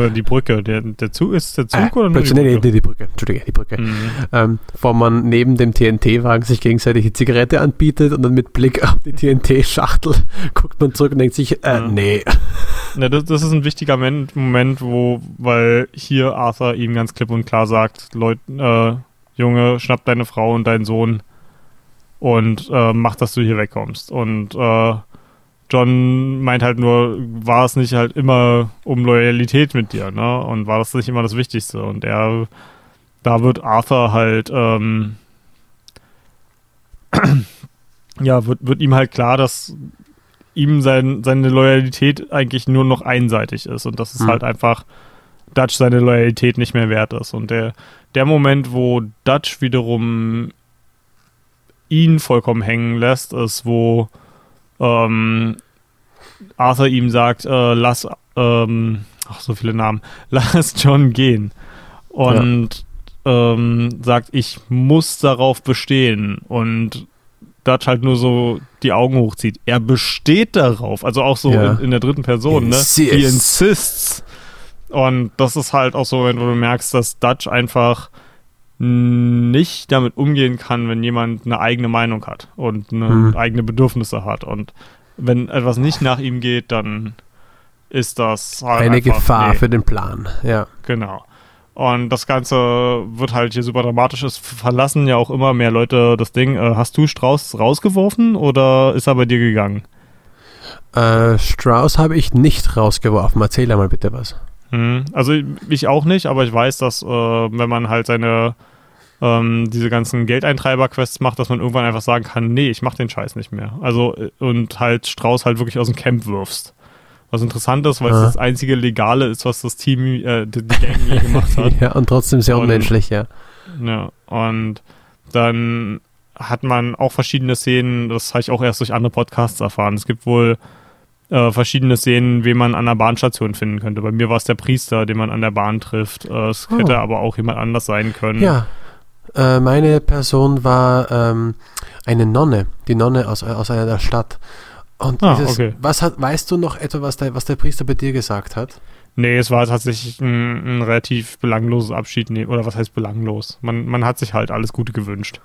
A: die Brücke. Der, der Zug ist der Zug
B: äh,
A: oder nur die
B: nee, nee, die Brücke. Entschuldige, die Brücke.
A: Mhm.
B: Ähm, wo man neben dem TNT-Wagen sich gegenseitig die Zigarette anbietet und dann mit Blick auf die TNT-Schachtel guckt man zurück und denkt sich, äh,
A: Ja.
B: nee.
A: Ja, das, das ist ein wichtiger Men Moment, wo, weil hier Arthur ihm ganz klipp und klar sagt, Leute, äh, Junge, schnapp deine Frau und deinen Sohn und äh, mach, dass du hier wegkommst. Und äh, John meint halt nur, war es nicht halt immer um Loyalität mit dir, ne? Und war das nicht immer das Wichtigste? Und er, da wird Arthur halt, ähm, ja, wird, wird ihm halt klar, dass ihm sein, seine Loyalität eigentlich nur noch einseitig ist und dass es
B: Hm.
A: halt einfach Dutch seine Loyalität nicht mehr wert ist. Und der, der Moment, wo Dutch wiederum ihn vollkommen hängen lässt, ist, wo ähm, Arthur ihm sagt, äh, lass, ähm, ach, so viele Namen, lass John gehen. Und ähm, sagt, ich muss darauf bestehen. Und Dutch halt nur so die Augen hochzieht. Er besteht darauf, also auch so
B: Ja.
A: in, in der dritten Person, ne?
B: Insists.
A: He insists. Und das ist halt auch so, wenn du merkst, dass Dutch einfach nicht damit umgehen kann, wenn jemand eine eigene Meinung hat und eine
B: Hm.
A: eigene Bedürfnisse hat. Und wenn etwas nicht nach ihm geht, dann ist das halt
B: Eine
A: einfach,
B: Gefaar
A: nee.
B: für den Plan, ja.
A: Genau. Und das Ganze wird halt hier super dramatisch. Es verlassen ja auch immer mehr Leute das Ding. Äh, hast du Strauß rausgeworfen oder ist er bei dir gegangen?
B: Äh, Strauss habe ich nicht rausgeworfen. Erzähl mal bitte was.
A: Hm, Also ich auch nicht, aber ich weiß, dass äh, wenn man halt seine ähm, diese ganzen Geldeintreiber-Quests macht, dass man irgendwann einfach sagen kann, nee, ich mach den Scheiß nicht mehr. Also äh, und halt Strauß halt wirklich aus dem Camp wirfst. Was interessant ist, weil es
B: Ja.
A: das einzige Legale ist, was das Team, äh, die, die Gang je gemacht hat.
B: ja, und trotzdem sehr unmenschlich, ja.
A: Ja, und dann hat man auch verschiedene Szenen, das habe ich auch erst durch andere Podcasts erfahren. Es gibt wohl äh, verschiedene Szenen, wen man an der Bahnstation finden könnte. Bei mir war es der Priester, den man an der Bahn trifft. Äh, es
B: Oh.
A: hätte aber auch jemand anders sein können.
B: Ja. Äh, meine Person war ähm, eine Nonne, die Nonne aus, aus einer der Stadt. Und
A: Ah,
B: dieses,
A: okay.
B: was hat, weißt du noch etwa, was der, was der Priester bei dir gesagt hat?
A: Nee, es war tatsächlich ein, ein relativ belangloses Abschied. Nee, oder was heißt belanglos? Man, man hat sich halt alles Gute gewünscht.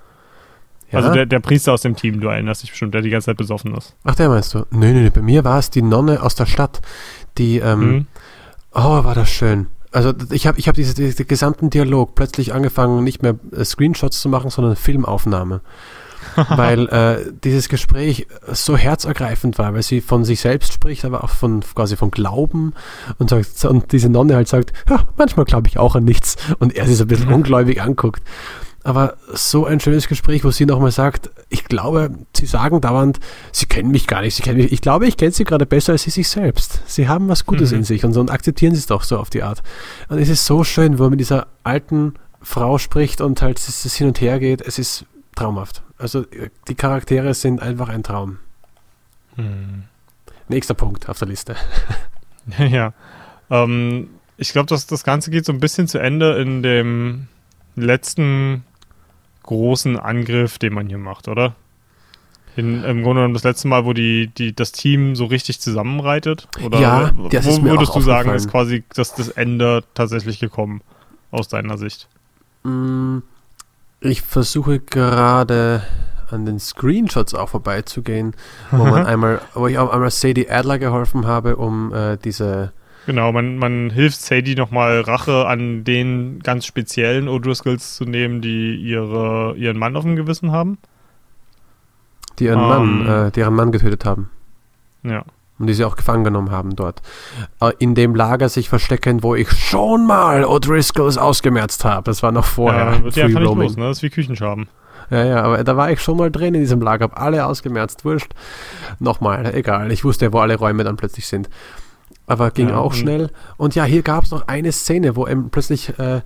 B: Ja?
A: Also der, der Priester aus dem Team, du erinnerst dich bestimmt, der die ganze Zeit besoffen ist.
B: Ach, der meinst du? Nee, nee, nee, bei mir war es die Nonne aus der Stadt, die, ähm,
A: Mhm.
B: oh, war das schön. Also ich habe ich hab diese, diese gesamten Dialog plötzlich angefangen, nicht mehr äh, Screenshots zu machen, sondern Filmaufnahme. weil äh, dieses Gespräch so herzergreifend war, weil sie von sich selbst spricht, aber auch von quasi von Glauben und, sagt, und diese Nonne halt sagt, manchmal glaube ich auch an nichts und er sich so ein bisschen
A: Mhm.
B: ungläubig anguckt. Aber so ein schönes Gespräch, wo sie nochmal sagt, ich glaube, sie sagen dauernd, sie kennen mich gar nicht, sie kennen mich. Ich glaube, ich kenne sie gerade besser als sie sich selbst. Sie haben was Gutes
A: Mhm.
B: in sich und, so, und akzeptieren sie es doch so auf die Art. Und es ist so schön, wo er mit dieser alten Frau spricht und halt es es hin und her geht. Es ist traumhaft. Also äh, die Charaktere sind einfach ein Traum.
A: Hm.
B: Nächster Punkt auf der Liste.
A: Ja. Ähm, ich glaube, das, das Ganze geht so ein bisschen zu Ende in dem letzten großen Angriff, den man hier macht, oder? In, Im Grunde genommen das letzte Mal, wo die, die, das Team so richtig zusammenreitet? Oder
B: Ja,
A: wo
B: das ist mir
A: würdest
B: auch
A: du sagen, ist quasi das, das Ende tatsächlich gekommen, aus deiner Sicht?
B: Mm, Ich versuche gerade an den Screenshots auch vorbeizugehen, wo man einmal, wo ich auch einmal Sadie Adler geholfen habe, um äh, diese
A: Genau, man, man hilft Sadie nochmal Rache an den ganz speziellen O'Driscolls zu nehmen, die ihre, ihren Mann auf dem Gewissen haben.
B: Die ihren
A: Ähm.
B: Mann, äh, deren Mann getötet haben.
A: Ja.
B: Und die sie auch gefangen genommen haben dort. Äh, in dem Lager sich verstecken, wo ich schon mal O'Driscolls ausgemerzt habe. Das war noch vorher.
A: ja, wird
B: Free
A: einfach nicht los, ne? Das ist wie Küchenschaben.
B: Ja, ja, aber da war ich schon mal drin in diesem Lager, hab alle ausgemerzt, wurscht. Nochmal, egal. Ich wusste ja, wo alle Räume dann plötzlich sind. Aber ging
A: Ja,
B: auch schnell. Und ja, hier gab es noch eine Szene, wo eben plötzlich äh, äh,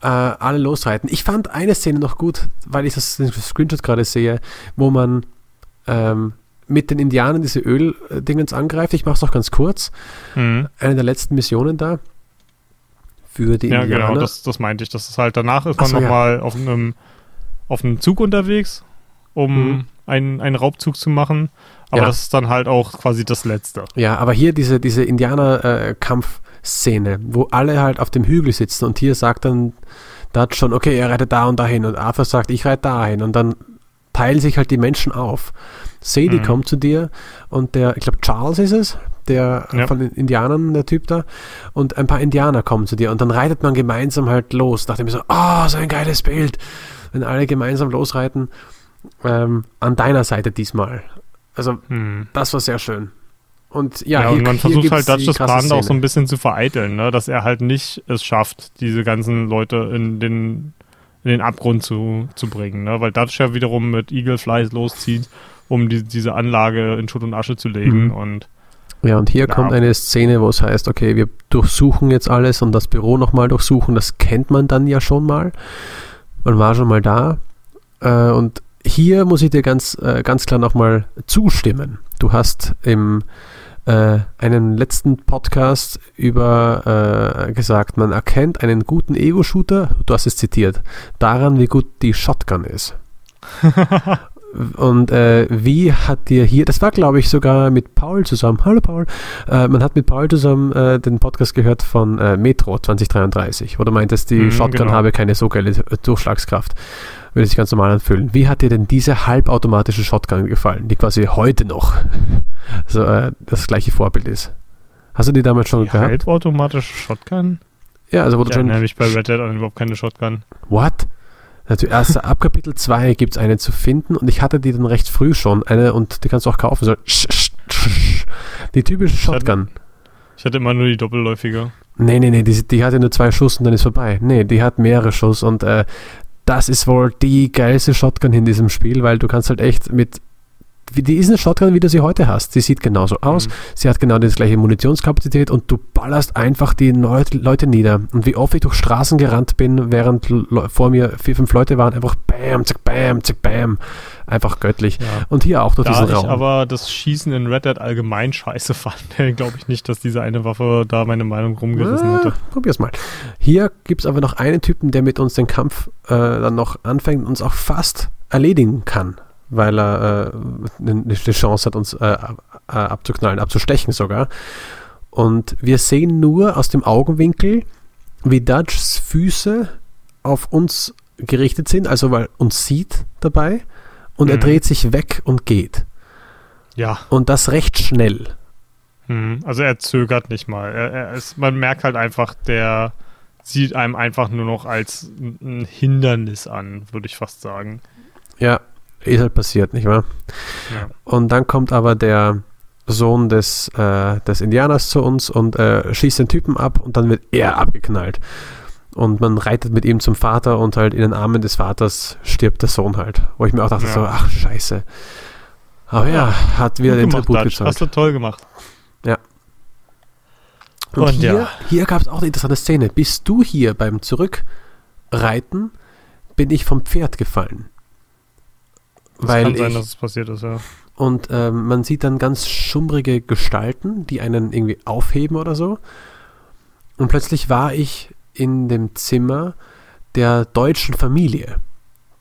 B: alle losreiten. Ich fand eine Szene noch gut, weil ich das Screenshot gerade sehe, wo man ähm, mit den Indianern diese Öl-Dingens angreift. Ich mache es noch ganz kurz.
A: Mhm.
B: Eine der letzten Missionen da. Für die
A: Ja,
B: Indianer.
A: genau, das, das meinte ich. Das ist halt, danach ist man
B: so, ja.
A: nochmal auf einem, auf einem Zug unterwegs, um
B: Mhm.
A: Einen, einen Raubzug zu machen. Aber
B: Ja.
A: das ist dann halt auch quasi das Letzte.
B: Ja, aber hier diese, diese Indianer-Kampfszene, wo alle halt auf dem Hügel sitzen und hier sagt dann Dutch schon, okay, er reitet da und dahin und Arthur sagt, ich reite dahin und dann teilen sich halt die Menschen auf. Sadie
A: Mhm.
B: kommt zu dir und der, ich glaube Charles ist es, der
A: Ja.
B: von den Indianern, der Typ da, und ein paar Indianer kommen zu dir und dann reitet man gemeinsam halt los. Dachte mir so, oh, so ein geiles Bild, wenn alle gemeinsam losreiten, ähm, an deiner Seite diesmal. Also
A: Hm.
B: das war sehr schön. Und ja,
A: Ja,
B: hier,
A: und man versucht halt Dutch's
B: krasse
A: Plan auch so ein bisschen zu vereiteln, ne? dass er halt nicht es schafft, diese ganzen Leute in den, in den Abgrund zu, zu bringen. Ne? Weil Dutch ja wiederum mit Eagle Flies loszieht, um die, diese Anlage in Schutt und Asche zu legen.
B: Mhm.
A: Und
B: Ja, und hier
A: Ja.
B: kommt eine Szene, wo es heißt, okay, wir durchsuchen jetzt alles und das Büro nochmal durchsuchen. Das kennt man dann ja schon mal. Man war schon mal da. Äh, und hier muss ich dir ganz, äh, ganz klar nochmal zustimmen. Du hast im äh, einen letzten Podcast über äh, gesagt, man erkennt einen guten Ego-Shooter, du hast es zitiert, daran, wie gut die Shotgun ist. Und äh, wie hat dir hier, das war glaube ich sogar mit Paul zusammen, hallo Paul, äh, man hat mit Paul zusammen äh, den Podcast gehört von äh, Metro 2033, wo du meintest, die
A: Mhm,
B: Shotgun
A: genau.
B: habe keine so geile Durchschlagskraft, würde sich ganz normal anfühlen. Wie hat dir denn diese halbautomatische Shotgun gefallen, die quasi heute noch so, äh, das gleiche Vorbild ist? Hast du die damals schon
A: die
B: gehabt?
A: halbautomatische Shotgun?
B: Ja, also wo du
A: Ich
B: schon,
A: erinnere mich bei Red Dead an überhaupt keine Shotgun.
B: What? Natürlich, erst ab Kapitel 2 gibt es eine zu finden und ich hatte die dann recht früh schon, eine und die kannst du auch kaufen. So, die typische Shotgun.
A: Ich hatte immer nur die doppelläufige.
B: Nee, nee, nee, die, die hatte nur zwei Schuss und dann ist vorbei. Nee, die hat mehrere Schuss und äh, das ist wohl die geilste Shotgun in diesem Spiel, weil du kannst halt echt mit. Die ist eine Shotgun, wie du sie heute hast. Sie sieht genauso aus.
A: Mhm.
B: Sie hat genau die gleiche Munitionskapazität und du ballerst einfach die Leute nieder. Und wie oft ich durch Straßen gerannt bin, während vor mir vier, fünf Leute waren, einfach bam, zack, bam, zack, bam. Einfach göttlich.
A: Ja.
B: Und hier auch durch
A: Da
B: diesen
A: ich
B: Raum.
A: aber das Schießen in Red Dead allgemein scheiße fand, glaube ich nicht, dass diese eine Waffe da meine Meinung rumgerissen
B: Ah,
A: hätte.
B: Probier's mal. Hier gibt es aber noch einen Typen, der mit uns den Kampf äh, dann noch anfängt und uns auch fast erledigen kann, weil er äh, eine Chance hat, uns äh, äh, abzuknallen, abzustechen sogar. Und wir sehen nur aus dem Augenwinkel, wie Dutchs Füße auf uns gerichtet sind, also weil uns sieht dabei. Und er
A: Mhm.
B: dreht sich weg und geht.
A: Ja,
B: Und das recht schnell.
A: mhm. also er zögert nicht mal. Er, er ist, man merkt halt einfach, der sieht einem einfach nur noch als ein Hindernis an, würde ich fast sagen.
B: Ja, ist halt passiert, nicht wahr?
A: Ja.
B: Und dann kommt aber der Sohn des, äh, des Indianers zu uns und äh, schießt den Typen ab und dann wird er abgeknallt. Und man reitet mit ihm zum Vater und halt in den Armen des Vaters stirbt der Sohn halt. Wo ich mir auch dachte,
A: Ja.
B: so, ach scheiße. Aber ja, hat wieder
A: Gut
B: den
A: gemacht,
B: Tribut gezahlt.
A: Hast du toll gemacht.
B: Und,
A: Und
B: hier,
A: ja.
B: hier gab es auch eine interessante Szene. Bist du hier beim Zurückreiten, bin ich vom Pferd gefallen.
A: Das
B: Weil
A: kann sein,
B: ich,
A: dass es passiert ist, ja.
B: Und ähm, man sieht dann ganz schummrige Gestalten, die einen irgendwie aufheben oder so. Und plötzlich war ich in dem Zimmer der deutschen Familie,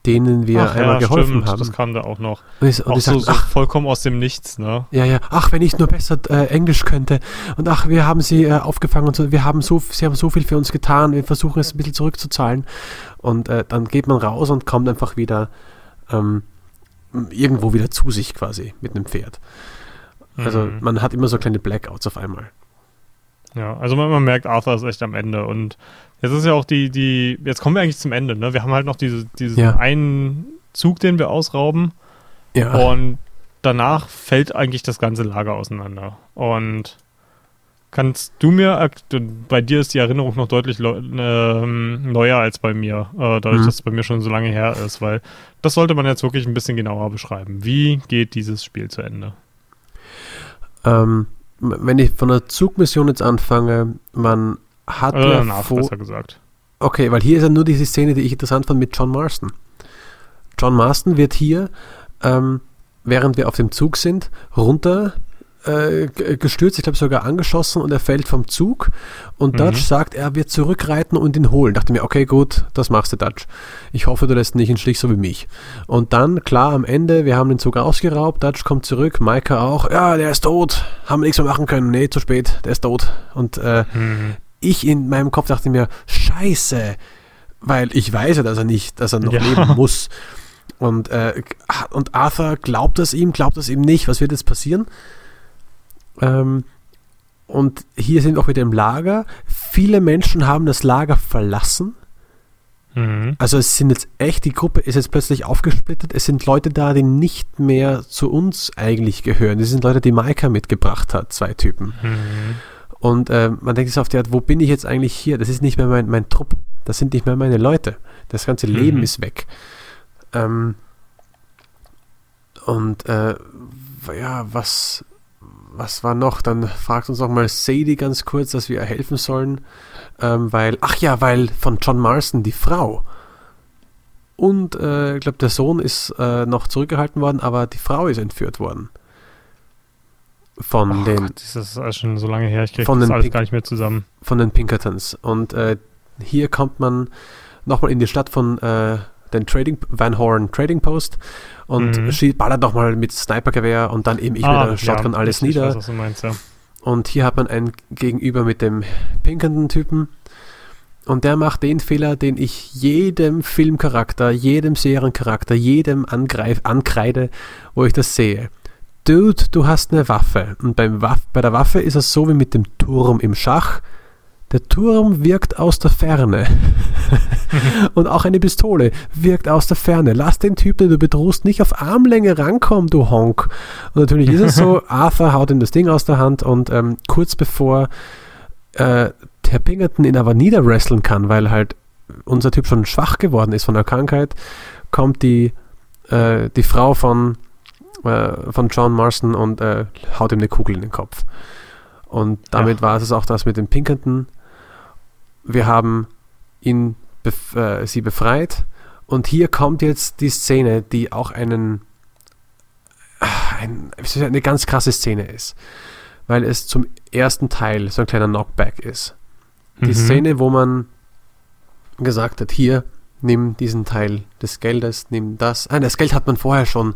B: denen wir
A: Ach,
B: einmal
A: ja,
B: geholfen
A: stimmt,
B: haben.
A: Das kam da auch noch.
B: und ich, und
A: auch
B: ich
A: so, so
B: ach,
A: vollkommen aus dem Nichts, ne?
B: ja, ja, ach, wenn ich nur besser äh, Englisch könnte. Und ach, wir haben sie äh, aufgefangen und so, wir haben so, sie haben so viel für uns getan, wir versuchen es ein bisschen zurückzuzahlen. Und äh, dann geht man raus und kommt einfach wieder ähm, irgendwo wieder zu sich quasi mit einem Pferd. Also
A: Mhm.
B: man hat immer so kleine Blackouts auf einmal.
A: Ja, also man, man, merkt, Arthur ist echt am Ende. Und jetzt ist ja auch die, die, jetzt kommen wir eigentlich zum Ende, ne? Wir haben halt noch diese, diesen ja. einen Zug, den wir ausrauben. Ja. Und danach fällt eigentlich das ganze Lager auseinander. Und kannst du mir, bei dir ist die Erinnerung noch deutlich äh, neuer als bei mir, äh, dadurch, mhm. dass es bei mir schon so lange her ist, weil das sollte man jetzt wirklich ein bisschen genauer beschreiben. Wie geht dieses Spiel zu Ende?
B: Ähm, wenn ich von der Zugmission jetzt anfange, man hat
A: Oder ja danach, vor, besser gesagt.
B: Okay, weil hier ist ja nur diese Szene, die ich interessant fand mit John Marston. John Marston wird hier, ähm, während wir auf dem Zug sind, runter äh, gestürzt, ich glaube sogar angeschossen und er fällt vom Zug und mhm. Dutch sagt, er wird zurückreiten und ihn holen. Dachte mir, okay, gut, das machst du, Dutch. Ich hoffe, du lässt ihn nicht in Stich, so wie mich. Und dann, klar, am Ende, wir haben den Zug ausgeraubt, Dutch kommt zurück, Maika auch, ja, der ist tot, haben wir nichts mehr machen können, nee, zu spät, der ist tot. Und äh, mhm. ich in meinem Kopf dachte mir, scheiße, weil ich weiß ja, dass er nicht, dass er noch ja. leben muss. Und, äh, und Arthur glaubt es ihm, glaubt es ihm nicht, was wird jetzt passieren? Ähm, und hier sind auch wieder im Lager. Viele Menschen haben das Lager verlassen. Mhm. Also es sind jetzt echt, die Gruppe ist jetzt plötzlich aufgesplittet. Es sind Leute da, die nicht mehr zu uns eigentlich gehören. Das sind Leute, die Maika mitgebracht hat, zwei Typen. Mhm. Und äh, man denkt sich auf die Art, wo bin ich jetzt eigentlich hier? Das ist nicht mehr mein, mein Trupp. Das sind nicht mehr meine Leute. Das ganze mhm. Leben ist weg. Ähm, und äh, ja, was, was war noch? Dann fragt uns noch mal Sadie ganz kurz, dass wir ihr helfen sollen. Ähm, weil, ach ja, weil von John Marston die Frau. Und äh, ich glaube, der Sohn ist äh, noch zurückgehalten worden, aber die Frau ist entführt worden. Von oh den. Gott,
A: das ist schon so lange her, ich kriege das alles Pink gar nicht mehr zusammen.
B: Von den Pinkertons. Und äh, hier kommt man nochmal in die Stadt von äh, den Trading, Van Horn Trading Post und mhm. ballert nochmal mit Snipergewehr und dann eben ich ah, mit der Shotgun ja, alles nieder. Weiß, meinst, ja. Und hier hat man ein Gegenüber mit dem pinkenden Typen. Und der macht den Fehler, den ich jedem Filmcharakter, jedem Seriencharakter, jedem angreif, ankreide, wo ich das sehe. Dude, du hast eine Waffe. Und beim Waff, bei der Waffe ist es so wie mit dem Turm im Schach. Der Turm wirkt aus der Ferne. und auch eine Pistole wirkt aus der Ferne. Lass den Typ, den du bedrohst, nicht auf Armlänge rankommen, du Honk. Und natürlich ist es so, Arthur haut ihm das Ding aus der Hand und ähm, kurz bevor äh, Herr Pingerton ihn aber niederwresteln kann, weil halt unser Typ schon schwach geworden ist von der Krankheit, kommt die, äh, die Frau von, äh, von John Marston und äh, haut ihm eine Kugel in den Kopf. Und damit ja. war es auch das mit dem Pinkerton wir haben ihn bef äh, sie befreit und hier kommt jetzt die Szene, die auch einen ein, eine ganz krasse Szene ist, weil es zum ersten Teil so ein kleiner Knockback ist. Die mhm. Szene, wo man gesagt hat, hier, nimm diesen Teil des Geldes, nimm das. Ah, das Geld hat man vorher schon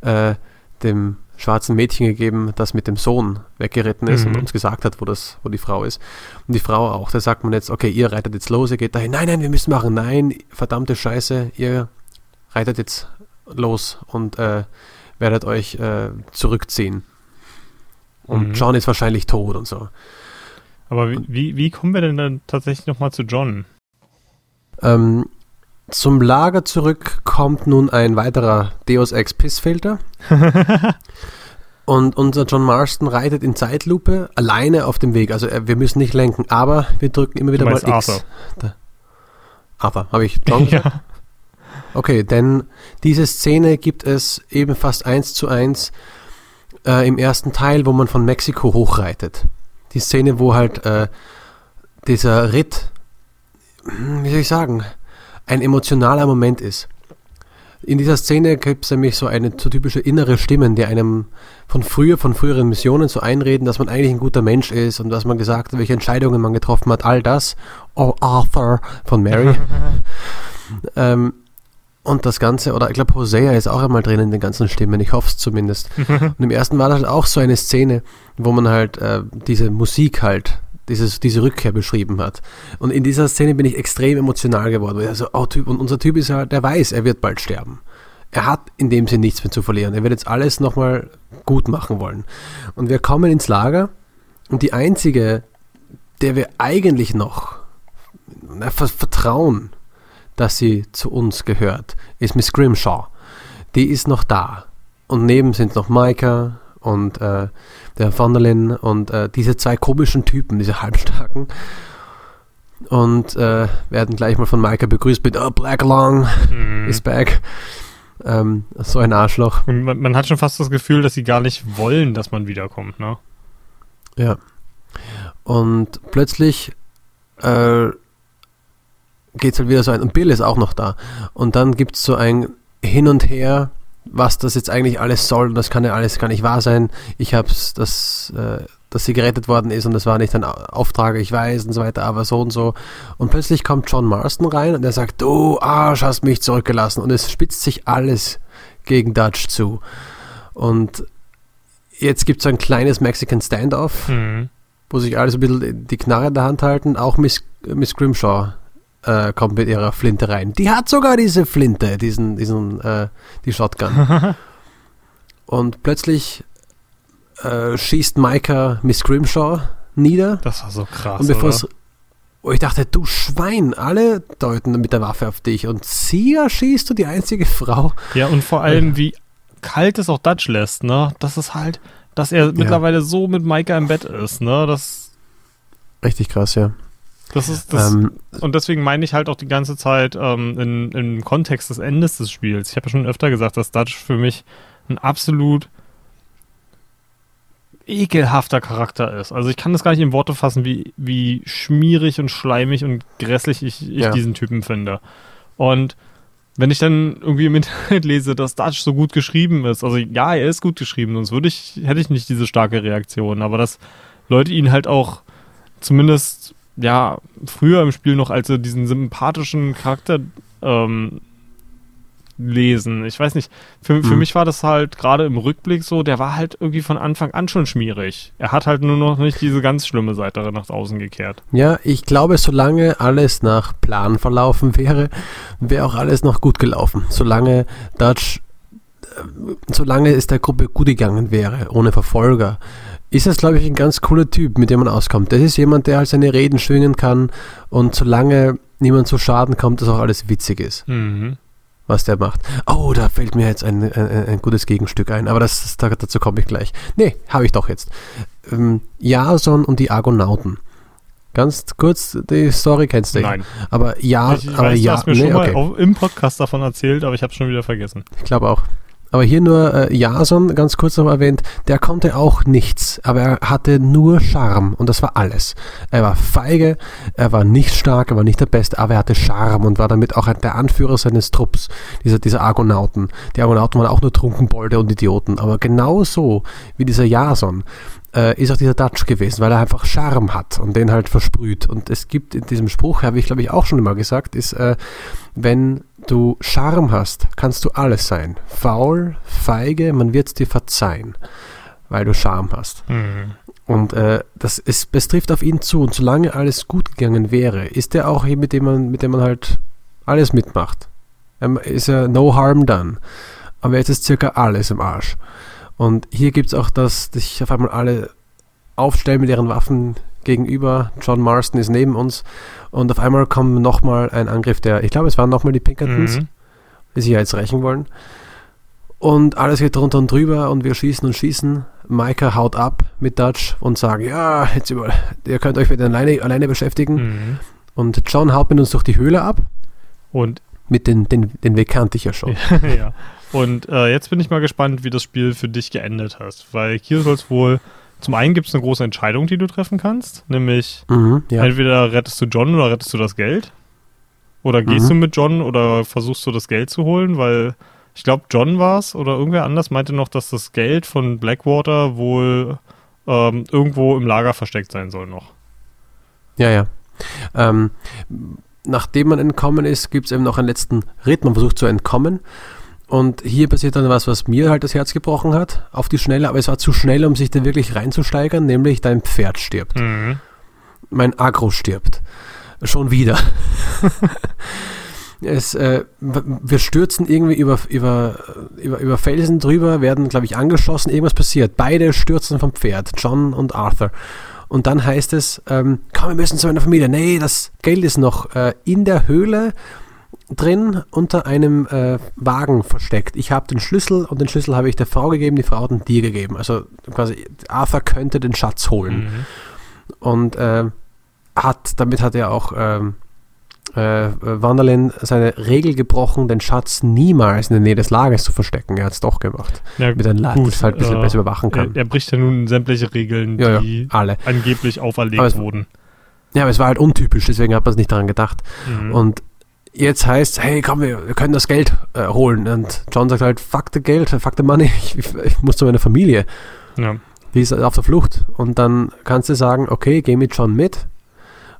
B: äh, dem schwarzen Mädchen gegeben, das mit dem Sohn weggeritten ist mhm. und uns gesagt hat, wo, das, wo die Frau ist. Und die Frau auch. Da sagt man jetzt, okay, ihr reitet jetzt los, ihr geht dahin. Nein, nein, wir müssen machen. Nein, verdammte Scheiße, ihr reitet jetzt los und äh, werdet euch äh, zurückziehen. Und mhm. John ist wahrscheinlich tot und so.
A: Aber wie, wie, wie kommen wir denn dann tatsächlich nochmal zu John?
B: Ähm, zum Lager zurück kommt nun ein weiterer Deus Ex Pissfilter. Und unser John Marston reitet in Zeitlupe alleine auf dem Weg. Also äh, wir müssen nicht lenken, aber wir drücken immer wieder mal X. Arthur. Da. Arthur, habe ich John ja. Okay, denn diese Szene gibt es eben fast eins zu eins äh, im ersten Teil, wo man von Mexiko hochreitet. Die Szene, wo halt äh, dieser Ritt, hm, wie soll ich sagen, ein emotionaler Moment ist. In dieser Szene gibt es nämlich so eine so typische innere Stimmen, die einem von früher, von früheren Missionen so einreden, dass man eigentlich ein guter Mensch ist und dass man gesagt hat, welche Entscheidungen man getroffen hat, all das. Oh, Arthur von Mary. ähm, und das Ganze, oder ich glaube, Hosea ist auch einmal drin in den ganzen Stimmen, ich hoffe es zumindest. und im ersten war das halt auch so eine Szene, wo man halt äh, diese Musik halt dieses, diese Rückkehr beschrieben hat. Und in dieser Szene bin ich extrem emotional geworden. Also, oh, typ, und unser Typ ist halt, der weiß, er wird bald sterben. Er hat in dem Sinn nichts mehr zu verlieren. Er wird jetzt alles nochmal gut machen wollen. Und wir kommen ins Lager und die einzige, der wir eigentlich noch na, vertrauen, dass sie zu uns gehört, ist Miss Grimshaw. Die ist noch da. Und neben sind noch Micah und äh, der Vanderlin und äh, diese zwei komischen Typen, diese Halbstarken. Und äh, werden gleich mal von Micah begrüßt mit oh, Black Long
A: Mhm.
B: is back. Ähm, so ein Arschloch.
A: Und man, man hat schon fast das Gefühl, dass sie gar nicht wollen, dass man wiederkommt, ne?
B: Ja. Und plötzlich äh, geht es halt wieder so ein, und Bill ist auch noch da. Und dann gibt es so ein Hin und Her, was das jetzt eigentlich alles soll. Und das kann ja alles gar nicht wahr sein. Ich hab's, dass, äh, dass sie gerettet worden ist und das war nicht ein Auftrag, ich weiß und so weiter, aber so und so. Und plötzlich kommt John Marston rein und er sagt, du Arsch, hast mich zurückgelassen. Und es spitzt sich alles gegen Dutch zu. Und jetzt gibt es so ein kleines Mexican Standoff
A: Mhm.
B: wo sich alles ein bisschen die Knarre in der Hand halten. Auch Miss, Miss Grimshaw äh, kommt mit ihrer Flinte rein. Die hat sogar diese Flinte, diesen, diesen, äh, die Shotgun. Und plötzlich äh, schießt Micah Miss Grimshaw nieder.
A: Das war so krass.
B: und bevor es. Oh, ich dachte, du Schwein, alle deuten mit der Waffe auf dich. Und sie erschießt du die einzige Frau.
A: Ja, und vor allem, wie kalt es auch Dutch lässt, ne? Das ist halt, dass er mittlerweile so mit Maika im Bett ist, ne? Das,
B: Richtig krass, ja.
A: Das ist, das,
B: ähm,
A: und deswegen meine ich halt auch die ganze Zeit ähm, in, im Kontext des Endes des Spiels. Ich habe ja schon öfter gesagt, dass Dutch für mich ein absolut ekelhafter Charakter ist. Also ich kann das gar nicht in Worte fassen, wie, wie schmierig und schleimig und grässlich ich, ich
B: Ja.
A: diesen Typen finde. Und wenn ich dann irgendwie im Internet lese, dass Dutch so gut geschrieben ist, also ja, er ist gut geschrieben, sonst würde ich, hätte ich nicht diese starke Reaktion, aber dass Leute ihn halt auch zumindest ja früher im Spiel noch als so diesen sympathischen Charakter ähm, lesen. Ich weiß nicht, für, für
B: Mhm.
A: mich war das halt gerade im Rückblick so, der war halt irgendwie von Anfang an schon schmierig. Er hat halt nur noch nicht diese ganz schlimme Seite nach außen gekehrt.
B: Ja, ich glaube, solange alles nach Plan verlaufen wäre, wäre auch alles noch gut gelaufen. Solange Dutch, äh, solange es der Gruppe gut gegangen wäre, ohne Verfolger, ist das, glaube ich, ein ganz cooler Typ, mit dem man auskommt. Das ist jemand, der halt seine Reden schwingen kann und solange niemand zu Schaden kommt, dass auch alles witzig ist,
A: Mhm.
B: was der macht. Oh, da fällt mir jetzt ein, ein, ein gutes Gegenstück ein, aber das, da- dazu komme ich gleich. Nee, habe ich doch jetzt. Ähm, Jason und die Argonauten. Ganz kurz, die Story kennst du. ja.
A: Nein.
B: Aber ja,
A: ich, ich
B: aber
A: weiß,
B: ja,
A: du hast mir
B: nee,
A: schon mal auf, im Podcast davon erzählt, aber ich habe schon wieder vergessen.
B: ich glaube auch. Aber hier nur äh, Jason, ganz kurz noch erwähnt, der konnte auch nichts, aber er hatte nur Charme und das war alles. Er war feige, er war nicht stark, er war nicht der Beste, aber er hatte Charme und war damit auch der Anführer seines Trupps, dieser, dieser Argonauten. Die Argonauten waren auch nur Trunkenbolde und Idioten, aber genauso wie dieser Jason äh, ist auch dieser Dutch gewesen, weil er einfach Charme hat und den halt versprüht. Und es gibt in diesem Spruch, habe ich glaube ich auch schon immer gesagt, ist, äh, wenn du Charme hast, kannst du alles sein. Faul, feige, man wird es dir verzeihen, weil du Charme hast.
A: Mhm.
B: Und äh, das ist, es trifft auf ihn zu. Und solange alles gut gegangen wäre, ist er auch jemand, mit dem man, mit dem man halt alles mitmacht. Ähm, ist ja no harm done. Aber jetzt ist circa alles im Arsch. Und hier gibt es auch das, dass sich auf einmal alle aufstellen mit ihren Waffen gegenüber. John Marston ist neben uns. Und auf einmal kommt nochmal ein Angriff der, ich glaube, es waren nochmal die Pinkertons,
A: Mhm.
B: die sich ja jetzt rächen wollen. Und alles geht drunter und drüber und wir schießen und schießen. Micah haut ab mit Dutch und sagt, ja, jetzt über, ihr könnt euch mit alleine, alleine beschäftigen.
A: Mhm.
B: Und John haut mit uns durch die Höhle ab.
A: Und
B: Mit den, den, den Weg kannte ich ja schon.
A: ja. Und äh, jetzt bin ich mal gespannt, wie das Spiel für dich geendet hat. Weil hier soll es wohl. Zum einen gibt es eine große Entscheidung, die du treffen kannst. Nämlich,
B: Mhm, ja.
A: entweder rettest du John oder rettest du das Geld. Oder gehst
B: Mhm.
A: du mit John oder versuchst du das Geld zu holen, weil ich glaube, John war es oder irgendwer anders meinte noch, dass das Geld von Blackwater wohl ähm, irgendwo im Lager versteckt sein soll noch.
B: Ja, ja. Ähm, nachdem man entkommen ist, gibt es eben noch einen letzten Ritt. Man versucht zu entkommen. Und hier passiert dann was, was mir halt das Herz gebrochen hat, auf die Schnelle. Aber es war zu schnell, um sich da wirklich reinzusteigern, nämlich dein Pferd stirbt.
A: Mhm.
B: Mein Agro stirbt. Schon wieder. es, äh, wir stürzen irgendwie über, über, über, über Felsen drüber, werden, glaube ich, angeschossen, irgendwas passiert. Beide stürzen vom Pferd, John und Arthur. Und dann heißt es, ähm, komm, wir müssen zu meiner Familie. Nee, das Geld ist noch äh, in der Höhle drin unter einem äh, Wagen versteckt. Ich habe den Schlüssel und den Schlüssel habe ich der Frau gegeben, die Frau hat ihn dir gegeben. Also quasi Arthur könnte den Schatz holen.
A: Mhm.
B: Und äh, hat, damit hat er auch ähm, äh, Wanderlin seine Regel gebrochen, den Schatz niemals in der Nähe des Lagers zu verstecken. Er hat es doch gemacht.
A: Ja,
B: Mit einem
A: gut,
B: das halt ein bisschen
A: äh,
B: besser überwachen
A: er,
B: kann.
A: er bricht ja nun sämtliche Regeln,
B: Ja, ja,
A: die
B: alle.
A: angeblich auferlegt
B: es-
A: wurden.
B: Ja, aber es war halt untypisch, deswegen hat man es nicht daran gedacht.
A: Mhm.
B: Und jetzt heißt, hey, komm, wir, wir können das Geld äh, holen. Und John sagt halt, fuck the Geld, fuck the money, ich, ich, ich muss zu meiner Familie.
A: ja.
B: Die ist auf der Flucht. Und dann kannst du sagen, okay, geh mit John mit.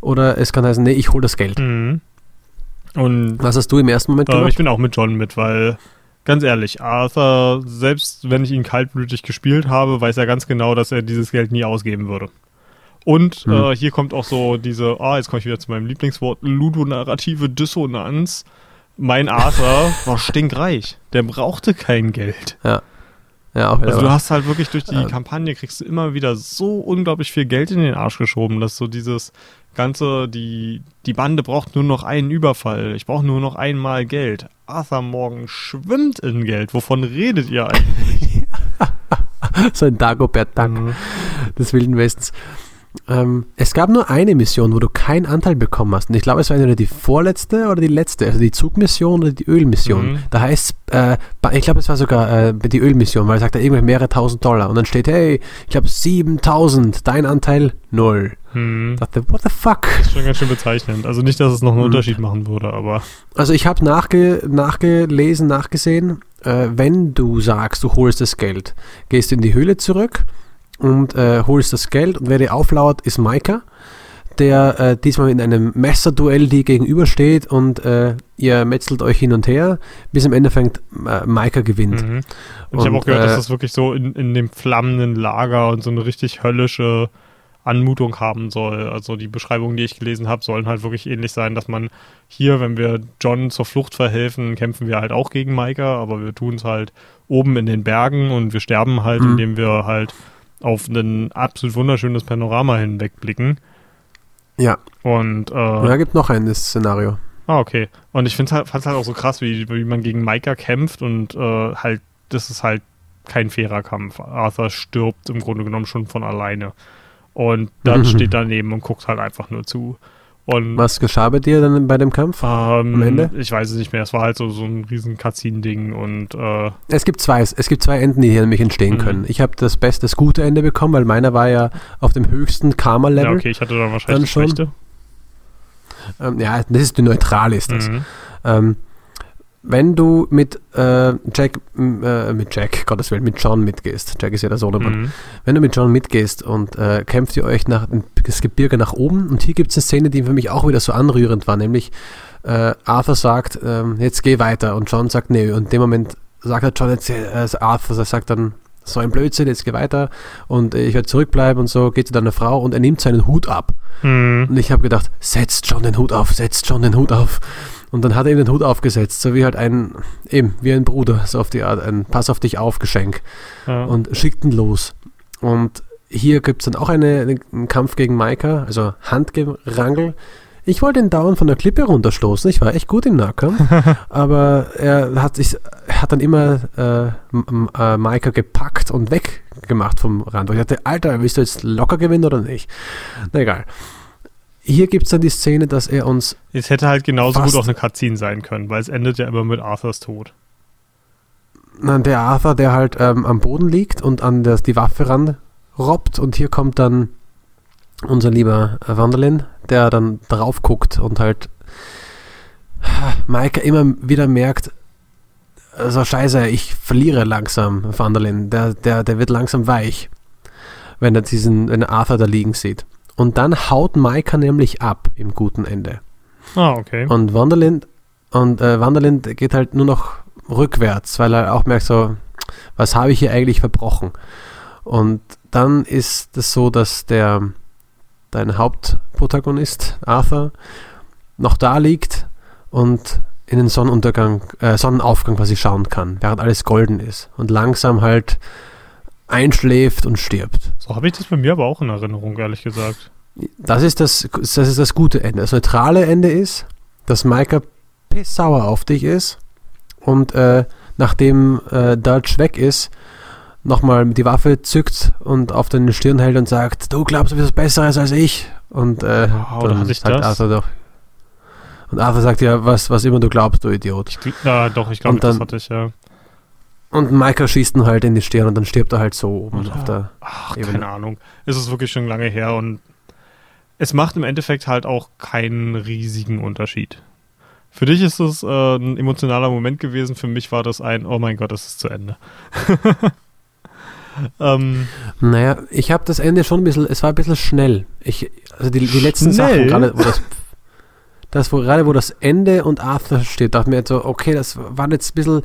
B: Oder es kann heißen, nee, ich hol das Geld.
A: Mhm. Und
B: Was hast du im ersten Moment
A: äh,
B: gemacht?
A: ich bin auch mit John mit, weil ganz ehrlich, Arthur, selbst wenn ich ihn kaltblütig gespielt habe, weiß er ganz genau, dass er dieses Geld nie ausgeben würde. Und
B: Hm.
A: äh, hier kommt auch so diese, ah, jetzt komme ich wieder zu meinem Lieblingswort, ludonarrative Dissonanz. Mein Arthur war stinkreich. Der brauchte kein Geld.
B: ja, auch wieder
A: Also du hast halt wirklich durch die
B: Ähm.
A: Kampagne kriegst du immer wieder so unglaublich viel Geld in den Arsch geschoben, dass so dieses ganze, die, die Bande braucht nur noch einen Überfall. Ich brauche nur noch einmal Geld. Arthur Morgan schwimmt in Geld. Wovon redet ihr eigentlich?
B: so ein Dagobert Duck
A: Mhm.
B: des Wilden Westens. Ähm, es gab nur eine Mission, wo du keinen Anteil bekommen hast. Und ich glaube, es war entweder die vorletzte oder die letzte, also die Zugmission oder die Ölmission.
A: Mhm.
B: Da heißt äh, ich glaube, es war sogar äh, die Ölmission, weil er sagt, da irgendwie mehrere tausend Dollar. Und dann steht, hey, ich glaube 7000, dein Anteil null.
A: Hm.
B: Ich dachte, what the fuck?
A: Schon ganz schön bezeichnend. Also nicht, dass es noch einen
B: Mhm.
A: Unterschied machen würde, aber
B: Also ich habe nachge nachgelesen, nachgesehen, äh, wenn du sagst, du holst das Geld, gehst du in die Höhle zurück und äh, holst das Geld und wer dir auflauert, ist Maika, der äh, diesmal in einem Messerduell dir gegenübersteht und äh, ihr metzelt euch hin und her, bis im Endeffekt äh, Maika gewinnt.
A: Mhm. Und, ich habe
B: Und,
A: auch gehört, dass
B: äh,
A: das wirklich so in, in dem flammenden Lager und so eine richtig höllische Anmutung haben soll. Also die Beschreibungen, die ich gelesen habe, sollen halt wirklich ähnlich sein, dass man hier, wenn wir John zur Flucht verhelfen, kämpfen wir halt auch gegen Maika, aber wir tun es halt oben in den Bergen und wir sterben halt,
B: Mhm.
A: indem wir halt auf ein absolut wunderschönes Panorama hinwegblicken.
B: Ja,
A: Und äh,
B: da gibt noch ein Szenario.
A: Ah, okay. Und ich fand es halt, halt auch so krass, wie, wie man gegen Maika kämpft und äh, halt, das ist halt kein fairer Kampf. Arthur stirbt im Grunde genommen schon von alleine. Und dann steht daneben und guckt halt einfach nur zu. Und
B: Was geschah bei dir dann bei dem Kampf?
A: ähm,
B: am Ende?
A: ich weiß es nicht mehr. Es war halt so, so ein riesen Cutscene-Ding und äh,
B: Es gibt zwei, es gibt zwei Enden, die hier nämlich entstehen
A: Mhm.
B: können. Ich habe das beste, das gute Ende bekommen, weil meiner war ja auf dem höchsten Karma-Level.
A: ja, okay, ich hatte dann wahrscheinlich
B: Dann
A: das
B: schon.
A: Schlechte.
B: Ähm, ja, das ist die neutral ist das.
A: Mhm.
B: Ähm, wenn du mit äh, Jack, äh, mit Jack, Gottes Willen, mit John mitgehst, Jack ist ja der Sohnemann,
A: Mhm.
B: wenn du mit John mitgehst und äh, kämpft ihr euch nach das Gebirge nach oben und hier gibt es eine Szene, die für mich auch wieder so anrührend war, nämlich äh, Arthur sagt, ähm, jetzt geh weiter und John sagt, nee, und in dem Moment sagt er John, jetzt, äh, Arthur sagt dann, so ein Blödsinn, jetzt geh weiter und ich werde zurückbleiben und so, geht zu deiner Frau und er nimmt seinen Hut ab.
A: Mhm.
B: Und ich habe gedacht, setzt John den Hut auf, setzt John den Hut auf. Und dann hat er ihm den Hut aufgesetzt, so wie halt ein, eben, wie ein Bruder, so auf die Art, ein Pass auf dich auf Geschenk
A: Ja.
B: und schickt ihn los. Und hier gibt es dann auch eine, einen Kampf gegen Maika, also Handgerangel. Ich wollte ihn dauernd von der Klippe runterstoßen. Ich war echt gut im Nahkampf. aber er hat sich hat dann immer äh, äh, Maika gepackt und weggemacht vom Rand. Und ich dachte, Alter, willst du jetzt locker gewinnen oder nicht? Na egal. Hier gibt es dann die Szene, dass er uns
A: Es hätte halt genauso gut auch eine Cutscene sein können, weil es endet ja immer mit Arthurs Tod.
B: Na, der Arthur, der halt ähm, am Boden liegt und an das, die Waffe ranrobbt und hier kommt dann unser lieber äh, Wanderlin, der dann drauf guckt und halt Maika immer wieder merkt, also scheiße, ich verliere langsam Wanderlin, der, der, der wird langsam weich, wenn er diesen, wenn er Arthur da liegen sieht. Und dann haut Maika nämlich ab im guten Ende.
A: Ah, okay.
B: Und Wanderlind und äh, Wanderlind geht halt nur noch rückwärts, weil er auch merkt so, was habe ich hier eigentlich verbrochen? Und dann ist es so, dass der dein Hauptprotagonist Arthur noch da liegt und in den Sonnenuntergang, äh, Sonnenaufgang quasi schauen kann, während alles golden ist und langsam halt einschläft und stirbt.
A: So habe ich das bei mir aber auch in Erinnerung, ehrlich gesagt.
B: Das ist das, das ist das gute Ende. Das neutrale Ende ist, dass Micah pissauer auf dich ist und äh, nachdem äh, Dutch weg ist, nochmal die Waffe zückt und auf deine Stirn hält und sagt, du glaubst, du bist was Besseres als ich. Und äh,
A: Wow, da
B: dann
A: ich
B: sagt
A: das.
B: Arthur doch. Und Arthur sagt ja, was, was immer du glaubst, du Idiot.
A: Ich, ja, doch, ich glaube, das hatte ich, ja.
B: Und Micah schießt ihn halt in die Stirn und dann stirbt er halt so oben
A: Oder-
B: auf der.
A: Ach,
B: Ebene.
A: keine Ahnung. Es ist wirklich schon lange her und es macht im Endeffekt halt auch keinen riesigen Unterschied. Für dich ist es äh, ein emotionaler Moment gewesen, für mich war das ein, oh mein Gott, es ist zu Ende. ähm,
B: Naja, ich habe das Ende schon ein bisschen, es war ein bisschen schnell. Ich, also die, die letzten
A: Schnell?
B: Sachen, gerade wo das, das wo, gerade wo das Ende und Arthur steht, dachte ich mir jetzt so, okay, das war jetzt ein bisschen,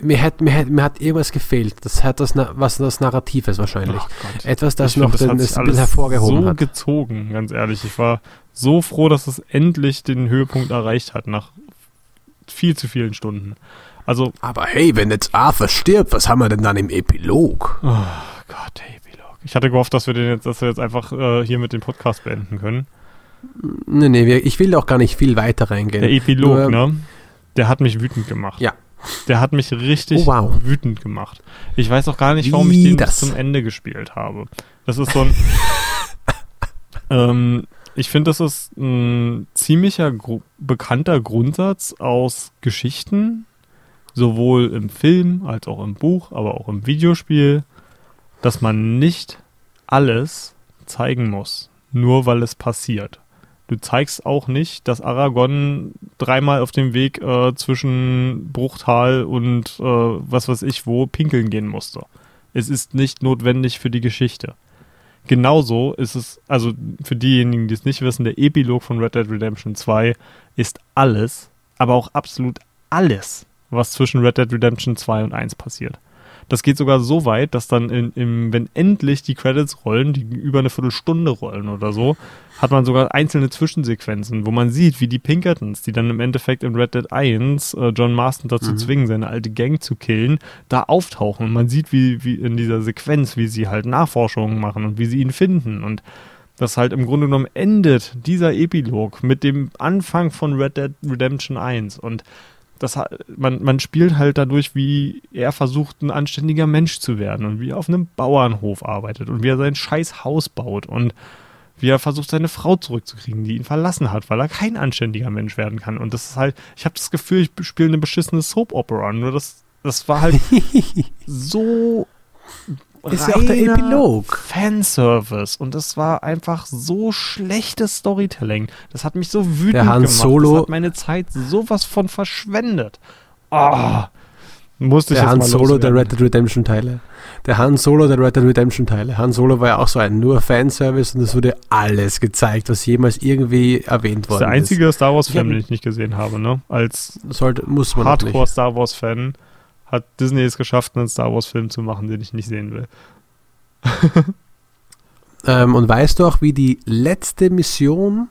B: mir hat, mir hat, mir hat irgendwas gefehlt. Das hat das, was das Narratives wahrscheinlich.
A: ach Gott.
B: Etwas, das
A: Ich find,
B: noch den,
A: hat
B: das bisschen
A: alles
B: hervorgehoben
A: so
B: hat.
A: gezogen, ganz ehrlich. Ich war so froh, dass es endlich den Höhepunkt erreicht hat, nach viel zu vielen Stunden. Also,
B: Aber hey, wenn jetzt Arthur stirbt, was haben wir denn dann im Epilog?
A: oh Gott, der Epilog. Ich hatte gehofft, dass wir den jetzt, dass wir jetzt einfach äh, hier mit dem Podcast beenden können.
B: Nee, nee, ich will auch gar nicht viel weiter reingehen.
A: Der Epilog,
B: Nur-
A: ne? Der hat mich wütend gemacht.
B: Ja.
A: Der hat mich richtig
B: Oh, wow.
A: wütend gemacht. Ich weiß auch gar nicht, warum
B: Wie
A: ich den
B: das?
A: bis zum Ende gespielt habe. Das ist so ein. ähm, ich finde, das ist ein ziemlicher gru bekannter Grundsatz aus Geschichten, sowohl im Film als auch im Buch, aber auch im Videospiel, dass man nicht alles zeigen muss, nur weil es passiert. Du zeigst auch nicht, dass Aragorn dreimal auf dem Weg äh, zwischen Bruchtal und äh, was weiß ich wo pinkeln gehen musste. Es ist nicht notwendig für die Geschichte. Genauso ist es, also für diejenigen, die es nicht wissen, der Epilog von Red Dead Redemption 2 ist alles, aber auch absolut alles, was zwischen Red Dead Redemption 2 und 1 passiert. Das geht sogar so weit, dass dann, in, im, wenn endlich die Credits rollen, die über eine Viertelstunde rollen oder so, hat man sogar einzelne Zwischensequenzen, wo man sieht, wie die Pinkertons, die dann im Endeffekt in Red Dead 1 äh, John Marston dazu
B: Mhm.
A: zwingen, seine alte Gang zu killen, da auftauchen. Und man sieht, wie, wie in dieser Sequenz, wie sie halt Nachforschungen machen und wie sie ihn finden. Und das halt im Grunde genommen endet dieser Epilog mit dem Anfang von Red Dead Redemption 1. Und das, man, man spielt halt dadurch, wie er versucht, ein anständiger Mensch zu werden und wie er auf einem Bauernhof arbeitet und wie er sein scheiß Haus baut und wie er versucht, seine Frau zurückzukriegen, die ihn verlassen hat, weil er kein anständiger Mensch werden kann. Und das ist halt, ich habe das Gefühl, ich spiele eine beschissene Soap-Opera. Nur das, das war halt so
B: Ist ja auch der Epilog.
A: Fanservice. Und das war einfach so schlechtes Storytelling. Das hat mich so wütend
B: Der Han
A: gemacht.
B: Solo-
A: Das hat meine Zeit sowas von verschwendet. Ah. Musste ich
B: Der
A: jetzt
B: Han Solo der
A: loswerden.
B: Red Dead Redemption Teile. Der Han Solo der Red Dead Redemption Teile. Han Solo war ja auch so ein nur Fanservice und es wurde alles gezeigt, was jemals irgendwie erwähnt
A: Das ist
B: worden
A: der einzige Star
B: Ich
A: Wars-Film,
B: hab-
A: den ich nicht gesehen habe, ne? Als
B: ist. Sollte, muss man auch nicht.
A: Hardcore-Star Wars-Fan hat Disney es geschafft, einen Star Wars-Film zu machen, den ich nicht sehen will.
B: Ähm, und weißt du auch, wie die letzte Mission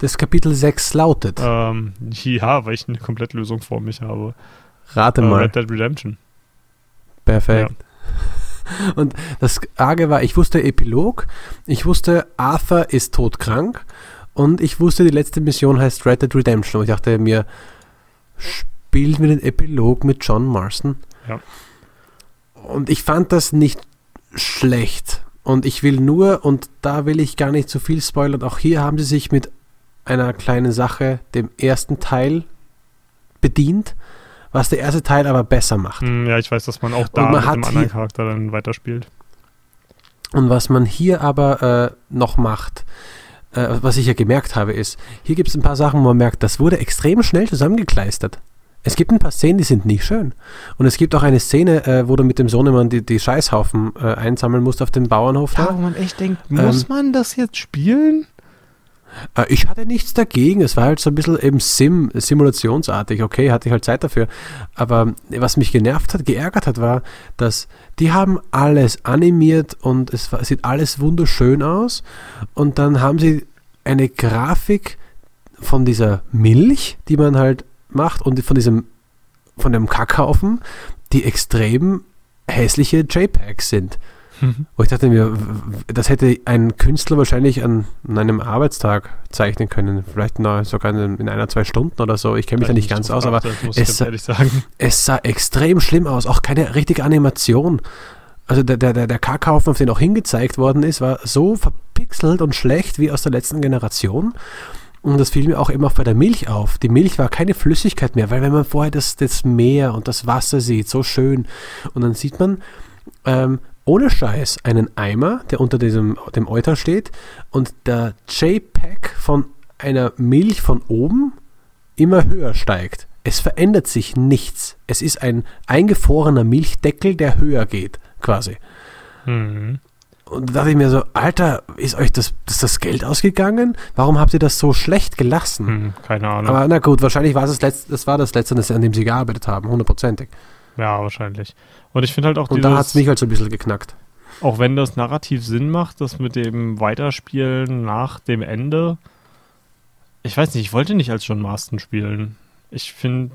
B: des Kapitel 6 lautet?
A: Ähm, ja, weil ich eine Komplettlösung vor mich habe.
B: Rate
A: Äh,
B: mal.
A: Red Dead Redemption.
B: Perfekt. Und das Arge war, ich wusste Epilog, ich wusste Arthur ist todkrank und ich wusste, die letzte Mission heißt Red Dead Redemption. Und ich dachte mir, spielt mir den Epilog mit John Marston?
A: Ja.
B: Und ich fand das nicht schlecht. Und ich will nur, und da will ich gar nicht zu viel spoilern, auch hier haben sie sich mit einer kleinen Sache, dem ersten Teil, bedient, was der erste Teil aber besser macht.
A: Hm, ja, ich weiß, dass man auch da
B: man
A: mit einem anderen Charakter dann weiterspielt.
B: Und was man hier aber äh, noch macht, äh, was ich ja gemerkt habe, ist, hier gibt es ein paar Sachen, wo man merkt, das wurde extrem schnell zusammengekleistert. Es gibt ein paar Szenen, die sind nicht schön. Und es gibt auch eine Szene, äh, wo du mit dem Sohnemann die, die Scheißhaufen äh, einsammeln musst auf dem Bauernhof
A: Ja,
B: da.
A: wo man echt denkt,
B: muss
A: man das jetzt spielen?
B: Äh, ich hatte nichts dagegen. Es war halt so ein bisschen eben Sim, simulationsartig. Okay, hatte ich halt Zeit dafür. Aber was mich genervt hat, geärgert hat, war, dass die haben alles animiert und es war, sieht alles wunderschön aus. Und dann haben sie eine Grafik von dieser Milch, die man halt macht und von diesem, von dem Kackhaufen, die extrem hässliche JPEGs sind. Wo ich dachte mir, das hätte ein Künstler wahrscheinlich an, an einem Arbeitstag zeichnen können. Vielleicht noch sogar in, in einer, zwei Stunden oder so. Ich kenne mich da nicht ganz aus, aber es
A: ganz
B: sa-
A: ehrlich sagen.
B: es sah extrem schlimm aus. Auch keine richtige Animation. Also der, der, der, der Kackhaufen, auf den auch hingezeigt worden ist, war so verpixelt und schlecht wie aus der letzten Generation. Und das fiel mir auch auch bei der Milch auf. Die Milch war keine Flüssigkeit mehr, weil wenn man vorher das, das Meer und das Wasser sieht, so schön, und dann sieht man ähm, ohne Scheiß einen Eimer, der unter diesem, dem Euter steht, und der JPEG von einer Milch von oben immer höher steigt. Es verändert sich nichts. Es ist ein eingefrorener Milchdeckel, der höher geht, quasi.
A: Mhm.
B: Und da dachte ich mir so, Alter, ist euch das, ist das Geld ausgegangen? Warum habt ihr das so schlecht gelassen?
A: Hm, keine Ahnung.
B: Aber na gut, wahrscheinlich war es das, letzte, das war das letzte, an dem sie gearbeitet haben, hundertprozentig.
A: ja, wahrscheinlich. Und ich finde halt auch
B: Und da hat es
A: dieses,
B: mich halt so ein bisschen geknackt.
A: auch wenn das narrativ Sinn macht, das mit dem Weiterspielen nach dem Ende. Ich weiß nicht, ich wollte nicht als John Marston spielen. Ich finde,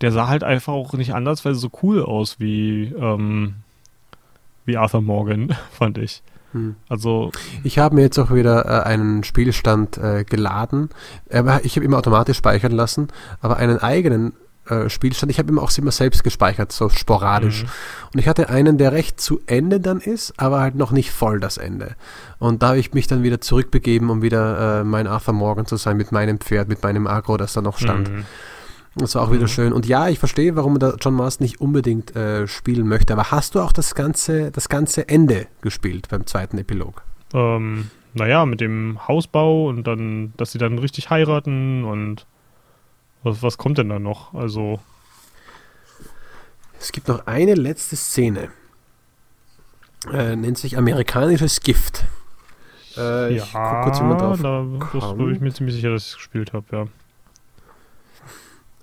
A: der sah halt einfach auch nicht andersweise so cool aus wie, ähm, wie Arthur Morgan, fand ich.
B: Hm.
A: Also,
B: Ich habe mir jetzt auch wieder äh, einen Spielstand äh, geladen. Aber ich habe immer automatisch speichern lassen, aber einen eigenen äh, Spielstand. Ich habe immer auch immer selbst gespeichert, so sporadisch.
A: Mhm.
B: Und ich hatte einen, der recht zu Ende dann ist, aber halt noch nicht voll das Ende. Und da habe ich mich dann wieder zurückbegeben, um wieder äh, mein Arthur Morgan zu sein mit meinem Pferd, mit meinem Agro, das da noch stand.
A: mhm.
B: Das war auch wieder
A: Mhm.
B: schön. Und ja, ich verstehe, warum da John Marston nicht unbedingt äh, spielen möchte. Aber hast du auch das ganze, das ganze Ende gespielt beim zweiten Epilog?
A: ähm, naja, mit dem Hausbau und dann, dass sie dann richtig heiraten und was, was kommt denn da noch? Also,
B: Es gibt noch eine letzte Szene. Äh, nennt sich amerikanisches Gift. Äh, ich
A: ja,
B: guck kurz, wie man drauf
A: da das bin ich mir ziemlich sicher, dass ich es gespielt habe, ja.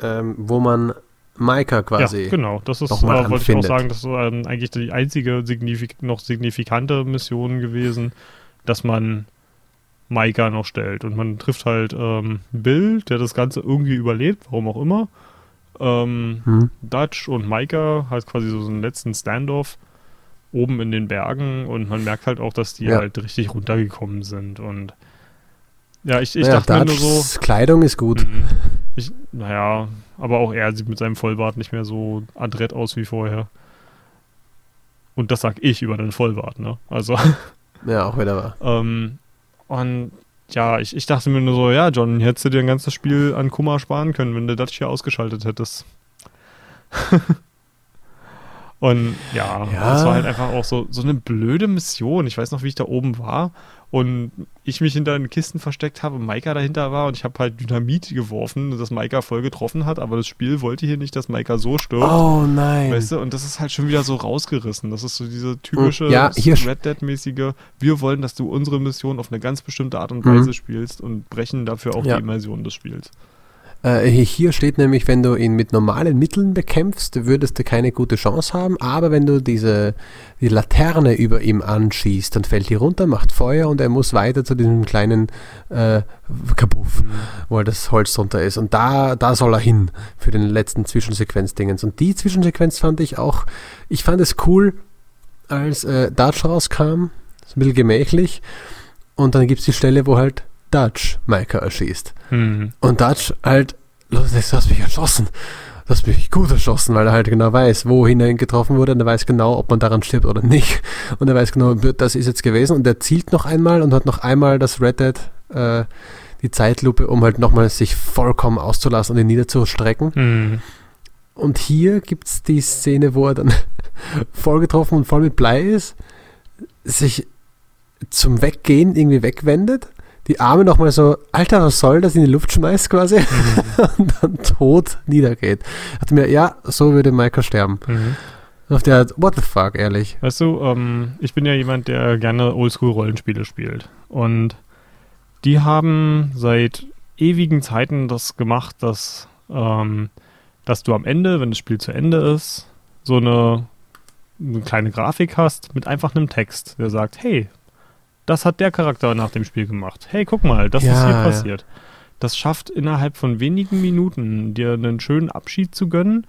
B: Ähm, wo man Maika quasi.
A: Ja, genau. Das ist, äh, wollte ich auch sagen, das ist ähm, eigentlich die einzige signifik noch signifikante Mission gewesen, dass man Maika noch stellt. Und man trifft halt ähm, Bill, der das Ganze irgendwie überlebt, warum auch immer. Ähm,
B: Hm.
A: Dutch und Maika halt quasi so einen letzten Standoff oben in den Bergen und man merkt halt auch, dass die
B: Ja.
A: halt richtig runtergekommen sind und ja, ich, ich
B: naja,
A: dachte mir nur so,
B: Kleidung ist gut.
A: Mhm. Ich, naja, aber auch er sieht mit seinem Vollbart nicht mehr so adrett aus wie vorher. Und das sag ich über den Vollbart, ne? Also,
B: Ja, auch wieder wahr.
A: ähm, und ja, ich, ich dachte mir nur so, ja, John, hättest du dir ein ganzes Spiel an Kummer sparen können, wenn du das hier ausgeschaltet hättest. und ja,
B: Ja.
A: es war halt einfach auch so, so eine blöde Mission. Ich weiß noch, wie ich da oben war und ich mich hinter den Kisten versteckt habe und Maika dahinter war und ich habe halt Dynamit geworfen, das Maika voll getroffen hat, aber das Spiel wollte hier nicht, dass Maika so stirbt.
B: Oh nein.
A: Weißt du, und das ist halt schon wieder so rausgerissen. Das ist so diese typische
B: Ja,
A: Red Dead-mäßige, wir wollen, dass du unsere Mission auf eine ganz bestimmte Art und
B: Mhm.
A: Weise spielst und brechen dafür auch
B: Ja.
A: die Immersion des Spiels.
B: Äh, hier steht nämlich, wenn du ihn mit normalen Mitteln bekämpfst, würdest du keine gute Chance haben, aber wenn du diese die Laterne über ihm anschießt, dann fällt die runter, macht Feuer und er muss weiter zu diesem kleinen äh, Kabuff, wo halt das Holz drunter ist. Und da, da soll er hin für den letzten Zwischensequenz-Dingens. Und die Zwischensequenz fand ich auch, ich fand es cool, als äh, Dutch rauskam, ist ein bisschen gemächlich, und dann gibt es die Stelle, wo halt Dutch Micah erschießt.
A: Mhm.
B: Und Dutch halt, los, du hast mich erschossen. Du hast mich gut erschossen, weil er halt genau weiß, wohin er getroffen wurde und er weiß genau, ob man daran stirbt oder nicht. Und er weiß genau, das ist jetzt gewesen und er zielt noch einmal und hat noch einmal das Red Dead, äh, die Zeitlupe, um halt nochmal sich vollkommen auszulassen und ihn niederzustrecken.
A: Mhm.
B: Und hier gibt es die Szene, wo er dann voll getroffen und voll mit Blei ist, sich zum Weggehen irgendwie wegwendet, die Arme nochmal so, Alter, was soll das, in die Luft schmeißt quasi und dann tot niedergeht. Hat mir, ja, so würde Michael sterben.
A: Mhm.
B: Auf der Art, what the fuck, ehrlich.
A: Weißt du, ähm, ich bin ja jemand, der gerne Oldschool-Rollenspiele spielt. Und die haben seit ewigen Zeiten das gemacht, dass, ähm, dass du am Ende, wenn das Spiel zu Ende ist, so eine, eine kleine Grafik hast mit einfach einem Text, der sagt, hey, das hat der Charakter nach dem Spiel gemacht. Hey, guck mal, das ist
B: Ja,
A: hier
B: ja.
A: passiert. Das schafft innerhalb von wenigen Minuten dir einen schönen Abschied zu gönnen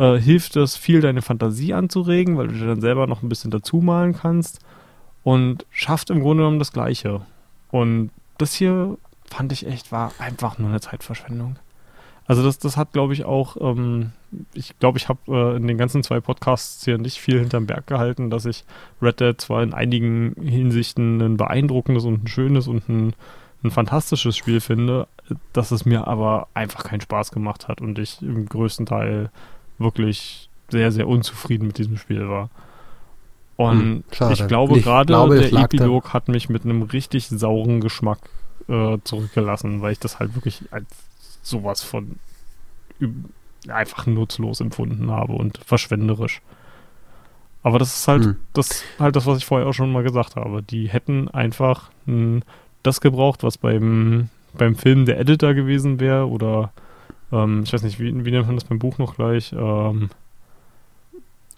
A: äh, hilft es viel, deine Fantasie anzuregen, weil du dir dann selber noch ein bisschen dazu malen kannst und schafft im Grunde genommen das Gleiche. Und das hier fand ich echt, war einfach nur eine Zeitverschwendung. Also das, das hat, glaube ich, auch, ähm, ich glaube, ich habe äh, in den ganzen zwei Podcasts hier nicht viel hinterm Berg gehalten, dass ich Red Dead zwar in einigen Hinsichten ein beeindruckendes und ein schönes und ein, ein fantastisches Spiel finde, dass es mir aber einfach keinen Spaß gemacht hat und ich im größten Teil wirklich sehr, sehr unzufrieden mit diesem Spiel war. Und hm, ich glaube gerade, der Epilog hat mich mit einem richtig sauren Geschmack äh, zurückgelassen, weil ich das halt wirklich als sowas von einfach nutzlos empfunden habe und verschwenderisch. Aber das ist halt, hm. das halt das, was ich vorher auch schon mal gesagt habe. Die hätten einfach m, das gebraucht, was beim, beim Film der Editor gewesen wäre oder ähm, ich weiß nicht, wie, wie nennt man das beim Buch noch gleich? Ähm,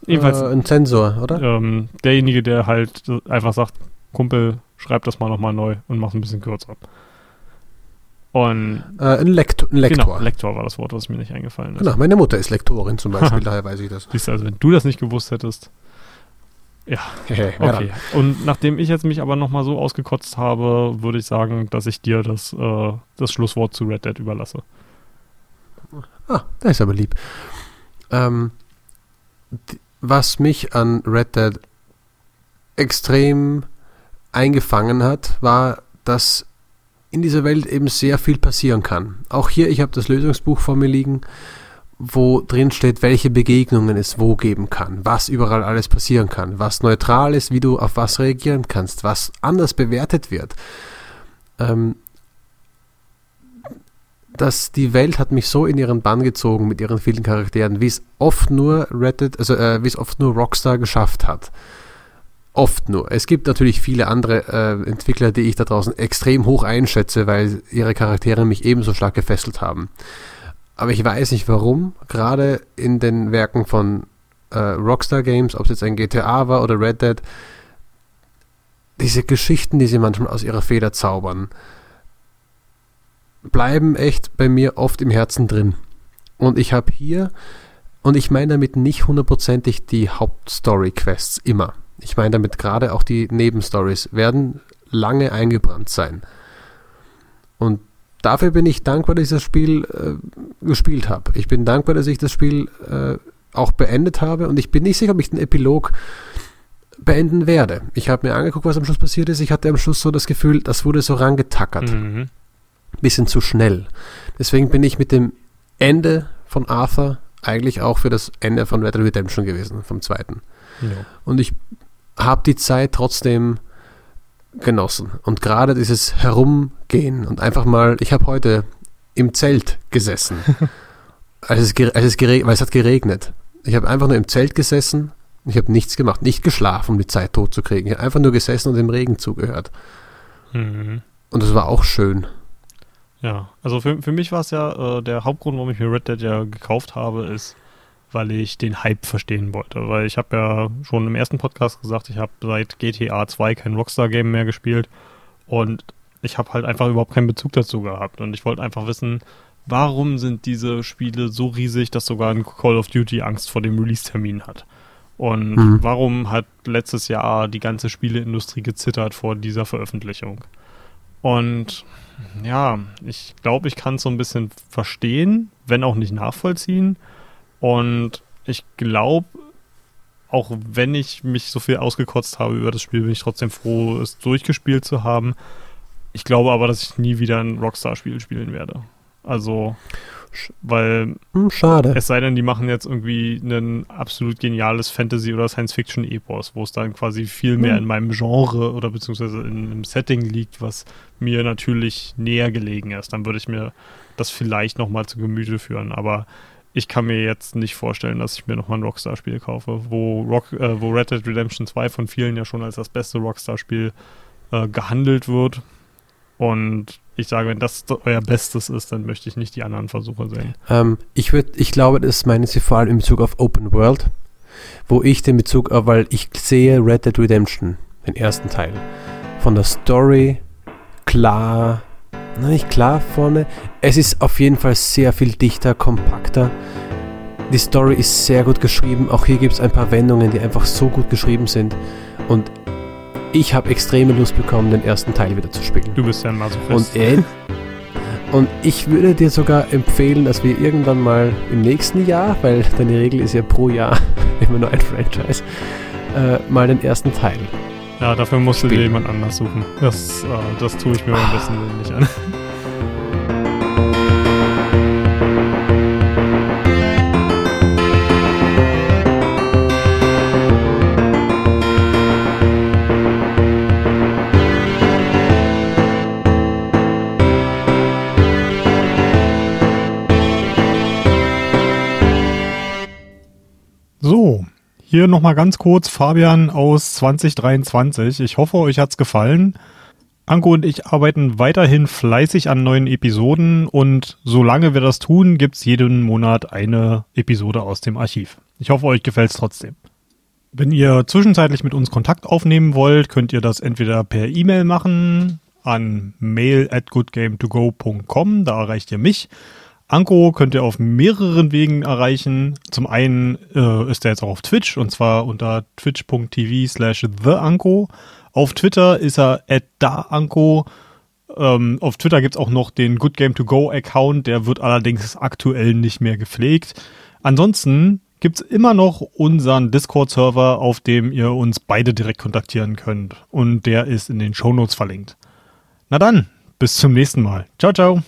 B: jedenfalls äh, ein Zensor, oder?
A: Ähm, derjenige, der halt einfach sagt, Kumpel, schreib das mal nochmal neu und mach es ein bisschen kürzer. Und
B: äh, ein, Lektor, ein Lektor. Genau,
A: Lektor war das Wort, was mir nicht eingefallen ist.
B: Genau, meine Mutter ist Lektorin zum Beispiel, daher weiß ich das.
A: Siehst du, also wenn du das nicht gewusst hättest. Ja. okay. Und nachdem ich jetzt mich aber nochmal so ausgekotzt habe, würde ich sagen, dass ich dir das, äh, das Schlusswort zu Red Dead überlasse.
B: Ah, das ist aber lieb. Ähm, was mich an Red Dead extrem eingefangen hat, war, dass in dieser Welt eben sehr viel passieren kann. Auch hier, ich habe das Lösungsbuch vor mir liegen, wo drin steht, welche Begegnungen es wo geben kann, was überall alles passieren kann, was neutral ist, wie du auf was reagieren kannst, was anders bewertet wird. Ähm, dass die Welt hat mich so in ihren Bann gezogen mit ihren vielen Charakteren, wie es oft nur Reddit, also äh, wie es oft nur Rockstar geschafft hat. Oft nur. Es gibt natürlich viele andere äh, Entwickler, die ich da draußen extrem hoch einschätze, weil ihre Charaktere mich ebenso stark gefesselt haben. Aber ich weiß nicht warum, gerade in den Werken von äh, Rockstar Games, ob es jetzt ein GTA war oder Red Dead, diese Geschichten, die sie manchmal aus ihrer Feder zaubern, bleiben echt bei mir oft im Herzen drin. Und ich habe hier, und ich meine damit nicht hundertprozentig die Hauptstory-Quests immer ich meine damit gerade auch die Nebenstories, werden lange eingebrannt sein. Und dafür bin ich dankbar, dass ich das Spiel äh, gespielt habe. Ich bin dankbar, dass ich das Spiel äh, auch beendet habe und ich bin nicht sicher, ob ich den Epilog beenden werde. Ich habe mir angeguckt, was am Schluss passiert ist. Ich hatte am Schluss so das Gefühl, das wurde so rangetackert. Mhm. Bisschen zu schnell. Deswegen bin ich mit dem Ende von Arthur eigentlich auch für das Ende von Red Dead Redemption gewesen, vom zweiten. Ja. Und ich habe die Zeit trotzdem genossen. Und gerade dieses Herumgehen und einfach mal, ich habe heute im Zelt gesessen, als es, als es geregnet, weil es hat geregnet. Ich habe einfach nur im Zelt gesessen, ich habe nichts gemacht, nicht geschlafen, um die Zeit tot zu kriegen. Ich habe einfach nur gesessen und dem Regen zugehört. Mhm. Und das war auch schön.
A: Ja, also für, für mich war es ja äh, der Hauptgrund, warum ich mir Red Dead ja gekauft habe, ist, weil ich den Hype verstehen wollte. Weil ich habe ja schon im ersten Podcast gesagt, ich habe seit GTA 2 kein Rockstar-Game mehr gespielt und ich habe halt einfach überhaupt keinen Bezug dazu gehabt. Und ich wollte einfach wissen, warum sind diese Spiele so riesig, dass sogar ein Call of Duty Angst vor dem Release-Termin hat? Und mhm. warum hat letztes Jahr die ganze Spieleindustrie gezittert vor dieser Veröffentlichung? Und ja, ich glaube, ich kann es so ein bisschen verstehen, wenn auch nicht nachvollziehen. Und ich glaube, auch wenn ich mich so viel ausgekotzt habe über das Spiel, bin ich trotzdem froh, es durchgespielt zu haben. Ich glaube aber, dass ich nie wieder ein Rockstar-Spiel spielen werde. Also, weil.
B: Hm, schade.
A: Es sei denn, die machen jetzt irgendwie ein absolut geniales Fantasy- oder Science-Fiction-Epos, wo es dann quasi viel mehr hm. in meinem Genre oder beziehungsweise in einem Setting liegt, was mir natürlich näher gelegen ist. Dann würde ich mir das vielleicht nochmal zu Gemüte führen. Aber ich kann mir jetzt nicht vorstellen, dass ich mir nochmal ein Rockstar-Spiel kaufe, wo, Rock, äh, wo Red Dead Redemption 2 von vielen ja schon als das beste Rockstar-Spiel äh, gehandelt wird. Und ich sage, wenn das euer Bestes ist, dann möchte ich nicht die anderen Versuche sehen.
B: Ähm, ich, würd, ich glaube, das meinen Sie vor allem in Bezug auf Open World, wo ich den Bezug, auf, weil ich sehe Red Dead Redemption, den ersten Teil, von der Story klar nicht klar vorne. Es ist auf jeden Fall sehr viel dichter, kompakter. die Story ist sehr gut geschrieben. Auch hier gibt es ein paar Wendungen, die einfach so gut geschrieben sind. Und ich habe extreme Lust bekommen, den ersten Teil wieder zu spielen.
A: Du bist ja ein Masochist.
B: Und, äh, und ich würde dir sogar empfehlen, dass wir irgendwann mal im nächsten Jahr, weil deine Regel ist ja pro Jahr immer nur ein Franchise, äh, mal den ersten Teil.
A: Ja, dafür musst du dir jemand anders suchen. Das, äh, das tue ich mir am besten nicht an. Hier nochmal ganz kurz Fabian aus 2023. Ich hoffe, euch hat's gefallen. Anko und ich arbeiten weiterhin fleißig an neuen Episoden und solange wir das tun, gibt's jeden Monat eine Episode aus dem Archiv. Ich hoffe, euch gefällt's trotzdem. Wenn ihr zwischenzeitlich mit uns Kontakt aufnehmen wollt, könnt ihr das entweder per E-Mail machen an mail at goodgame2go.com, da erreicht ihr mich Anko könnt ihr auf mehreren Wegen erreichen. Zum einen äh, ist er jetzt auch auf Twitch und zwar unter twitch.tv slash theanko. Auf Twitter ist er at daanko. Ähm, auf Twitter gibt es auch noch den Good Game To Go Account, der wird allerdings aktuell nicht mehr gepflegt. Ansonsten gibt es immer noch unseren Discord-Server, auf dem ihr uns beide direkt kontaktieren könnt. Und der ist in den Shownotes verlinkt. Na dann, bis zum nächsten Mal. Ciao, ciao.